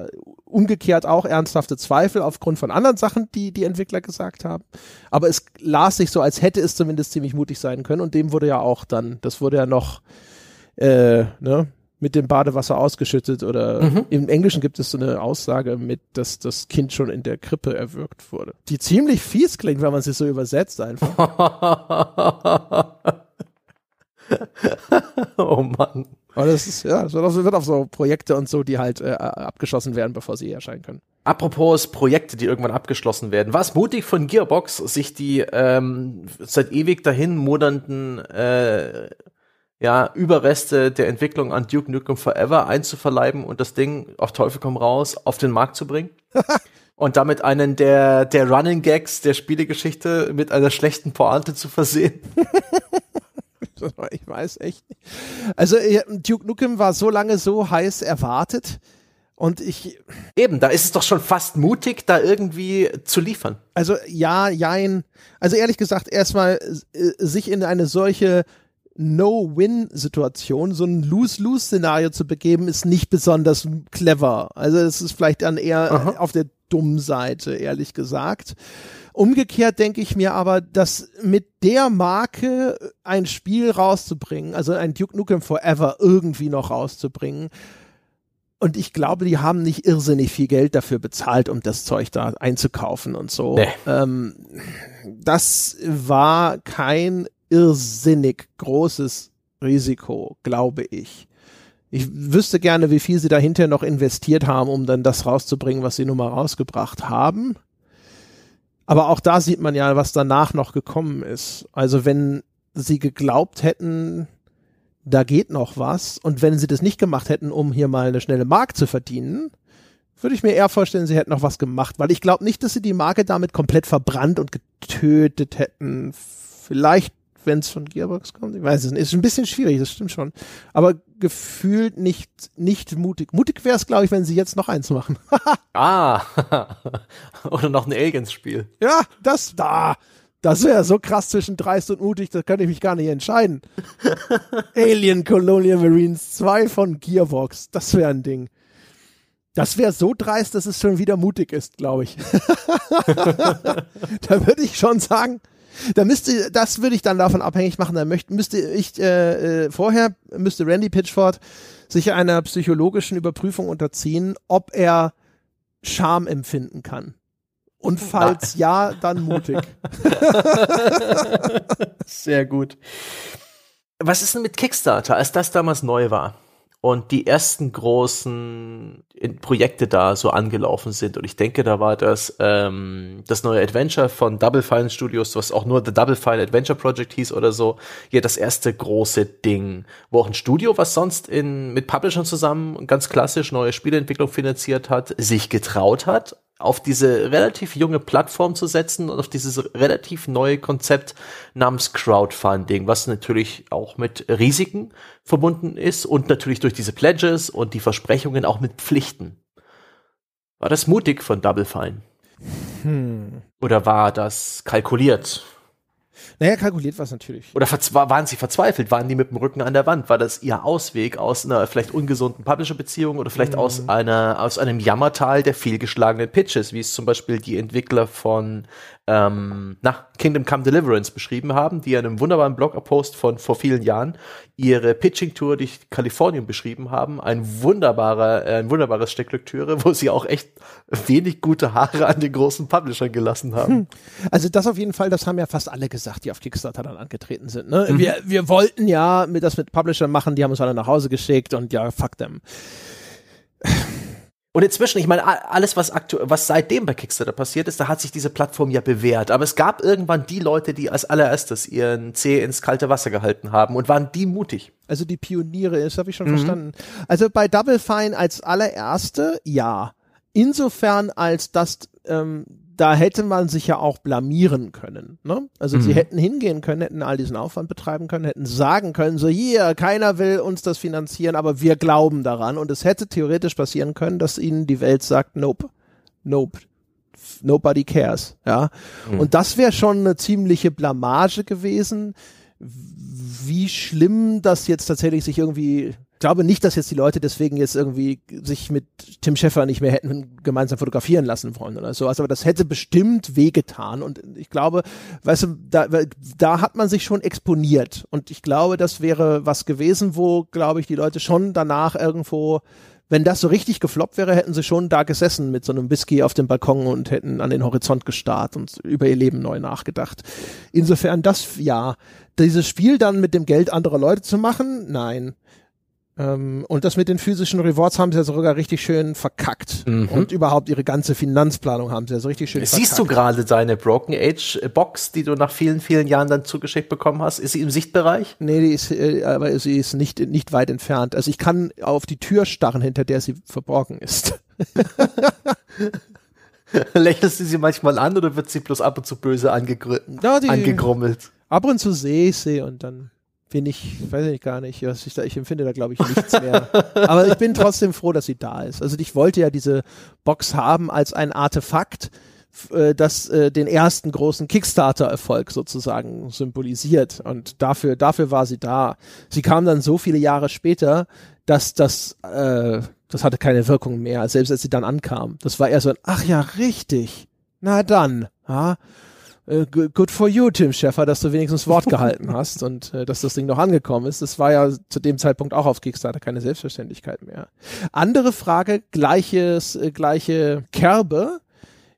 [SPEAKER 1] umgekehrt auch ernsthafte Zweifel aufgrund von anderen Sachen, die die Entwickler gesagt haben. Aber es las sich so, als hätte es zumindest ziemlich mutig sein können und dem wurde ja auch dann, das wurde ja noch äh, ne, mit dem Badewasser ausgeschüttet oder mhm. im Englischen gibt es so eine Aussage mit, dass das Kind schon in der Krippe erwürgt wurde. Die ziemlich fies klingt, wenn man sie so übersetzt einfach.
[SPEAKER 2] oh Mann.
[SPEAKER 1] Aber das ist, ja, das wird auf, so Projekte und so, die halt äh, abgeschlossen werden, bevor sie erscheinen können.
[SPEAKER 2] Apropos Projekte, die irgendwann abgeschlossen werden. War es mutig von Gearbox, sich die ähm, seit ewig dahin modernden äh, ja, Überreste der Entwicklung an Duke Nukem Forever einzuverleiben und das Ding auf Teufel komm raus auf den Markt zu bringen. und damit einen der, der Running Gags der Spielegeschichte mit einer schlechten Pointe zu versehen.
[SPEAKER 1] ich weiß echt nicht. Also Duke Nukem war so lange so heiß erwartet. Und ich.
[SPEAKER 2] Eben, da ist es doch schon fast mutig, da irgendwie zu liefern.
[SPEAKER 1] Also ja, jein. Also ehrlich gesagt, erstmal äh, sich in eine solche No-Win-Situation, so ein Lose-Lose-Szenario zu begeben, ist nicht besonders clever. Also es ist vielleicht dann eher Aha. auf der dummen Seite, ehrlich gesagt. Umgekehrt denke ich mir aber, dass mit der Marke ein Spiel rauszubringen, also ein Duke Nukem Forever irgendwie noch rauszubringen, und ich glaube, die haben nicht irrsinnig viel Geld dafür bezahlt, um das Zeug da einzukaufen und so. Nee. Ähm, das war kein irrsinnig großes Risiko, glaube ich. Ich wüsste gerne, wie viel sie dahinter noch investiert haben, um dann das rauszubringen, was sie nun mal rausgebracht haben. Aber auch da sieht man ja, was danach noch gekommen ist. Also wenn sie geglaubt hätten, da geht noch was, und wenn sie das nicht gemacht hätten, um hier mal eine schnelle Mark zu verdienen, würde ich mir eher vorstellen, sie hätten noch was gemacht, weil ich glaube nicht, dass sie die Marke damit komplett verbrannt und getötet hätten. Vielleicht wenn es von Gearbox kommt. Ich weiß es nicht. Ist ein bisschen schwierig, das stimmt schon. Aber gefühlt nicht, nicht mutig. Mutig wäre es, glaube ich, wenn sie jetzt noch eins machen.
[SPEAKER 2] ah. Oder noch ein Aliens-Spiel.
[SPEAKER 1] Ja, das da. Das wäre so krass zwischen dreist und mutig, da könnte ich mich gar nicht entscheiden. Alien Colonial Marines 2 von Gearbox. Das wäre ein Ding. Das wäre so dreist, dass es schon wieder mutig ist, glaube ich. da würde ich schon sagen, da müsste, das würde ich dann davon abhängig machen. Da möchte, müsste ich äh, äh, vorher müsste Randy Pitchford sich einer psychologischen Überprüfung unterziehen, ob er Scham empfinden kann. Und falls ja, dann mutig.
[SPEAKER 2] Sehr gut. Was ist denn mit Kickstarter, als das damals neu war? Und die ersten großen Projekte da so angelaufen sind. Und ich denke, da war das ähm, das neue Adventure von Double Fine Studios, was auch nur The Double Fine Adventure Project hieß oder so, ja das erste große Ding, wo auch ein Studio, was sonst in mit Publishern zusammen ganz klassisch neue Spieleentwicklung finanziert hat, sich getraut hat, auf diese relativ junge Plattform zu setzen und auf dieses relativ neue Konzept namens Crowdfunding, was natürlich auch mit Risiken verbunden ist und natürlich durch diese Pledges und die Versprechungen auch mit Pflichten. War das mutig von Double Fine? Hm. Oder war das kalkuliert?
[SPEAKER 1] Naja, kalkuliert war es natürlich.
[SPEAKER 2] Oder waren sie verzweifelt? Waren die mit dem Rücken an der Wand? War das ihr Ausweg aus einer vielleicht ungesunden Publisher-Beziehung oder vielleicht mhm. aus einer, aus einem Jammertal der fehlgeschlagenen Pitches, wie es zum Beispiel die Entwickler von ähm, na, Kingdom Come Deliverance beschrieben haben, die in einem wunderbaren Blogpost von vor vielen Jahren ihre Pitching-Tour durch Kalifornien beschrieben haben. Ein wunderbarer, äh, ein wunderbares Stück Lektüre, wo sie auch echt wenig gute Haare an den großen Publishern gelassen haben. Hm.
[SPEAKER 1] Also das auf jeden Fall, das haben ja fast alle gesagt, die auf Kickstarter dann angetreten sind. Ne? Mhm. Wir, wir wollten ja mit das mit Publishern machen, die haben uns alle nach Hause geschickt und ja, fuck them.
[SPEAKER 2] Und inzwischen, ich meine, alles, was aktuell, was seitdem bei Kickstarter passiert ist, da hat sich diese Plattform ja bewährt. Aber es gab irgendwann die Leute, die als allererstes ihren Zeh ins kalte Wasser gehalten haben und waren die mutig.
[SPEAKER 1] Also die Pioniere, das habe ich schon mhm. verstanden. Also bei Double Fine als allererste, ja. Insofern als das ähm, da hätte man sich ja auch blamieren können. Ne? Also mhm. sie hätten hingehen können, hätten all diesen Aufwand betreiben können, hätten sagen können, so hier, keiner will uns das finanzieren, aber wir glauben daran. Und es hätte theoretisch passieren können, dass ihnen die Welt sagt, nope, nope. Nobody cares, ja. Mhm. Und das wäre schon eine ziemliche Blamage gewesen, wie schlimm das jetzt tatsächlich sich irgendwie glaube nicht, dass jetzt die Leute deswegen jetzt irgendwie sich mit Tim Schäffer nicht mehr hätten gemeinsam fotografieren lassen wollen oder sowas. Aber das hätte bestimmt wehgetan. Und ich glaube, weißt du, da, da hat man sich schon exponiert. Und ich glaube, das wäre was gewesen, wo, glaube ich, die Leute schon danach irgendwo wenn das so richtig gefloppt wäre, hätten sie schon da gesessen mit so einem Whisky auf dem Balkon und hätten an den Horizont gestarrt und über ihr Leben neu nachgedacht. Insofern das, ja. Dieses Spiel dann mit dem Geld anderer Leute zu machen, nein. Ähm, und das mit den physischen Rewards haben sie ja sogar richtig schön verkackt. Mhm. Und überhaupt ihre ganze Finanzplanung haben sie ja so richtig schön
[SPEAKER 2] Siehst verkackt. Siehst du gerade deine Broken Age Box, die du nach vielen, vielen Jahren dann zugeschickt bekommen hast? Ist sie im Sichtbereich?
[SPEAKER 1] Nee, die ist, äh, aber sie ist nicht, nicht weit entfernt. Also ich kann auf die Tür starren, hinter der sie verborgen ist.
[SPEAKER 2] Lächelst du sie manchmal an oder wird sie bloß ab und zu böse angegr ja, angegrummelt?
[SPEAKER 1] Ab und zu sehe ich sie und dann bin ich, weiß ich gar nicht, was ich da, ich empfinde da glaube ich nichts mehr. Aber ich bin trotzdem froh, dass sie da ist. Also ich wollte ja diese Box haben als ein Artefakt, äh, das äh, den ersten großen Kickstarter-Erfolg sozusagen symbolisiert. Und dafür, dafür war sie da. Sie kam dann so viele Jahre später, dass das, äh, das hatte keine Wirkung mehr, selbst als sie dann ankam. Das war eher so ein, ach ja, richtig. Na dann, ja. Äh, good for you, Tim Schäffer, dass du wenigstens Wort gehalten hast und äh, dass das Ding noch angekommen ist. Das war ja zu dem Zeitpunkt auch auf Kickstarter keine Selbstverständlichkeit mehr. Andere Frage, gleiches, äh, gleiche Kerbe.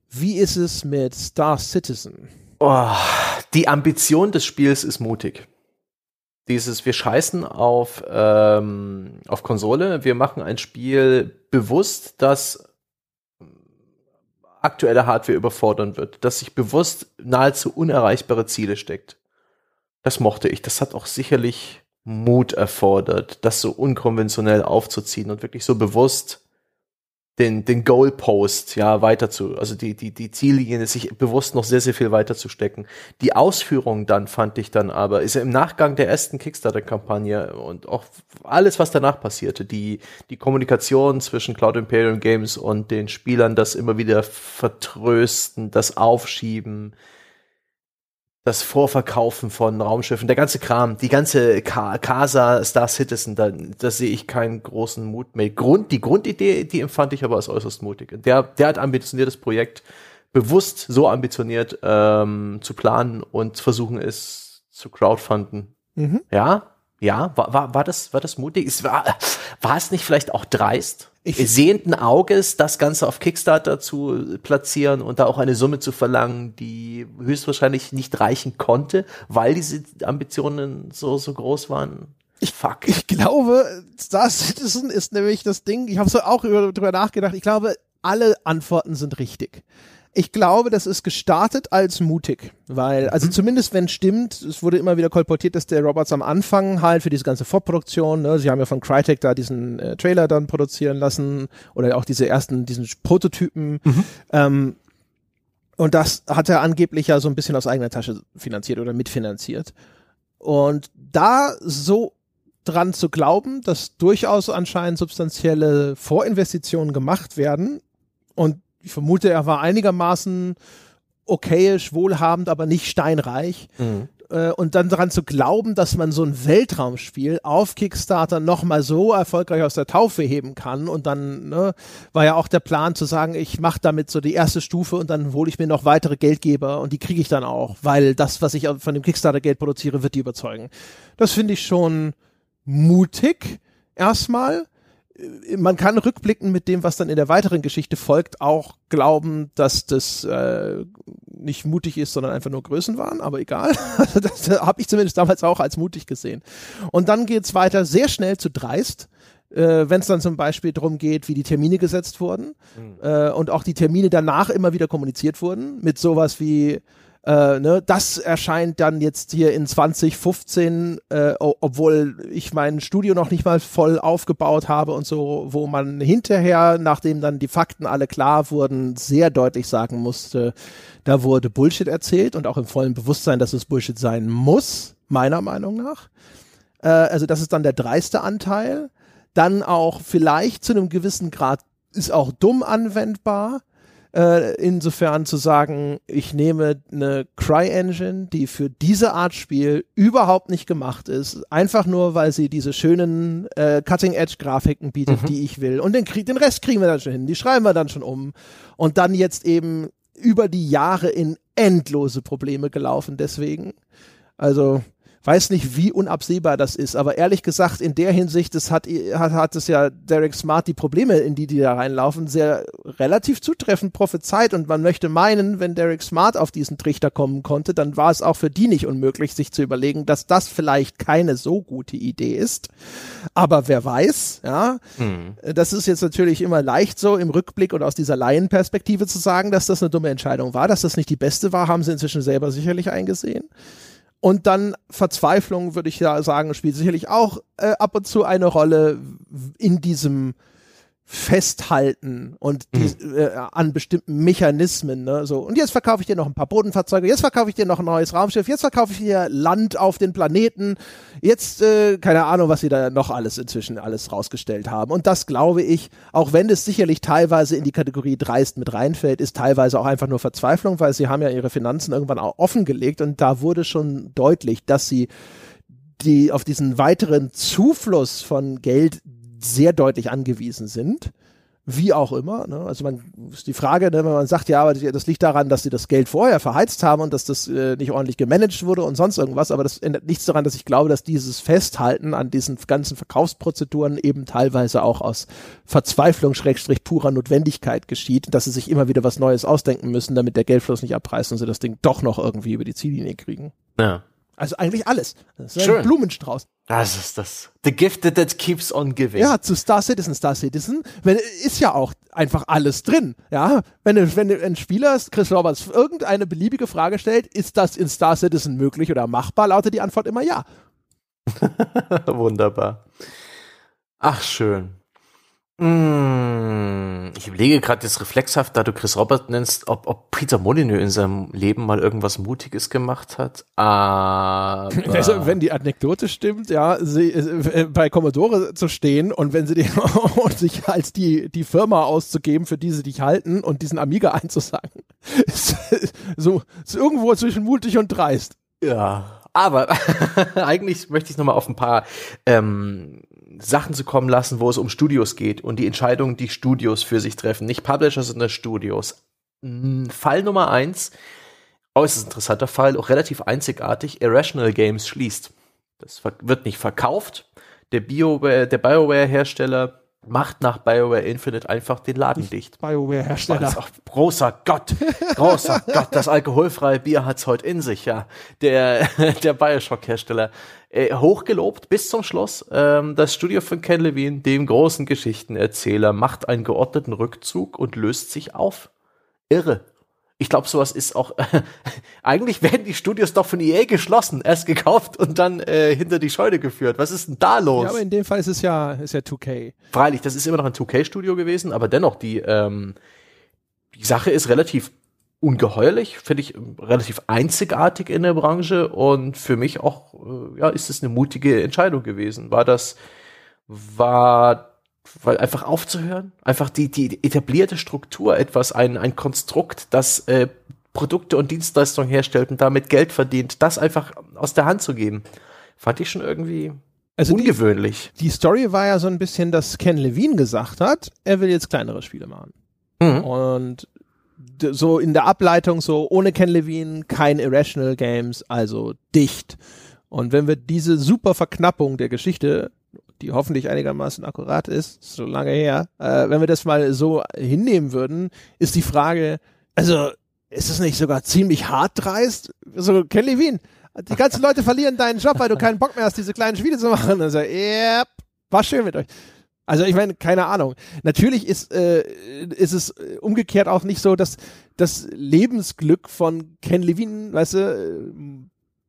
[SPEAKER 1] Wie ist es mit Star Citizen?
[SPEAKER 2] Oh, die Ambition des Spiels ist mutig. Dieses, wir scheißen auf, ähm, auf Konsole, wir machen ein Spiel bewusst, das aktuelle Hardware überfordern wird, dass sich bewusst nahezu unerreichbare Ziele steckt. Das mochte ich. Das hat auch sicherlich Mut erfordert, das so unkonventionell aufzuziehen und wirklich so bewusst den, den Goalpost, ja, weiter zu, also die, die, die Ziellinie, sich bewusst noch sehr, sehr viel weiter zu stecken. Die Ausführung dann fand ich dann aber, ist im Nachgang der ersten Kickstarter-Kampagne und auch alles, was danach passierte, die, die Kommunikation zwischen Cloud Imperium Games und den Spielern, das immer wieder vertrösten, das Aufschieben, das Vorverkaufen von Raumschiffen, der ganze Kram, die ganze Casa Star Citizen, da, da sehe ich keinen großen Mut mehr. Grund, die Grundidee, die empfand ich aber als äußerst mutig. Der, der hat ambitioniertes Projekt bewusst so ambitioniert ähm, zu planen und versuchen es zu crowdfunden. Mhm. Ja, ja, war, war, war, das, war das mutig? Es war, war es nicht vielleicht auch dreist? Ich sehenden Auges, das Ganze auf Kickstarter zu platzieren und da auch eine Summe zu verlangen, die höchstwahrscheinlich nicht reichen konnte, weil diese Ambitionen so, so groß waren?
[SPEAKER 1] Ich, Fuck. Ich glaube, Star Citizen ist nämlich das Ding, ich habe so auch darüber nachgedacht, ich glaube, alle Antworten sind richtig. Ich glaube, das ist gestartet als mutig, weil, also mhm. zumindest wenn stimmt, es wurde immer wieder kolportiert, dass der Roberts am Anfang halt für diese ganze Vorproduktion, ne, sie haben ja von Crytek da diesen äh, Trailer dann produzieren lassen oder auch diese ersten, diesen Prototypen, mhm. ähm, und das hat er angeblich ja so ein bisschen aus eigener Tasche finanziert oder mitfinanziert. Und da so dran zu glauben, dass durchaus anscheinend substanzielle Vorinvestitionen gemacht werden und ich vermute, er war einigermaßen okayisch, wohlhabend, aber nicht steinreich. Mhm. Äh, und dann daran zu glauben, dass man so ein Weltraumspiel auf Kickstarter nochmal so erfolgreich aus der Taufe heben kann. Und dann ne, war ja auch der Plan zu sagen, ich mache damit so die erste Stufe und dann hole ich mir noch weitere Geldgeber und die kriege ich dann auch, weil das, was ich von dem Kickstarter-Geld produziere, wird die überzeugen. Das finde ich schon mutig erstmal man kann rückblicken mit dem, was dann in der weiteren Geschichte folgt, auch glauben, dass das äh, nicht mutig ist, sondern einfach nur Größen waren, aber egal. Also das habe ich zumindest damals auch als mutig gesehen. Und dann geht's weiter sehr schnell zu dreist. Äh, wenn es dann zum Beispiel darum geht, wie die Termine gesetzt wurden mhm. äh, und auch die Termine danach immer wieder kommuniziert wurden mit sowas wie äh, ne, das erscheint dann jetzt hier in 2015, äh, obwohl ich mein Studio noch nicht mal voll aufgebaut habe und so, wo man hinterher, nachdem dann die Fakten alle klar wurden, sehr deutlich sagen musste, da wurde Bullshit erzählt und auch im vollen Bewusstsein, dass es Bullshit sein muss, meiner Meinung nach. Äh, also das ist dann der dreiste Anteil. Dann auch vielleicht zu einem gewissen Grad ist auch dumm anwendbar äh, insofern zu sagen, ich nehme eine Cry-Engine, die für diese Art Spiel überhaupt nicht gemacht ist, einfach nur, weil sie diese schönen äh, Cutting-Edge-Grafiken bietet, mhm. die ich will. Und den, den Rest kriegen wir dann schon hin, die schreiben wir dann schon um. Und dann jetzt eben über die Jahre in endlose Probleme gelaufen deswegen. Also weiß nicht, wie unabsehbar das ist, aber ehrlich gesagt, in der Hinsicht, das hat, hat, hat es ja Derek Smart die Probleme, in die die da reinlaufen, sehr relativ zutreffend prophezeit und man möchte meinen, wenn Derek Smart auf diesen Trichter kommen konnte, dann war es auch für die nicht unmöglich, sich zu überlegen, dass das vielleicht keine so gute Idee ist. Aber wer weiß, ja, mhm. das ist jetzt natürlich immer leicht so im Rückblick oder aus dieser Laienperspektive zu sagen, dass das eine dumme Entscheidung war, dass das nicht die beste war, haben sie inzwischen selber sicherlich eingesehen. Und dann Verzweiflung, würde ich ja sagen, spielt sicherlich auch äh, ab und zu eine Rolle in diesem festhalten und die, mhm. äh, an bestimmten Mechanismen. Ne? So, und jetzt verkaufe ich dir noch ein paar Bodenfahrzeuge, jetzt verkaufe ich dir noch ein neues Raumschiff, jetzt verkaufe ich dir Land auf den Planeten, jetzt, äh, keine Ahnung, was sie da noch alles inzwischen alles rausgestellt haben. Und das glaube ich, auch wenn es sicherlich teilweise in die Kategorie dreist mit reinfällt, ist teilweise auch einfach nur Verzweiflung, weil sie haben ja ihre Finanzen irgendwann auch offengelegt und da wurde schon deutlich, dass sie die auf diesen weiteren Zufluss von Geld sehr deutlich angewiesen sind. Wie auch immer. Ne? Also man ist die Frage, ne, wenn man sagt, ja, aber das liegt daran, dass sie das Geld vorher verheizt haben und dass das äh, nicht ordentlich gemanagt wurde und sonst irgendwas, aber das ändert nichts daran, dass ich glaube, dass dieses Festhalten an diesen ganzen Verkaufsprozeduren eben teilweise auch aus Verzweiflung, Schrägstrich purer Notwendigkeit geschieht, dass sie sich immer wieder was Neues ausdenken müssen, damit der Geldfluss nicht abreißt und sie das Ding doch noch irgendwie über die Ziellinie kriegen.
[SPEAKER 2] Ja.
[SPEAKER 1] Also eigentlich alles. Das ist Schön. ein Blumenstrauß.
[SPEAKER 2] Das ist das. The gift that keeps on giving.
[SPEAKER 1] Ja, zu Star Citizen, Star Citizen, wenn, ist ja auch einfach alles drin. Ja, wenn, wenn ein Spieler, Chris Roberts, irgendeine beliebige Frage stellt, ist das in Star Citizen möglich oder machbar, lautet die Antwort immer ja.
[SPEAKER 2] Wunderbar. Ach, schön. Mm, ich überlege gerade jetzt reflexhaft, da du Chris Robert nennst, ob, ob Peter Molyneux in seinem Leben mal irgendwas Mutiges gemacht hat. Aber
[SPEAKER 1] also, wenn die Anekdote stimmt, ja, sie, äh, bei Commodore zu stehen und wenn sie die, und sich als die, die Firma auszugeben, für die sie dich halten und diesen Amiga einzusagen, ist, so ist irgendwo zwischen mutig und dreist.
[SPEAKER 2] Ja, aber eigentlich möchte ich noch mal auf ein paar ähm, Sachen zu kommen lassen, wo es um Studios geht und die Entscheidungen, die Studios für sich treffen. Nicht Publisher, sondern Studios. Fall Nummer eins, äußerst interessanter Fall, auch relativ einzigartig, Irrational Games schließt. Das wird nicht verkauft. Der, Bio, der BioWare-Hersteller macht nach BioWare Infinite einfach den Laden dicht.
[SPEAKER 1] BioWare-Hersteller.
[SPEAKER 2] Großer Gott, großer Gott, das alkoholfreie Bier hat's heute in sich, ja. Der, der Bioshock-Hersteller. Äh, hochgelobt bis zum Schluss. Ähm, das Studio von Ken Levine, dem großen Geschichtenerzähler, macht einen geordneten Rückzug und löst sich auf. Irre ich glaube, sowas ist auch, äh, eigentlich werden die Studios doch von EA geschlossen, erst gekauft und dann äh, hinter die Scheune geführt. Was ist denn da los?
[SPEAKER 1] Ja, aber in dem Fall ist es ja, ist ja 2K.
[SPEAKER 2] Freilich, das ist immer noch ein 2K-Studio gewesen, aber dennoch, die, ähm, die Sache ist relativ ungeheuerlich, finde ich relativ einzigartig in der Branche und für mich auch, äh, ja, ist es eine mutige Entscheidung gewesen. War das, war weil einfach aufzuhören, einfach die, die etablierte Struktur, etwas, ein, ein Konstrukt, das äh, Produkte und Dienstleistungen herstellt und damit Geld verdient, das einfach aus der Hand zu geben, fand ich schon irgendwie also ungewöhnlich.
[SPEAKER 1] Die, die Story war ja so ein bisschen, dass Ken Levine gesagt hat, er will jetzt kleinere Spiele machen. Mhm. Und so in der Ableitung so ohne Ken Levine kein Irrational Games, also dicht. Und wenn wir diese super Verknappung der Geschichte die hoffentlich einigermaßen akkurat ist, so lange her, äh, wenn wir das mal so hinnehmen würden, ist die Frage, also ist es nicht sogar ziemlich hart dreist? So, Ken Levine, die ganzen Leute verlieren deinen Job, weil du keinen Bock mehr hast, diese kleinen Spiele zu machen. Also, yep, war schön mit euch. Also ich meine, keine Ahnung. Natürlich ist, äh, ist es umgekehrt auch nicht so, dass das Lebensglück von Ken Levine, weißt du,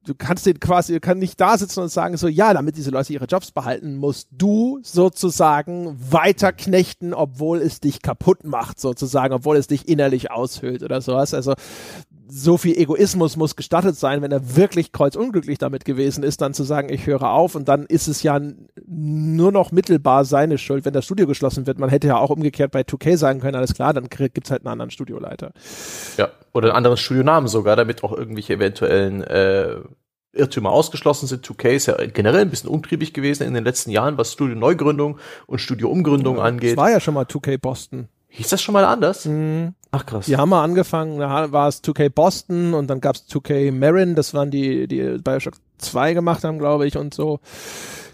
[SPEAKER 1] du kannst den quasi, du kannst nicht da sitzen und sagen so, ja, damit diese Leute ihre Jobs behalten, musst du sozusagen weiter knechten, obwohl es dich kaputt macht, sozusagen, obwohl es dich innerlich aushöhlt oder sowas. Also so viel Egoismus muss gestattet sein, wenn er wirklich kreuzunglücklich damit gewesen ist, dann zu sagen, ich höre auf und dann ist es ja nur noch mittelbar seine Schuld, wenn das Studio geschlossen wird. Man hätte ja auch umgekehrt bei 2K sagen können, alles klar, dann gibt's halt einen anderen Studioleiter.
[SPEAKER 2] Ja, oder einen anderen Studionamen sogar, damit auch irgendwelche eventuellen äh, Irrtümer ausgeschlossen sind. 2K ist ja generell ein bisschen umtriebig gewesen in den letzten Jahren, was Studio-Neugründung und Studio-Umgründung ja, angeht. Es
[SPEAKER 1] war ja schon mal 2K Boston.
[SPEAKER 2] Hieß das schon mal anders?
[SPEAKER 1] Mhm. Ach krass. Die haben mal angefangen, da war es 2K Boston und dann gab es 2K Marin, das waren die, die Bioshock 2 gemacht haben, glaube ich, und so.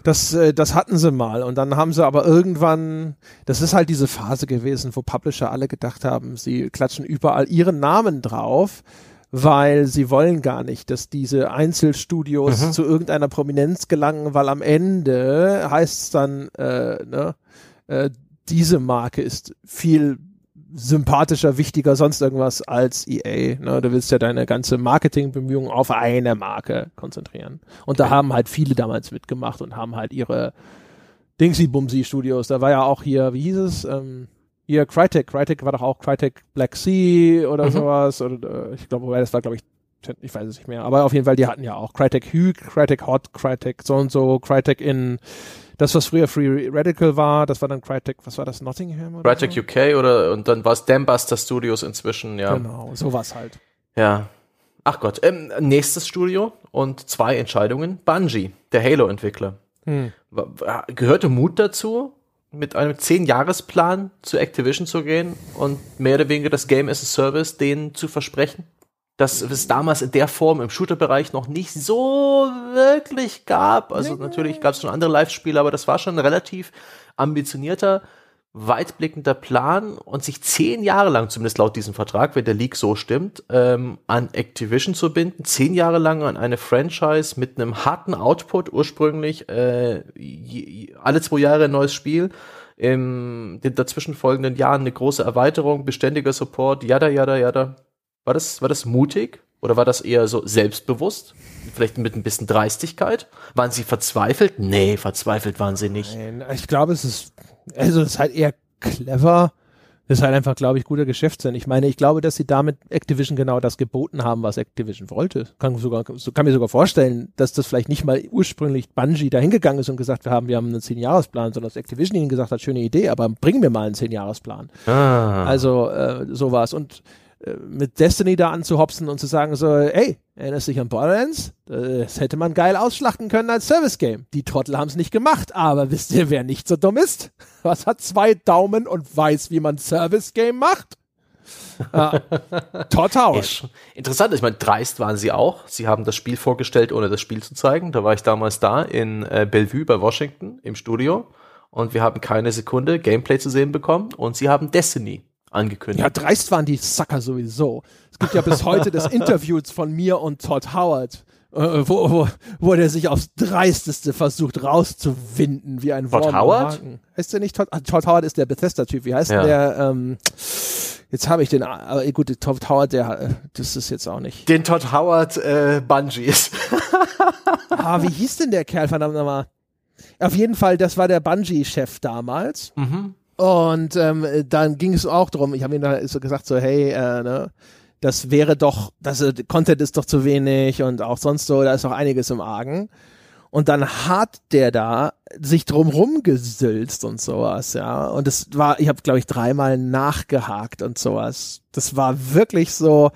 [SPEAKER 1] Das, äh, das hatten sie mal. Und dann haben sie aber irgendwann, das ist halt diese Phase gewesen, wo Publisher alle gedacht haben, sie klatschen überall ihren Namen drauf weil sie wollen gar nicht, dass diese Einzelstudios mhm. zu irgendeiner Prominenz gelangen, weil am Ende heißt es dann, äh, ne, äh, diese Marke ist viel sympathischer, wichtiger, sonst irgendwas als EA. Ne? Du willst ja deine ganze Marketingbemühungen auf eine Marke konzentrieren. Und da haben halt viele damals mitgemacht und haben halt ihre Dingsy-Bumsy-Studios. Da war ja auch hier, wie hieß es? Ähm, hier Crytek. Crytek war doch auch Crytek Black Sea oder mhm. sowas. Oder, äh, ich glaube, das war, glaube ich, ich weiß es nicht mehr. Aber auf jeden Fall, die hatten ja auch Crytek Hue, Crytek Hot, Crytek so und so, Crytek in das, was früher Free Radical war, das war dann Crytek, was war das, Nottingham?
[SPEAKER 2] Oder Crytek so? UK oder, und dann war es Dambuster Studios inzwischen, ja.
[SPEAKER 1] Genau, sowas halt.
[SPEAKER 2] Ja. Ach Gott, ähm, nächstes Studio und zwei Entscheidungen. Bungie, der Halo-Entwickler. Hm. Gehörte Mut dazu, mit einem 10-Jahres-Plan zu Activision zu gehen und mehr oder weniger das Game as a Service denen zu versprechen? Das es damals in der Form im Shooter-Bereich noch nicht so wirklich gab. Also nee. natürlich gab es schon andere Live-Spiele, aber das war schon ein relativ ambitionierter, weitblickender Plan und sich zehn Jahre lang, zumindest laut diesem Vertrag, wenn der League so stimmt, ähm, an Activision zu binden, zehn Jahre lang an eine Franchise mit einem harten Output ursprünglich, äh, alle zwei Jahre ein neues Spiel, in den dazwischen folgenden Jahren eine große Erweiterung, beständiger Support, jada, jada, jada war das, war das mutig oder war das eher so selbstbewusst? Vielleicht mit ein bisschen Dreistigkeit? Waren sie verzweifelt? Nee, verzweifelt waren sie nicht. Nein,
[SPEAKER 1] ich glaube, es ist, also es ist halt eher clever. Das ist halt einfach, glaube ich, guter Geschäftssinn. Ich meine, ich glaube, dass sie damit Activision genau das geboten haben, was Activision wollte. Kann, sogar, kann mir sogar vorstellen, dass das vielleicht nicht mal ursprünglich Bungie dahingegangen ist und gesagt, wir haben, wir haben einen Zehn-Jahresplan, sondern dass Activision ihnen gesagt hat, schöne Idee, aber bring mir mal einen Zehn-Jahresplan. Ah. Also äh, sowas. Und mit Destiny da anzuhopsen und zu sagen so, ey, erinnerst dich an Borderlands? Das hätte man geil ausschlachten können als Service-Game. Die Trottel haben es nicht gemacht, aber wisst ihr, wer nicht so dumm ist? Was hat zwei Daumen und weiß, wie man Service-Game macht?
[SPEAKER 2] äh, Todd Howard. Interessant, ich meine, dreist waren sie auch. Sie haben das Spiel vorgestellt, ohne das Spiel zu zeigen. Da war ich damals da in äh, Bellevue bei Washington im Studio und wir haben keine Sekunde Gameplay zu sehen bekommen und sie haben Destiny angekündigt.
[SPEAKER 1] Ja, dreist waren die Sucker sowieso. Es gibt ja bis heute das Interview von mir und Todd Howard, äh, wo, wo, wo der sich aufs Dreisteste versucht rauszuwinden, wie ein
[SPEAKER 2] Todd
[SPEAKER 1] Wurm am
[SPEAKER 2] Howard?
[SPEAKER 1] Haken. Heißt der nicht Todd? Ah, Todd Howard ist der Bethesda-Typ. Wie heißt
[SPEAKER 2] Ja.
[SPEAKER 1] denn der? Ähm, jetzt habe ich den, aber eh, gut, Todd Howard, der, äh, das ist jetzt auch nicht.
[SPEAKER 2] Den Todd Howard äh, Bungees.
[SPEAKER 1] Ah, wie hieß denn der Kerl, verdammt nochmal? Auf jeden Fall, das war der Bungie-Chef damals.
[SPEAKER 2] mhm.
[SPEAKER 1] Und ähm, dann ging es auch drum. Ich habe ihm da so gesagt, so, hey, äh, ne, das wäre doch, das äh, Content ist doch zu wenig und auch sonst so, da ist noch einiges im Argen. Und dann hat der da sich drumrum gesülzt und sowas, ja. Und es war, ich habe, glaube ich, dreimal nachgehakt und sowas. Das war wirklich so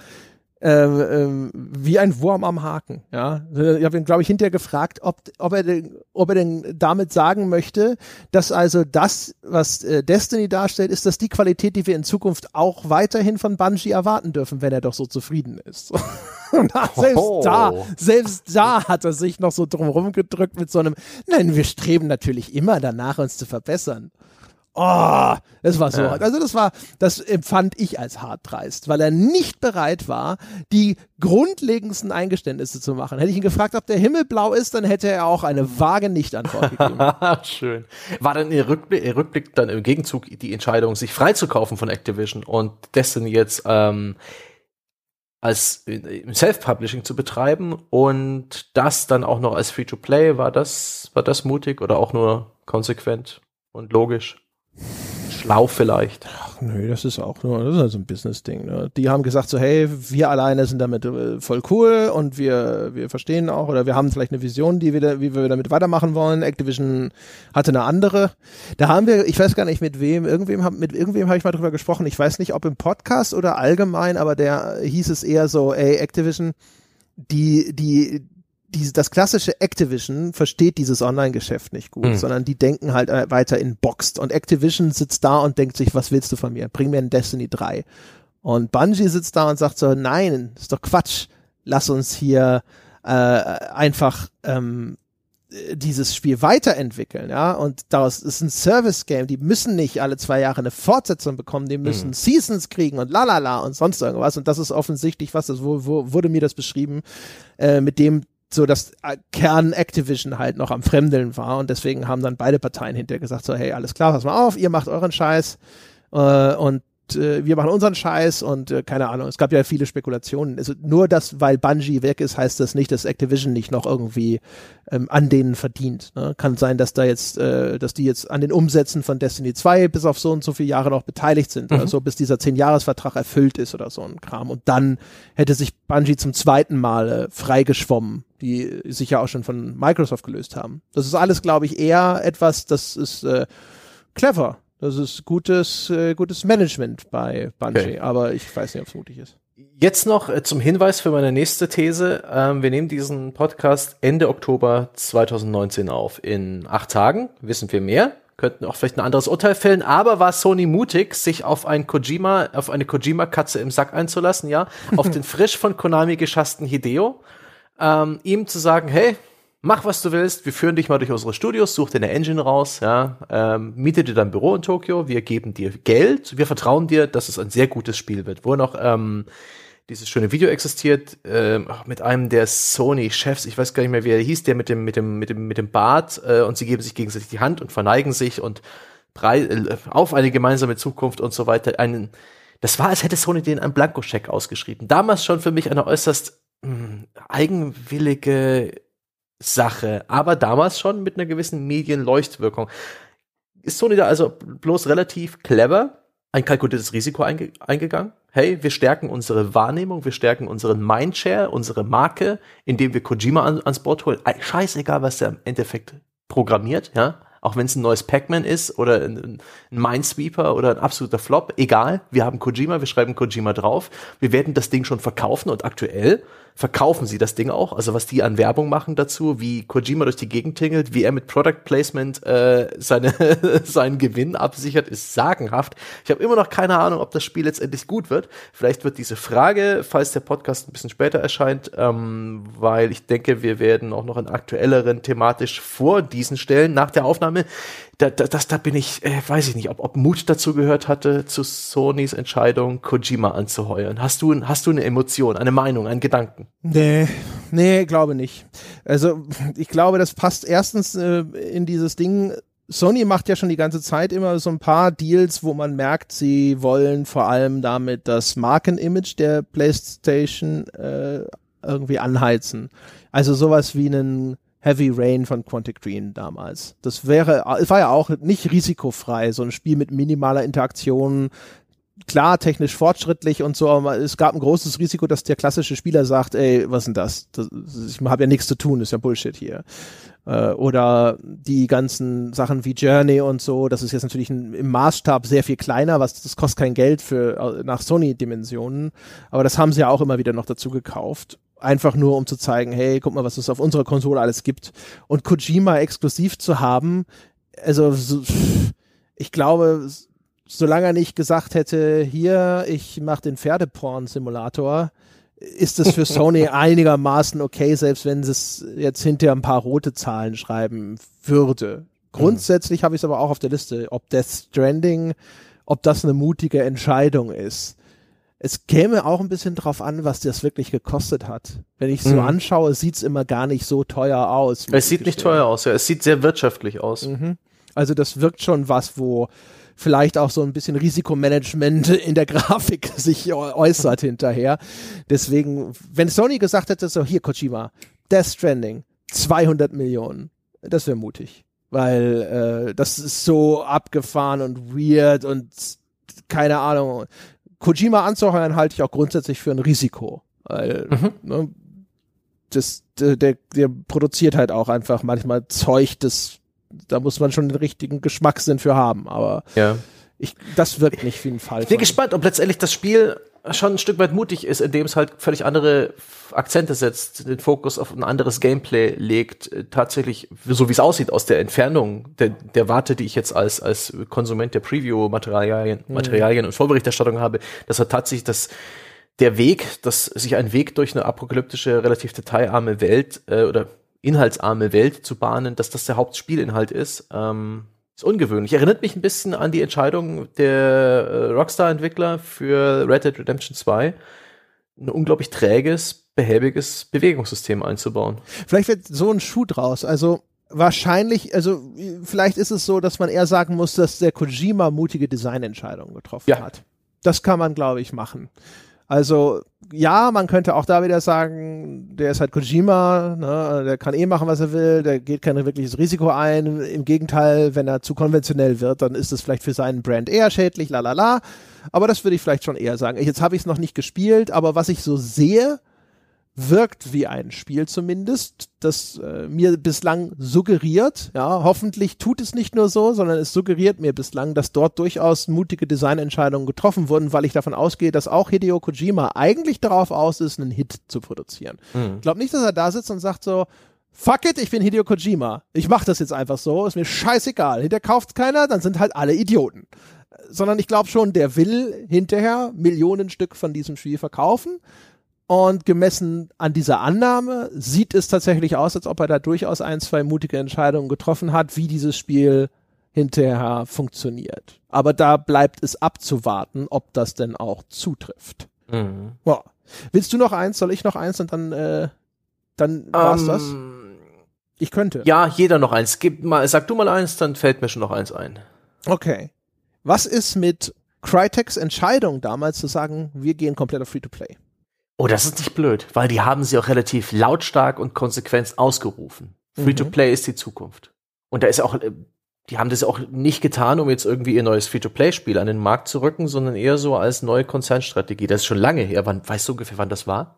[SPEAKER 1] ähm, wie ein Wurm am Haken, ja. Ich habe ihn, glaube ich, hinterher gefragt, ob, ob, er denn, ob er denn damit sagen möchte, dass also das, was äh, Destiny darstellt, ist das die Qualität, die wir in Zukunft auch weiterhin von Bungie erwarten dürfen, wenn er doch so zufrieden ist. Und selbst
[SPEAKER 2] Hoho.
[SPEAKER 1] da, selbst da hat er sich noch so drumherum gedrückt mit so einem, nein, wir streben natürlich immer danach, uns zu verbessern. Oh, das war so.
[SPEAKER 2] Ja.
[SPEAKER 1] hart. Also das war, das empfand ich als hart dreist, weil er nicht bereit war, die grundlegendsten Eingeständnisse zu machen. Hätte ich ihn gefragt, ob der Himmel blau ist, dann hätte er auch eine vage Nicht-Antwort gegeben.
[SPEAKER 2] Schön. War dann ihr Rückblick, ihr Rückblick dann im Gegenzug die Entscheidung, sich freizukaufen von Activision und Destiny jetzt ähm, als äh, im Self-Publishing zu betreiben und das dann auch noch als Free-to-Play, war das, war das mutig oder auch nur konsequent und logisch? Schlau vielleicht.
[SPEAKER 1] Ach, nö, das ist auch nur, das ist also ein Business-Ding. Ne? Die haben gesagt so, hey, wir alleine sind damit äh, voll cool und wir, wir verstehen auch oder wir haben vielleicht eine Vision, die wir, da- wie wir damit weitermachen wollen. Activision hatte eine andere. Da haben wir, ich weiß gar nicht mit wem, irgendwem hab, mit irgendwem habe ich mal drüber gesprochen. Ich weiß nicht, ob im Podcast oder allgemein, aber der hieß es eher so, ey, Activision, die, die, die, das klassische Activision versteht dieses Online-Geschäft nicht gut,
[SPEAKER 2] Hm.
[SPEAKER 1] sondern die denken halt äh, weiter in Boxed. Und Activision sitzt da und denkt sich, was willst du von mir? Bring mir ein Destiny 3. Und Bungie sitzt da und sagt so, nein, ist doch Quatsch. Lass uns hier äh, einfach ähm, äh, dieses Spiel weiterentwickeln, ja. Und daraus ist ein Service-Game. Die müssen nicht alle zwei Jahre eine Fortsetzung bekommen, die müssen
[SPEAKER 2] Mhm.
[SPEAKER 1] Seasons kriegen und lalala und sonst irgendwas. Und das ist offensichtlich was, das wurde mir das beschrieben, äh, mit dem so das äh, Kern Activision halt noch am Fremdeln war und deswegen haben dann beide Parteien hinterher gesagt so hey alles klar pass mal auf ihr macht euren Scheiß äh, und äh, wir machen unseren Scheiß und äh, keine Ahnung es gab ja viele Spekulationen also nur das weil Bungie weg ist heißt das nicht dass Activision nicht noch irgendwie ähm, an denen verdient ne? kann sein dass da jetzt äh, dass die jetzt an den Umsätzen von Destiny 2 bis auf so und so viele Jahre noch beteiligt sind oder so bis dieser 10 Jahresvertrag erfüllt ist oder so ein Kram und dann hätte sich Bungie zum zweiten Mal äh, freigeschwommen, die sich ja auch schon von Microsoft gelöst haben. Das ist alles, glaube ich, eher etwas, das ist äh, clever. Das ist gutes, äh, gutes Management bei Bungie,
[SPEAKER 2] Okay.
[SPEAKER 1] aber ich weiß nicht, ob es mutig ist.
[SPEAKER 2] Jetzt noch äh, zum Hinweis für meine nächste These. Ähm, wir nehmen diesen Podcast Ende Oktober 2019 auf. In acht Tagen wissen wir mehr. Könnten auch vielleicht ein anderes Urteil fällen, aber war Sony mutig, sich auf ein Kojima, auf eine Kojima-Katze im Sack einzulassen, ja, auf den frisch von Konami geschassten Hideo, ähm, ihm zu sagen, hey, mach was du willst, wir führen dich mal durch unsere Studios, such dir eine Engine raus, ja, ähm, miete dir dein Büro in Tokio, wir geben dir Geld, wir vertrauen dir, dass es ein sehr gutes Spiel wird. Wo noch ähm, dieses schöne Video existiert ach, mit einem der Sony-Chefs, ich weiß gar nicht mehr, wie er hieß, der mit dem mit dem mit dem mit dem Bart äh, und sie geben sich gegenseitig die Hand und verneigen sich und äh, auf eine gemeinsame Zukunft und so weiter. Einen, das war, als hätte Sony den einen Blankoscheck ausgeschrieben. Damals schon für mich eine äußerst mh, eigenwillige Sache, aber damals schon mit einer gewissen Medienleuchtwirkung. Ist Sony da also bloß relativ clever, ein kalkuliertes Risiko einge eingegangen? Hey, wir stärken unsere Wahrnehmung, wir stärken unseren Mindshare, unsere Marke, indem wir Kojima an, ans Board holen. Ei, Scheißegal, was der im Endeffekt programmiert, ja. Auch wenn es ein neues Pac-Man ist oder ein, ein Minesweeper oder ein absoluter Flop, egal. Wir haben Kojima, wir schreiben Kojima drauf. Wir werden das Ding schon verkaufen und aktuell verkaufen sie das Ding auch. Also was die an Werbung machen dazu, wie Kojima durch die Gegend tingelt, wie er mit Product Placement äh, seine, seinen Gewinn absichert, ist sagenhaft. Ich habe immer noch keine Ahnung, ob das Spiel letztendlich gut wird. Vielleicht wird diese Frage, falls der Podcast ein bisschen später erscheint, ähm, weil ich denke, wir werden auch noch einen aktuelleren thematisch vor diesen Stellen nach der Aufnahme. Da, da, das, da bin ich, äh, weiß ich nicht, ob, ob Mut dazu gehört hatte, zu Sonys Entscheidung, Kojima anzuheuern. Hast du, hast du eine Emotion, eine Meinung, einen Gedanken?
[SPEAKER 1] Nee, nee, glaube nicht. Also ich glaube, das passt erstens äh, in dieses Ding, Sony macht ja schon die ganze Zeit immer so ein paar Deals, wo man merkt, sie wollen vor allem damit das Markenimage der PlayStation äh, irgendwie anheizen. Also sowas wie einen Heavy Rain von Quantic Dream damals. Das wäre, war ja auch nicht risikofrei, so ein Spiel mit minimaler Interaktion, klar technisch fortschrittlich und so, aber es gab ein großes Risiko, dass der klassische Spieler sagt, ey, was denn das? das ich habe ja nichts zu tun, ist ja Bullshit hier. Äh, oder die ganzen Sachen wie Journey und so, das ist jetzt natürlich im Maßstab sehr viel kleiner, was das kostet kein Geld für äh, nach Sony-Dimensionen, aber das haben sie ja auch immer wieder noch dazu gekauft. Einfach nur, um zu zeigen, hey, guck mal, was es auf unserer Konsole alles gibt. Und Kojima exklusiv zu haben, also so, ich glaube, solange er nicht gesagt hätte, hier, ich mache den Pferdeporn-Simulator, ist es für Sony einigermaßen okay, selbst wenn es jetzt hinterher ein paar rote Zahlen schreiben würde. Grundsätzlich mhm. habe ich es aber auch auf der Liste, ob Death Stranding, ob das eine mutige Entscheidung ist. Es käme auch ein bisschen drauf an, was das wirklich gekostet hat. Wenn ich so mhm. anschaue, sieht es immer gar nicht so teuer aus.
[SPEAKER 2] Es sieht nicht teuer aus, ja. Es sieht sehr wirtschaftlich aus. Mhm.
[SPEAKER 1] Also das wirkt schon was, wo vielleicht auch so ein bisschen Risikomanagement in der Grafik sich äußert hinterher. Deswegen, wenn Sony gesagt hätte, so hier Kojima, Death Stranding, 200 Millionen, das wäre mutig. Weil äh, das ist so abgefahren und weird und keine Ahnung. Kojima anzuheuern halte ich auch grundsätzlich für ein Risiko. Weil, mhm. ne, das, der, der produziert halt auch einfach manchmal Zeug, das da muss man schon den richtigen Geschmackssinn für haben. Aber
[SPEAKER 2] ja.
[SPEAKER 1] ich, das wirkt nicht wie ein Fall.
[SPEAKER 2] Ich bin gespannt, ob letztendlich das Spiel schon ein Stück weit mutig ist, indem es halt völlig andere Akzente setzt, den Fokus auf ein anderes Gameplay legt, tatsächlich, so wie es aussieht, aus der Entfernung der, der Warte, die ich jetzt als, als Konsument der Preview-Materialien mhm. Materialien und Vorberichterstattung habe, dass er tatsächlich das der Weg, dass sich ein Weg durch eine apokalyptische, relativ detailarme Welt äh, oder inhaltsarme Welt zu bahnen, dass das der Hauptspielinhalt ist. Ähm, ist ungewöhnlich. Erinnert mich ein bisschen an die Entscheidung der äh, Rockstar-Entwickler für Red Dead Redemption 2, ein unglaublich träges, behäbiges Bewegungssystem einzubauen.
[SPEAKER 1] Vielleicht wird so ein Schuh draus. Also wahrscheinlich, also vielleicht ist es so, dass man eher sagen muss, dass der Kojima mutige Designentscheidungen getroffen ja. hat. Das kann man, glaube ich, machen. Also ja, man könnte auch da wieder sagen, der ist halt Kojima, ne, der kann eh machen, was er will, der geht kein wirkliches Risiko ein. Im Gegenteil, wenn er zu konventionell wird, dann ist es vielleicht für seinen Brand eher schädlich, la la la. Aber das würde ich vielleicht schon eher sagen. Jetzt habe ich es noch nicht gespielt, aber was ich so sehe, wirkt wie ein Spiel zumindest, das äh, mir bislang suggeriert, ja, hoffentlich tut es nicht nur so, sondern es suggeriert mir bislang, dass dort durchaus mutige Designentscheidungen getroffen wurden, weil ich davon ausgehe, dass auch Hideo Kojima eigentlich darauf aus ist, einen Hit zu produzieren. Mhm. Ich glaube nicht, dass er da sitzt und sagt so, fuck it, ich bin Hideo Kojima. Ich mach das jetzt einfach so, ist mir scheißegal. Hinter kauft keiner, dann sind halt alle Idioten. Sondern ich glaube schon, der will hinterher Millionen Stück von diesem Spiel verkaufen und gemessen an dieser Annahme sieht es tatsächlich aus, als ob er da durchaus ein, zwei mutige Entscheidungen getroffen hat, wie dieses Spiel hinterher funktioniert. Aber da bleibt es abzuwarten, ob das denn auch zutrifft. Mhm. Ja. Willst du noch eins? Soll ich noch eins und dann, äh, dann war's um, das? Ähm, ich könnte.
[SPEAKER 2] Ja, jeder noch eins. Gib mal, sag du mal eins, dann fällt mir schon noch eins ein.
[SPEAKER 1] Okay. Was ist mit Crytek's Entscheidung damals zu sagen, wir gehen komplett auf Free-to-Play?
[SPEAKER 2] Oh, das ist nicht blöd, weil die haben sie auch relativ lautstark und konsequent ausgerufen. Free-to-Play mhm. ist die Zukunft. Und da ist auch, äh, die haben das auch nicht getan, um jetzt irgendwie ihr neues Free-to-Play-Spiel an den Markt zu rücken, sondern eher so als neue Konzernstrategie. Das ist schon lange her. Wann, weißt du ungefähr, wann das war?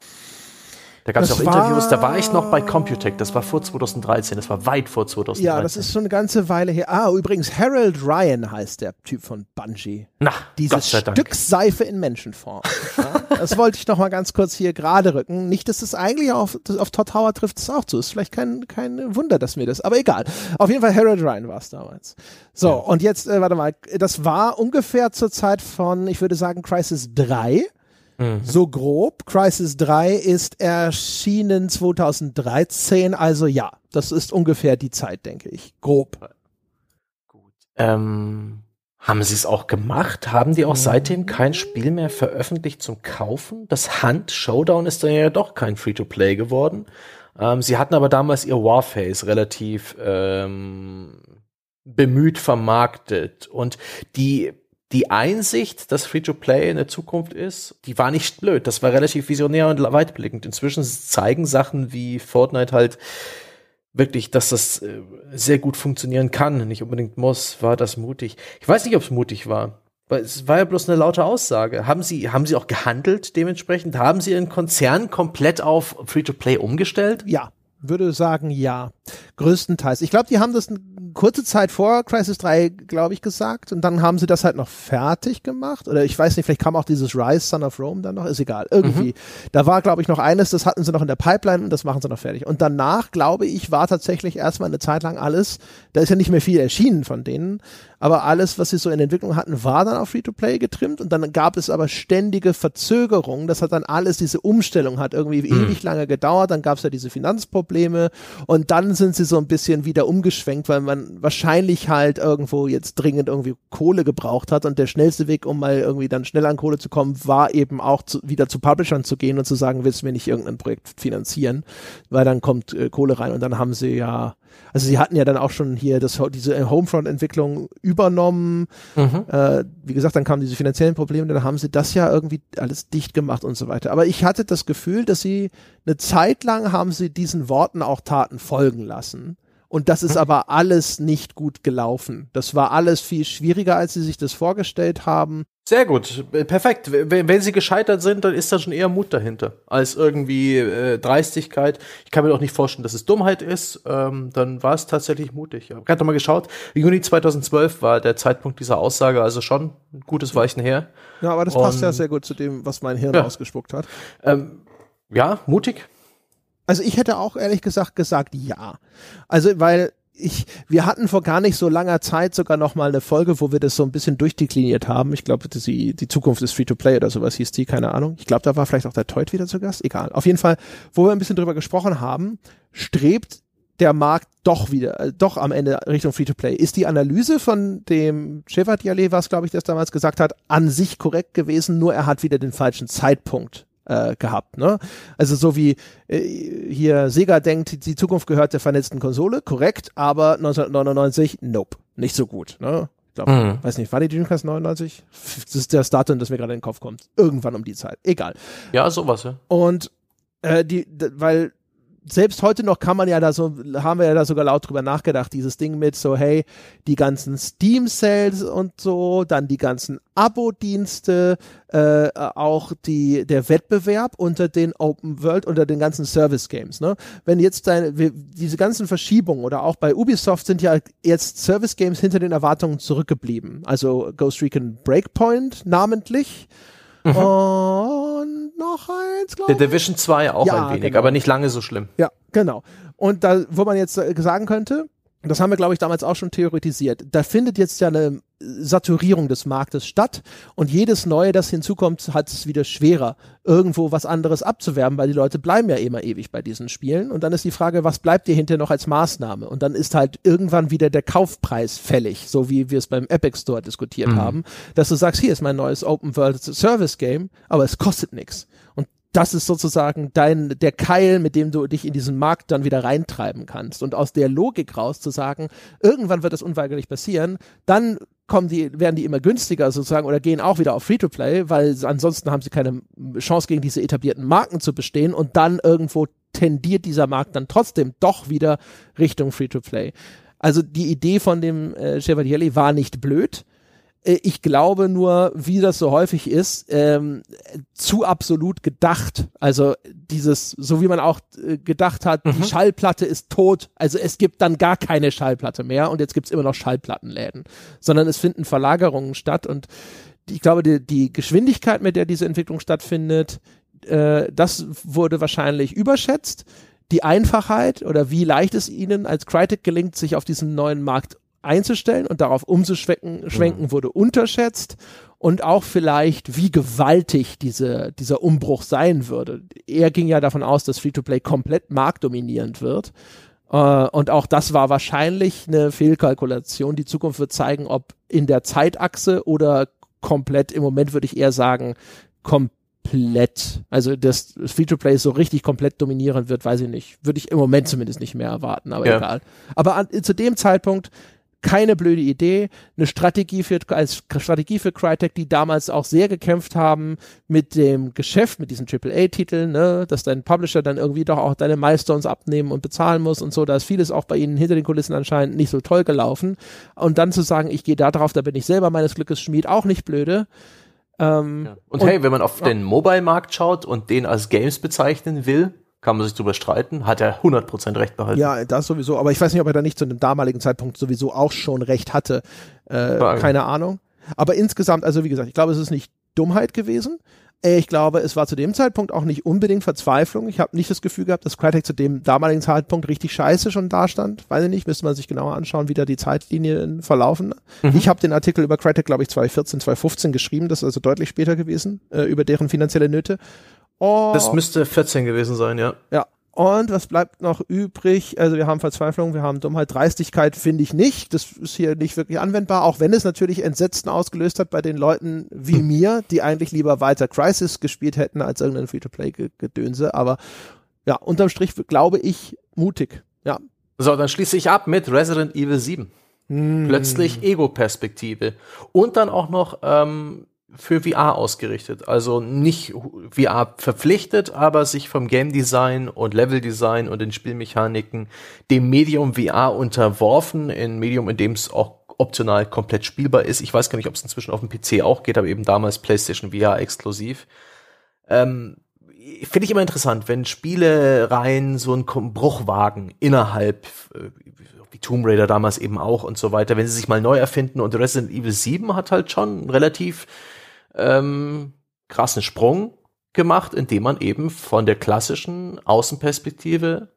[SPEAKER 2] Da gab es auch Interviews, da war ich noch bei Computec, das war vor 2013, das war weit vor 2013.
[SPEAKER 1] Ja, das ist schon eine ganze Weile her. Ah, übrigens, Harold Ryan heißt der Typ von Bungie.
[SPEAKER 2] Na,
[SPEAKER 1] Dieses Stück Seife in Menschenform. ja, das wollte ich noch mal ganz kurz hier gerade rücken. Nicht, dass es eigentlich auf, auf Todd Howard trifft es auch zu. Ist vielleicht kein, kein Wunder, dass mir das, aber egal. Auf jeden Fall Harold Ryan war es damals. So, ja. und jetzt, äh, warte mal, das war ungefähr zur Zeit von, ich würde sagen, Crisis 3. Mhm. So grob. Crisis 3 ist erschienen 2013, also ja, das ist ungefähr die Zeit, denke ich. Grob.
[SPEAKER 2] Ähm, haben sie es auch gemacht? Haben die auch seitdem kein Spiel mehr veröffentlicht zum Kaufen? Das Hunt Showdown ist dann ja doch kein Free-to-Play geworden. Ähm, sie hatten aber damals ihr Warface relativ ähm, bemüht vermarktet. Und die, die Einsicht, dass Free-to-Play in der Zukunft ist, die war nicht blöd. Das war relativ visionär und weitblickend. Inzwischen zeigen Sachen wie Fortnite halt wirklich, dass das äh, sehr gut funktionieren kann, nicht unbedingt muss, war das mutig. Ich weiß nicht, ob es mutig war. Weil es war ja bloß eine laute Aussage. Haben Sie, haben Sie auch gehandelt dementsprechend? Haben Sie Ihren Konzern komplett auf Free-to-Play umgestellt?
[SPEAKER 1] Ja, würde sagen ja. Größtenteils. Ich glaube, die haben das kurze Zeit vor Crisis 3, glaube ich, gesagt und dann haben sie das halt noch fertig gemacht. Oder ich weiß nicht, vielleicht kam auch dieses Rise Son of Rome dann noch, ist egal. Irgendwie. Mhm. Da war, glaube ich, noch eines, das hatten sie noch in der Pipeline und das machen sie noch fertig. Und danach, glaube ich, war tatsächlich erstmal eine Zeit lang alles, da ist ja nicht mehr viel erschienen von denen, aber alles, was sie so in Entwicklung hatten, war dann auf Free-to-Play getrimmt und dann gab es aber ständige Verzögerungen. Das hat dann alles, diese Umstellung hat irgendwie mhm. ewig lange gedauert, dann gab es ja diese Finanzprobleme und dann sind sie so ein bisschen wieder umgeschwenkt, weil man wahrscheinlich halt irgendwo jetzt dringend irgendwie Kohle gebraucht hat und der schnellste Weg, um mal irgendwie dann schnell an Kohle zu kommen, war eben auch zu, wieder zu Publishern zu gehen und zu sagen, willst du mir nicht irgendein Projekt finanzieren, weil dann kommt äh, Kohle rein und dann haben sie ja also sie hatten ja dann auch schon hier das, diese Homefront-Entwicklung übernommen. Mhm. Äh, wie gesagt, dann kamen diese finanziellen Probleme, dann haben sie das ja irgendwie alles dicht gemacht und so weiter. Aber ich hatte das Gefühl, dass sie eine Zeit lang haben sie diesen Worten auch Taten folgen lassen. Und das ist mhm. aber alles nicht gut gelaufen. Das war alles viel schwieriger, als sie sich das vorgestellt haben.
[SPEAKER 2] Sehr gut, perfekt. Wenn, sie gescheitert sind, dann ist da schon eher Mut dahinter, als irgendwie äh, Dreistigkeit. Ich kann mir doch nicht vorstellen, dass es Dummheit ist. Ähm, dann war es tatsächlich mutig. Ich habe mal geschaut, Juni 2012 war der Zeitpunkt dieser Aussage, also schon ein gutes Weichen her.
[SPEAKER 1] Ja, aber das passt Und, ja sehr gut zu dem, was mein Hirn ja. ausgespuckt hat.
[SPEAKER 2] Ähm, ja, mutig.
[SPEAKER 1] Also ich hätte auch ehrlich gesagt gesagt ja. Also weil ich, wir hatten vor gar nicht so langer Zeit sogar noch mal eine Folge, wo wir das so ein bisschen durchdekliniert haben. Ich glaube, die, die Zukunft ist Free-to-Play oder sowas hieß die, keine Ahnung. Ich glaube, da war vielleicht auch der Teut wieder zu Gast. Egal. Auf jeden Fall, wo wir ein bisschen drüber gesprochen haben, strebt der Markt doch wieder, äh, doch am Ende Richtung Free-to-Play. Ist die Analyse von dem Chevalier, was glaube ich, das damals gesagt hat, an sich korrekt gewesen, nur er hat wieder den falschen Zeitpunkt äh, gehabt. Ne? Also so wie äh, hier Sega denkt, die Zukunft gehört der vernetzten Konsole, korrekt, aber 1999, nope, nicht so gut. Ne? Ich glaube, mhm. weiß nicht, war die Dreamcast 99? Das ist das Datum, das mir gerade in den Kopf kommt. Irgendwann um die Zeit. Egal.
[SPEAKER 2] Ja, sowas, ja.
[SPEAKER 1] Und äh, die, weil selbst heute noch kann man ja da so, haben wir ja da sogar laut drüber nachgedacht, dieses Ding mit so, hey, die ganzen Steam-Sales und so, dann die ganzen Abo-Dienste, äh, auch die, der Wettbewerb unter den Open World, unter den ganzen Service-Games, ne? Wenn jetzt deine, diese ganzen Verschiebungen oder auch bei Ubisoft sind ja jetzt Service-Games hinter den Erwartungen zurückgeblieben. Also Ghost Recon Breakpoint namentlich, Mhm. Und noch eins,
[SPEAKER 2] glaube ich. Der Division 2 auch ja, ein wenig, genau. aber nicht lange so schlimm.
[SPEAKER 1] Ja, genau. Und da, wo man jetzt äh, sagen könnte, das haben wir, glaube ich, damals auch schon theoretisiert. Da findet jetzt ja eine Saturierung des Marktes statt und jedes Neue, das hinzukommt, hat es wieder schwerer, irgendwo was anderes abzuwerben, weil die Leute bleiben ja immer ewig bei diesen Spielen und dann ist die Frage, was bleibt dir hinterher noch als Maßnahme? Und dann ist halt irgendwann wieder der Kaufpreis fällig, so wie wir es beim Epic Store diskutiert mhm. haben, dass du sagst, hier ist mein neues Open World Service Game, aber es kostet nichts. Und das ist sozusagen dein, der Keil, mit dem du dich in diesen Markt dann wieder reintreiben kannst. Und aus der Logik raus zu sagen, irgendwann wird das unweigerlich passieren, dann kommen die, werden die immer günstiger sozusagen oder gehen auch wieder auf Free-to-Play, weil ansonsten haben sie keine Chance gegen diese etablierten Marken zu bestehen und dann irgendwo tendiert dieser Markt dann trotzdem doch wieder Richtung Free-to-Play. Also die Idee von dem äh, Chevalier war nicht blöd, ich glaube nur, wie das so häufig ist, ähm, zu absolut gedacht. Also dieses, so wie man auch äh, gedacht hat, mhm. die Schallplatte ist tot, also es gibt dann gar keine Schallplatte mehr und jetzt gibt's immer noch Schallplattenläden, sondern es finden Verlagerungen statt und ich glaube, die, die Geschwindigkeit, mit der diese Entwicklung stattfindet, äh, das wurde wahrscheinlich überschätzt. Die Einfachheit oder wie leicht es ihnen als Critic gelingt, sich auf diesen neuen Markt einzustellen und darauf umzuschwenken, schwenken, mhm. wurde unterschätzt und auch vielleicht, wie gewaltig diese, dieser Umbruch sein würde. Er ging ja davon aus, dass Free-to-Play komplett marktdominierend wird. Äh, und auch das war wahrscheinlich eine Fehlkalkulation. Die Zukunft wird zeigen, ob in der Zeitachse oder komplett, im Moment würde ich eher sagen, komplett. Also das Free-to-Play so richtig komplett dominieren wird, weiß ich nicht. Würde ich im Moment zumindest nicht mehr erwarten, aber ja. egal. Aber an, zu dem Zeitpunkt keine blöde Idee, eine Strategie für, als Strategie für Crytek, die damals auch sehr gekämpft haben mit dem Geschäft, mit diesen AAA-Titeln, ne, dass dein Publisher dann irgendwie doch auch deine Milestones abnehmen und bezahlen muss und so, da ist vieles auch bei ihnen hinter den Kulissen anscheinend nicht so toll gelaufen. Und dann zu sagen, ich gehe da drauf, da bin ich selber meines Glückes Schmied, auch nicht blöde.
[SPEAKER 2] Ähm, ja. und, und, hey, wenn man auf ja. den Mobile-Markt schaut und den als Games bezeichnen will, kann man sich drüber streiten, hat er 100% recht behalten.
[SPEAKER 1] Ja, das sowieso, aber ich weiß nicht, ob er da nicht zu einem damaligen Zeitpunkt sowieso auch schon recht hatte. Äh, keine Ahnung. Aber insgesamt, also wie gesagt, ich glaube, es ist nicht Dummheit gewesen. Äh, ich glaube, es war zu dem Zeitpunkt auch nicht unbedingt Verzweiflung. Ich habe nicht das Gefühl gehabt, dass Crytek zu dem damaligen Zeitpunkt richtig scheiße schon dastand. Weiß ich nicht, müsste man sich genauer anschauen, wie da die Zeitlinien verlaufen. Mhm. Ich habe den Artikel über Crytek, glaube ich, 2014, 2015 geschrieben, das ist also deutlich später gewesen, äh, über deren finanzielle Nöte.
[SPEAKER 2] Oh. Das müsste 14 gewesen sein, ja.
[SPEAKER 1] Ja. Und was bleibt noch übrig? Also wir haben Verzweiflung, wir haben Dummheit, Dreistigkeit finde ich nicht. Das ist hier nicht wirklich anwendbar, auch wenn es natürlich Entsetzen ausgelöst hat bei den Leuten wie hm. mir, die eigentlich lieber weiter Crisis gespielt hätten als irgendein Free-to-Play-Gedönse. Aber ja, unterm Strich glaube ich mutig. Ja.
[SPEAKER 2] So, dann schließe ich ab mit Resident Evil 7. Hm. Plötzlich Ego-Perspektive. Und dann auch noch ähm, für VR ausgerichtet. Also nicht VR verpflichtet, aber sich vom Game Design und Level Design und den Spielmechaniken dem Medium VR unterworfen. In Medium, in dem es auch optional komplett spielbar ist. Ich weiß gar nicht, ob es inzwischen auf dem PC auch geht, aber eben damals PlayStation VR exklusiv. Ähm, Finde ich immer interessant, wenn Spiele rein so einen Bruch wagen innerhalb, äh, wie Tomb Raider damals eben auch und so weiter, wenn sie sich mal neu erfinden und Resident Evil 7 hat halt schon relativ ähm, krassen Sprung gemacht, indem man eben von der klassischen Außenperspektive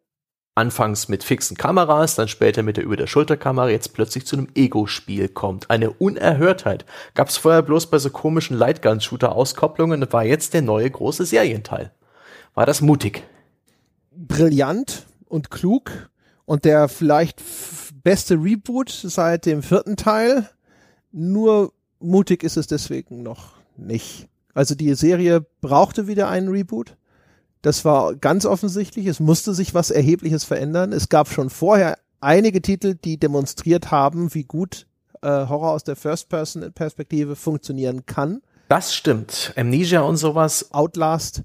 [SPEAKER 2] anfangs mit fixen Kameras, dann später mit der über der Schulterkamera jetzt plötzlich zu einem Ego-Spiel kommt. Eine Unerhörtheit. Gab es vorher bloß bei so komischen Lightgun-Shooter-Auskopplungen und war jetzt der neue große Serienteil. War das mutig?
[SPEAKER 1] Brillant und klug und der vielleicht beste Reboot seit dem vierten Teil. Nur mutig ist es deswegen noch nicht. Also die Serie brauchte wieder einen Reboot. Das war ganz offensichtlich. Es musste sich was Erhebliches verändern. Es gab schon vorher einige Titel, die demonstriert haben, wie gut äh, Horror aus der First-Person-Perspektive funktionieren kann.
[SPEAKER 2] Das stimmt. Amnesia und sowas.
[SPEAKER 1] Outlast.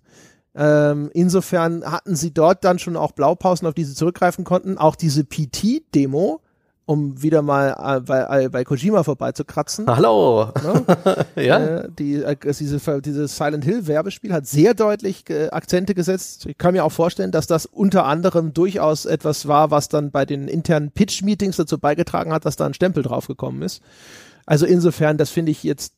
[SPEAKER 1] Ähm, insofern hatten sie dort dann schon auch Blaupausen, auf die sie zurückgreifen konnten. Auch diese PT-Demo um wieder mal äh, bei, äh, bei Kojima vorbeizukratzen.
[SPEAKER 2] Hallo. Ne?
[SPEAKER 1] ja. Äh, die, äh, diese, dieses Silent Hill Werbespiel hat sehr deutlich äh, Akzente gesetzt. Ich kann mir auch vorstellen, dass das unter anderem durchaus etwas war, was dann bei den internen Pitch-Meetings dazu beigetragen hat, dass da ein Stempel draufgekommen ist. Also insofern, das finde ich jetzt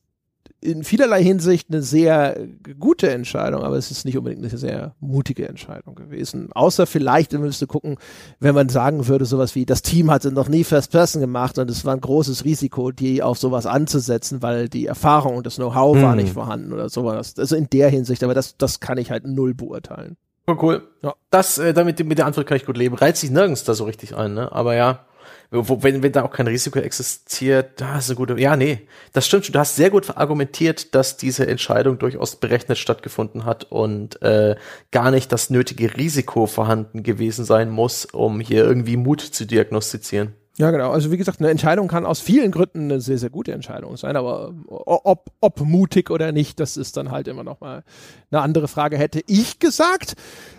[SPEAKER 1] in vielerlei Hinsicht eine sehr gute Entscheidung, aber es ist nicht unbedingt eine sehr mutige Entscheidung gewesen. Außer vielleicht, man müsste gucken, wenn man sagen würde, sowas wie, das Team hatte noch nie First Person gemacht und es war ein großes Risiko, die auf sowas anzusetzen, weil die Erfahrung und das Know-how hm. war nicht vorhanden oder sowas. Also in der Hinsicht, aber das, das kann ich halt null beurteilen.
[SPEAKER 2] Cool, cool. Ja. Das, äh, damit mit der Antwort kann ich gut leben. Reizt sich nirgends da so richtig ein, ne? Aber ja wo, wenn, wenn da auch kein Risiko existiert, da ist eine gute, ja, nee, das stimmt schon. Du hast sehr gut argumentiert, dass diese Entscheidung durchaus berechnet stattgefunden hat und äh, gar nicht das nötige Risiko vorhanden gewesen sein muss, um hier irgendwie Mut zu diagnostizieren.
[SPEAKER 1] Ja, genau. Also wie gesagt, eine Entscheidung kann aus vielen Gründen eine sehr, sehr gute Entscheidung sein, aber ob, ob mutig oder nicht, das ist dann halt immer noch mal eine andere Frage. Hätte ich gesagt,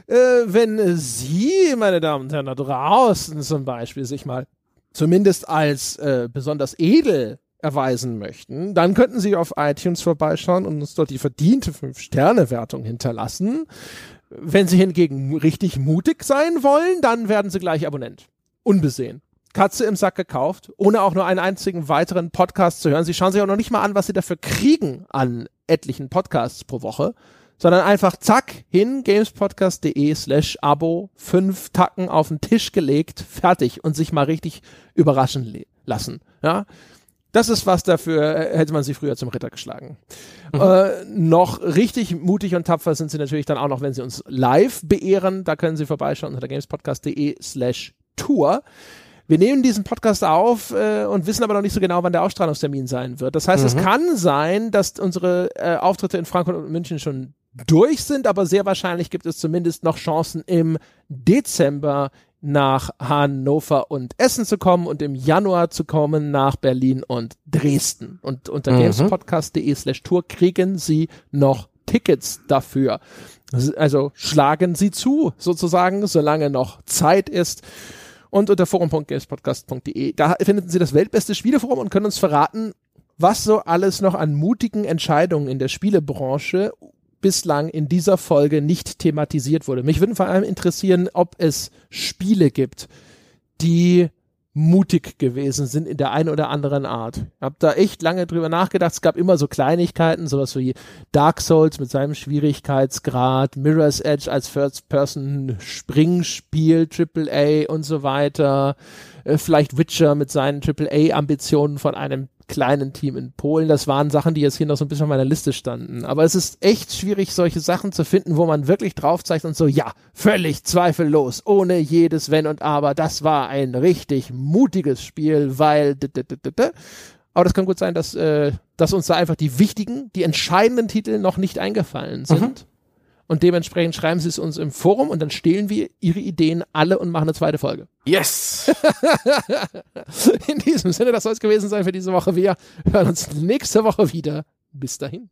[SPEAKER 1] äh, wenn Sie, meine Damen und Herren, da draußen zum Beispiel sich mal zumindest als äh, besonders edel erweisen möchten, dann könnten Sie auf iTunes vorbeischauen und uns dort die verdiente 5-Sterne-Wertung hinterlassen. Wenn Sie hingegen richtig mutig sein wollen, dann werden Sie gleich Abonnent. Unbesehen. Katze im Sack gekauft, ohne auch nur einen einzigen weiteren Podcast zu hören. Sie schauen sich auch noch nicht mal an, was Sie dafür kriegen an etlichen Podcasts pro Woche sondern einfach zack hin, gamespodcast.de slash Abo, fünf Tacken auf den Tisch gelegt, fertig und sich mal richtig überraschen lassen. Ja, das ist was dafür, äh, hätte man sie früher zum Ritter geschlagen. Mhm. Äh, noch richtig mutig und tapfer sind sie natürlich dann auch noch, wenn sie uns live beehren. Da können sie vorbeischauen unter gamespodcast.de slash Tour. Wir nehmen diesen Podcast auf äh, und wissen aber noch nicht so genau, wann der Ausstrahlungstermin sein wird. Das heißt, mhm. es kann sein, dass unsere äh, Auftritte in Frankfurt und München schon durch sind, aber sehr wahrscheinlich gibt es zumindest noch Chancen im Dezember nach Hannover und Essen zu kommen und im Januar zu kommen nach Berlin und Dresden. Und unter mhm. gamespodcast.de slash tour kriegen Sie noch Tickets dafür. Also schlagen Sie zu, sozusagen, solange noch Zeit ist und unter forum.gamespodcast.de. Da finden Sie das weltbeste Spieleforum und können uns verraten, was so alles noch an mutigen Entscheidungen in der Spielebranche bislang in dieser Folge nicht thematisiert wurde. Mich würde vor allem interessieren, ob es Spiele gibt, die mutig gewesen sind in der einen oder anderen Art. Ich habe da echt lange drüber nachgedacht. Es gab immer so Kleinigkeiten, sowas wie Dark Souls mit seinem Schwierigkeitsgrad, Mirror's Edge als First-Person-Springspiel, AAA und so weiter. Äh, vielleicht Witcher mit seinen AAA-Ambitionen von einem kleinen Team in Polen. Das waren Sachen, die jetzt hier noch so ein bisschen auf meiner Liste standen. Aber es ist echt schwierig, solche Sachen zu finden, wo man wirklich drauf zeigt und so, ja, völlig zweifellos, ohne jedes Wenn und Aber. Das war ein richtig mutiges Spiel, weil. Aber das kann gut sein, dass, äh, dass uns da einfach die wichtigen, die entscheidenden Titel noch nicht eingefallen sind. Mhm. Und dementsprechend schreiben sie es uns im Forum und dann stehlen wir ihre Ideen alle und machen eine zweite Folge.
[SPEAKER 2] Yes!
[SPEAKER 1] In diesem Sinne, das soll es gewesen sein für diese Woche. Wir hören uns nächste Woche wieder. Bis dahin.